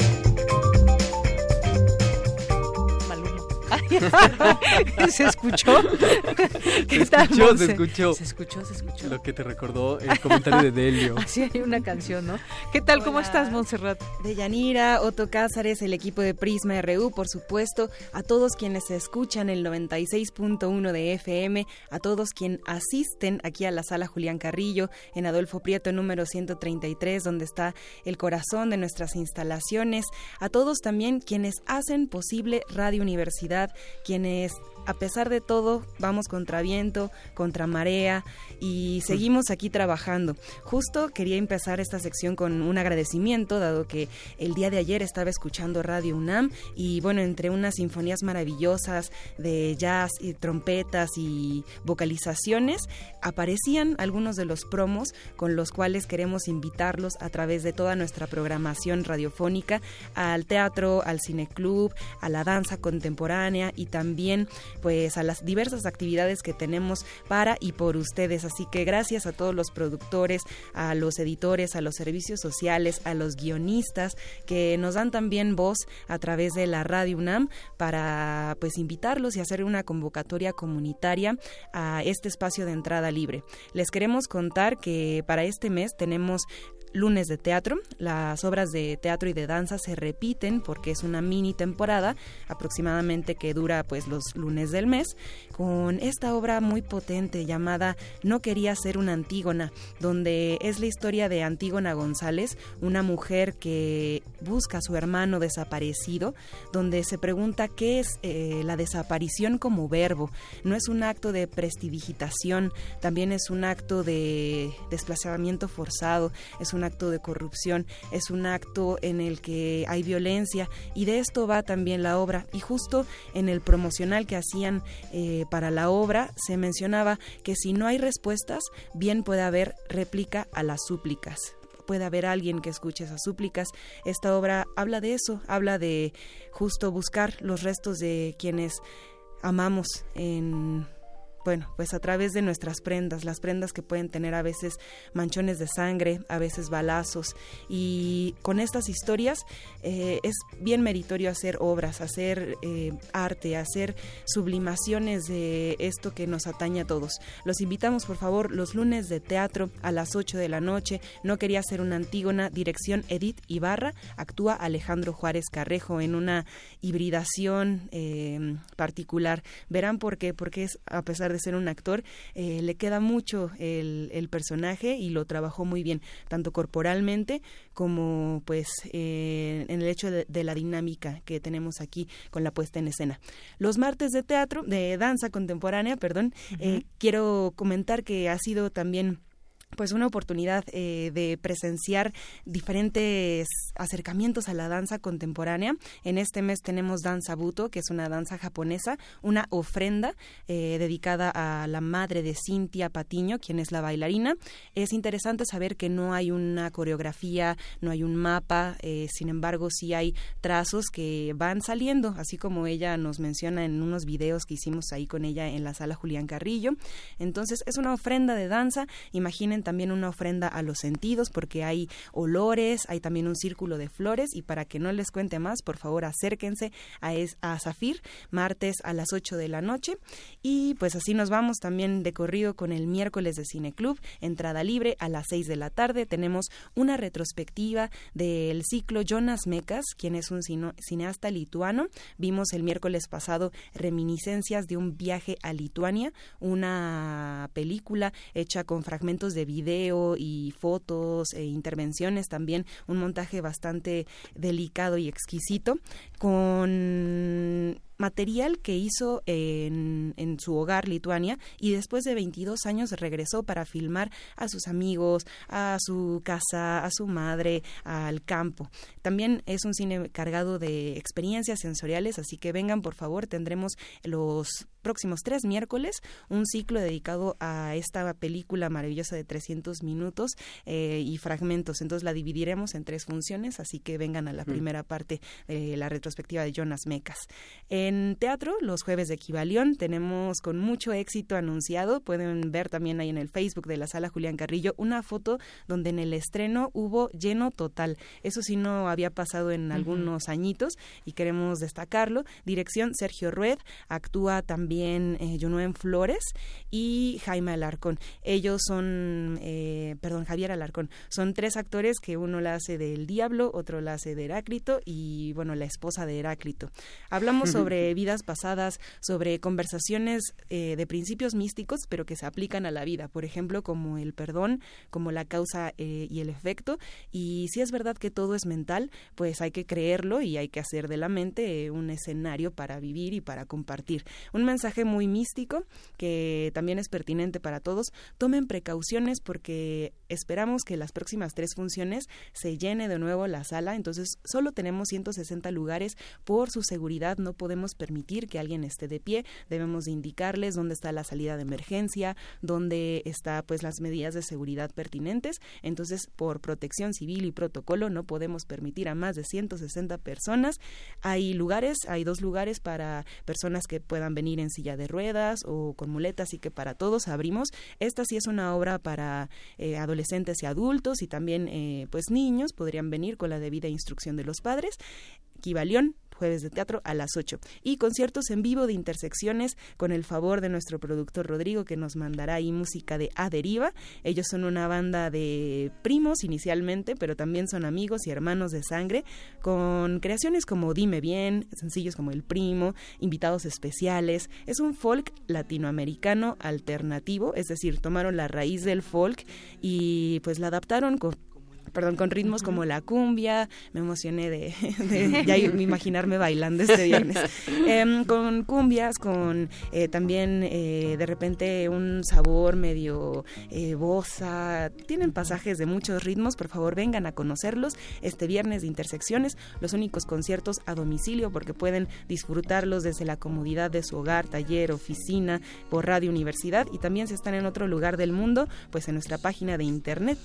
¿Se escuchó? Se escuchó, se escuchó. Se escuchó, se escuchó. Lo que te recordó el comentario de Delio. Así hay una canción, ¿no? ¿Qué tal? ¿Cómo estás, Montserrat? De Yanira, Otto Cázares, el equipo de Prisma RU, por supuesto, a todos quienes se escuchan el 96.1 de FM, a todos quienes asisten aquí a la sala Julián Carrillo, en Adolfo Prieto número 133, donde está el corazón de nuestras instalaciones, a todos también quienes hacen posible Radio Universidad, quienes a pesar de todo, vamos contra viento, contra marea y seguimos aquí trabajando. Justo quería empezar esta sección con un agradecimiento, dado que el día de ayer estaba escuchando Radio UNAM y bueno, entre unas sinfonías maravillosas de jazz y trompetas y vocalizaciones, aparecían algunos de los promos con los cuales queremos invitarlos a través de toda nuestra programación radiofónica al teatro, al cineclub, a la danza contemporánea y también pues a las diversas actividades que tenemos para y por ustedes. Así que gracias a todos los productores, a los editores, a los servicios sociales, a los guionistas que nos dan también voz a través de la Radio UNAM para pues invitarlos y hacer una convocatoria comunitaria a este espacio de entrada libre. Les queremos contar que para este mes tenemos lunes de teatro. Las obras de teatro y de danza se repiten porque es una mini temporada aproximadamente que dura pues los lunes del mes con esta obra muy potente llamada No quería ser una Antígona, donde es la historia de Antígona González, una mujer que busca a su hermano desaparecido, donde se pregunta qué es eh, la desaparición como verbo. No es un acto de prestidigitación, también es un acto de desplazamiento forzado, es un acto de corrupción, es un acto en el que hay violencia y de esto va también la obra. Y justo en el promocional que hacían eh, para la obra se mencionaba que si no hay respuestas, bien puede haber réplica a las súplicas puede haber alguien que escuche esas súplicas. Esta obra habla de eso, habla de justo buscar los restos de quienes amamos en bueno, pues a través de nuestras prendas, las prendas que pueden tener a veces manchones de sangre, a veces balazos. Y con estas historias eh, es bien meritorio hacer obras, hacer eh, arte, hacer sublimaciones de esto que nos atañe a todos. Los invitamos, por favor, los lunes de teatro a las 8 de la noche. No quería ser una Antígona, dirección Edith Ibarra, actúa Alejandro Juárez Carrejo en una hibridación eh, particular. Verán por qué, porque es a pesar de ser un actor, eh, le queda mucho el, el, personaje y lo trabajó muy bien, tanto corporalmente como pues eh, en el hecho de, de, la dinámica que tenemos aquí con la puesta en escena. Los martes de teatro, de danza contemporánea, perdón, uh -huh. eh, quiero comentar que ha sido también pues una oportunidad eh, de presenciar diferentes acercamientos a la danza contemporánea. En este mes tenemos Danza Buto, que es una danza japonesa, una ofrenda eh, dedicada a la madre de Cintia Patiño, quien es la bailarina. Es interesante saber que no hay una coreografía, no hay un mapa, eh, sin embargo sí hay trazos que van saliendo, así como ella nos menciona en unos videos que hicimos ahí con ella en la sala Julián Carrillo. Entonces es una ofrenda de danza, imaginen también una ofrenda a los sentidos porque hay olores, hay también un círculo de flores y para que no les cuente más, por favor acérquense a, es, a Zafir martes a las 8 de la noche. Y pues así nos vamos también de corrido con el miércoles de Cine Club, entrada libre a las 6 de la tarde, tenemos una retrospectiva del ciclo Jonas Mekas, quien es un cineasta lituano, vimos el miércoles pasado reminiscencias de un viaje a Lituania, una película hecha con fragmentos de video y fotos e intervenciones también, un montaje bastante delicado y exquisito, con material que hizo en, en, su hogar, Lituania, y después de 22 años regresó para filmar a sus amigos, a su casa, a su madre, al campo. También es un cine cargado de experiencias sensoriales, así que vengan por favor, tendremos los próximos tres miércoles un ciclo dedicado a esta película maravillosa de 300 minutos eh, y fragmentos. Entonces la dividiremos en tres funciones, así que vengan a la mm. primera parte de la retrospectiva de Jonas Mecas. En En teatro, los jueves de Equivalión, tenemos con mucho éxito anunciado, pueden ver también ahí en el Facebook de la sala Julián Carrillo, una foto donde en el estreno hubo lleno total. Eso sí no había pasado en algunos añitos y queremos destacarlo. Dirección Sergio Rued, actúa también eh, Junuen Flores y Jaime Alarcón. Ellos son, eh, perdón, Javier Alarcón. Son tres actores que uno la hace del Diablo, otro la hace de Heráclito y, bueno, la esposa de Heráclito. Hablamos sobre vidas pasadas, sobre conversaciones eh, de principios místicos, pero que se aplican a la vida. Por ejemplo, como el perdón, como la causa eh, y el efecto. Y si es verdad que todo es mental, pues hay que creerlo y hay que hacer de la mente un escenario para vivir y para compartir. Un mensaje muy místico que también es pertinente para todos. Tomen precauciones porque esperamos que las próximas tres funciones se llene de nuevo la sala. Entonces, solo tenemos 160 lugares por su seguridad. No podemos permitir que alguien esté de pie. Debemos indicarles dónde está la salida de emergencia, dónde está pues las medidas de seguridad pertinentes. Entonces, por protección civil y protocolo no podemos permitir a más de 160 personas. Hay lugares, hay dos lugares para personas que puedan venir en silla de ruedas o con muletas y que para todos abrimos. Esta sí es una obra para eh, adolescentes y adultos y también eh, pues niños podrían venir con la debida instrucción de los padres. Equivalión, jueves de teatro a las 8. Y conciertos en vivo de intersecciones con el favor de nuestro productor Rodrigo que nos mandará ahí música de A Deriva. Ellos son una banda de primos inicialmente, pero también son amigos y hermanos de sangre, con creaciones como Dime Bien, sencillos como El Primo, invitados especiales. Es un folk latinoamericano alternativo, es decir, tomaron la raíz del folk y pues la adaptaron con perdón, con ritmos como la cumbia, me emocioné de, ya imaginarme bailando este viernes, em, con cumbias, con eh, también eh, de repente un sabor medio eh, bossa, tienen pasajes de muchos ritmos, por favor vengan a conocerlos este viernes de Intersecciones, los únicos conciertos a domicilio porque pueden disfrutarlos desde la comodidad de su hogar, taller, oficina, por radio universidad y también si están en otro lugar del mundo, pues en nuestra página de internet.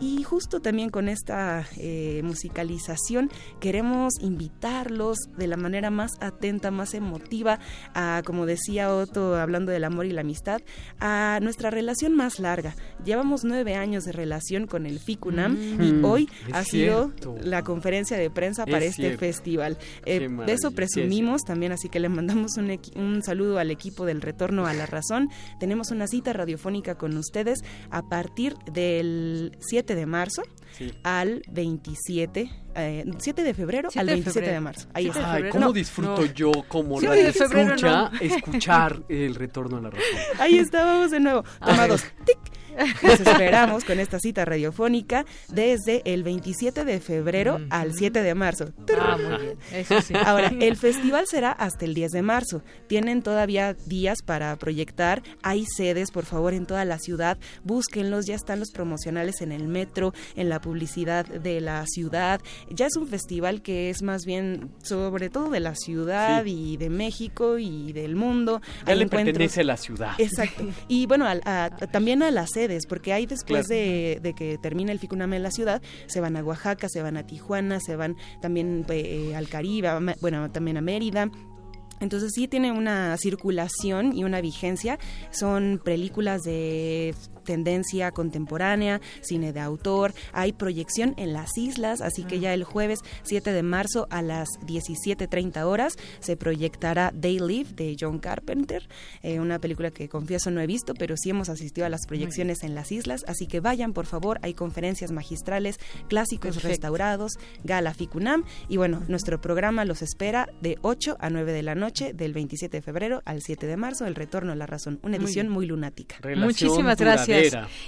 Y justo también con esta eh, musicalización queremos invitarlos de la manera más atenta, más emotiva a, como decía Otto, hablando del amor y la amistad, a nuestra relación más larga. Llevamos nueve años de relación con el FICUNAM y mm, hoy ha sido la conferencia de prensa para este festival. Eh, de eso presumimos también, así que le mandamos un, un saludo al equipo del Retorno a la Razón. Tenemos una cita radiofónica con ustedes a partir del 7 de marzo al 27, eh, 7 de febrero al 27 de, marzo. Ahí está. Ay, ¿cómo disfruto yo como la escucha escuchar el retorno a la razón? Ahí estábamos de nuevo. Tomados. tic nos esperamos con esta cita radiofónica desde el 27 de febrero al 7 de marzo. Ah, muy bien. Eso sí. Ahora, el festival será hasta el 10 de marzo. Tienen todavía días para proyectar. Hay sedes, por favor, en toda la ciudad. Búsquenlos. Ya están los promocionales en el metro, en la publicidad de la ciudad. Ya es un festival que es más bien sobre todo de la ciudad y de México y del mundo. Ya le pertenece a la ciudad. Exacto. Y bueno, también a las porque hay después de, que termine el FICUNAM en la ciudad, se van a Oaxaca, se van a Tijuana, se van también eh, al Caribe, bueno, también a Mérida, entonces sí tiene una circulación y una vigencia. Son películas de tendencia contemporánea, cine de autor, hay proyección en las islas, así que ya el jueves 7 de marzo a las 17.30 horas se proyectará Day Live de John Carpenter, eh, una película que confieso no he visto, pero sí hemos asistido a las proyecciones en las islas, así que vayan por favor, hay conferencias magistrales, clásicos restaurados, Gala Ficunam y bueno, nuestro programa los espera de 8 a 9 de la noche del 27 de febrero al 7 de marzo, El Retorno a la Razón, una edición muy, lunática. Muchísimas gracias.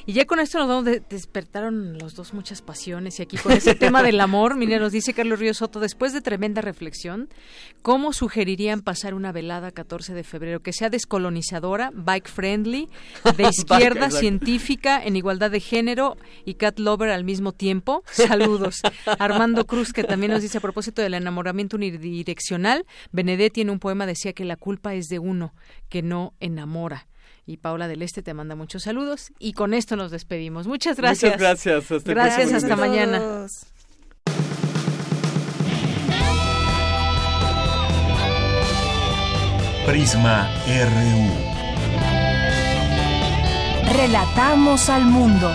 Y ya con esto nos vamos despertaron los dos muchas pasiones y aquí con ese tema del amor, mire, nos dice Carlos Ríos Soto, después de tremenda reflexión, ¿cómo sugerirían pasar una velada 14 de febrero que sea descolonizadora, bike friendly, de izquierda, científica, en igualdad de género y cat lover al mismo tiempo? Saludos. Armando Cruz que también nos dice a propósito del enamoramiento unidireccional, Benedetti en un poema decía que la culpa es de uno que no enamora y Paula del Este te manda muchos saludos y con esto nos despedimos. Muchas gracias. Muchas gracias. Hasta gracias, hasta mañana. Prisma RU. Relatamos al mundo.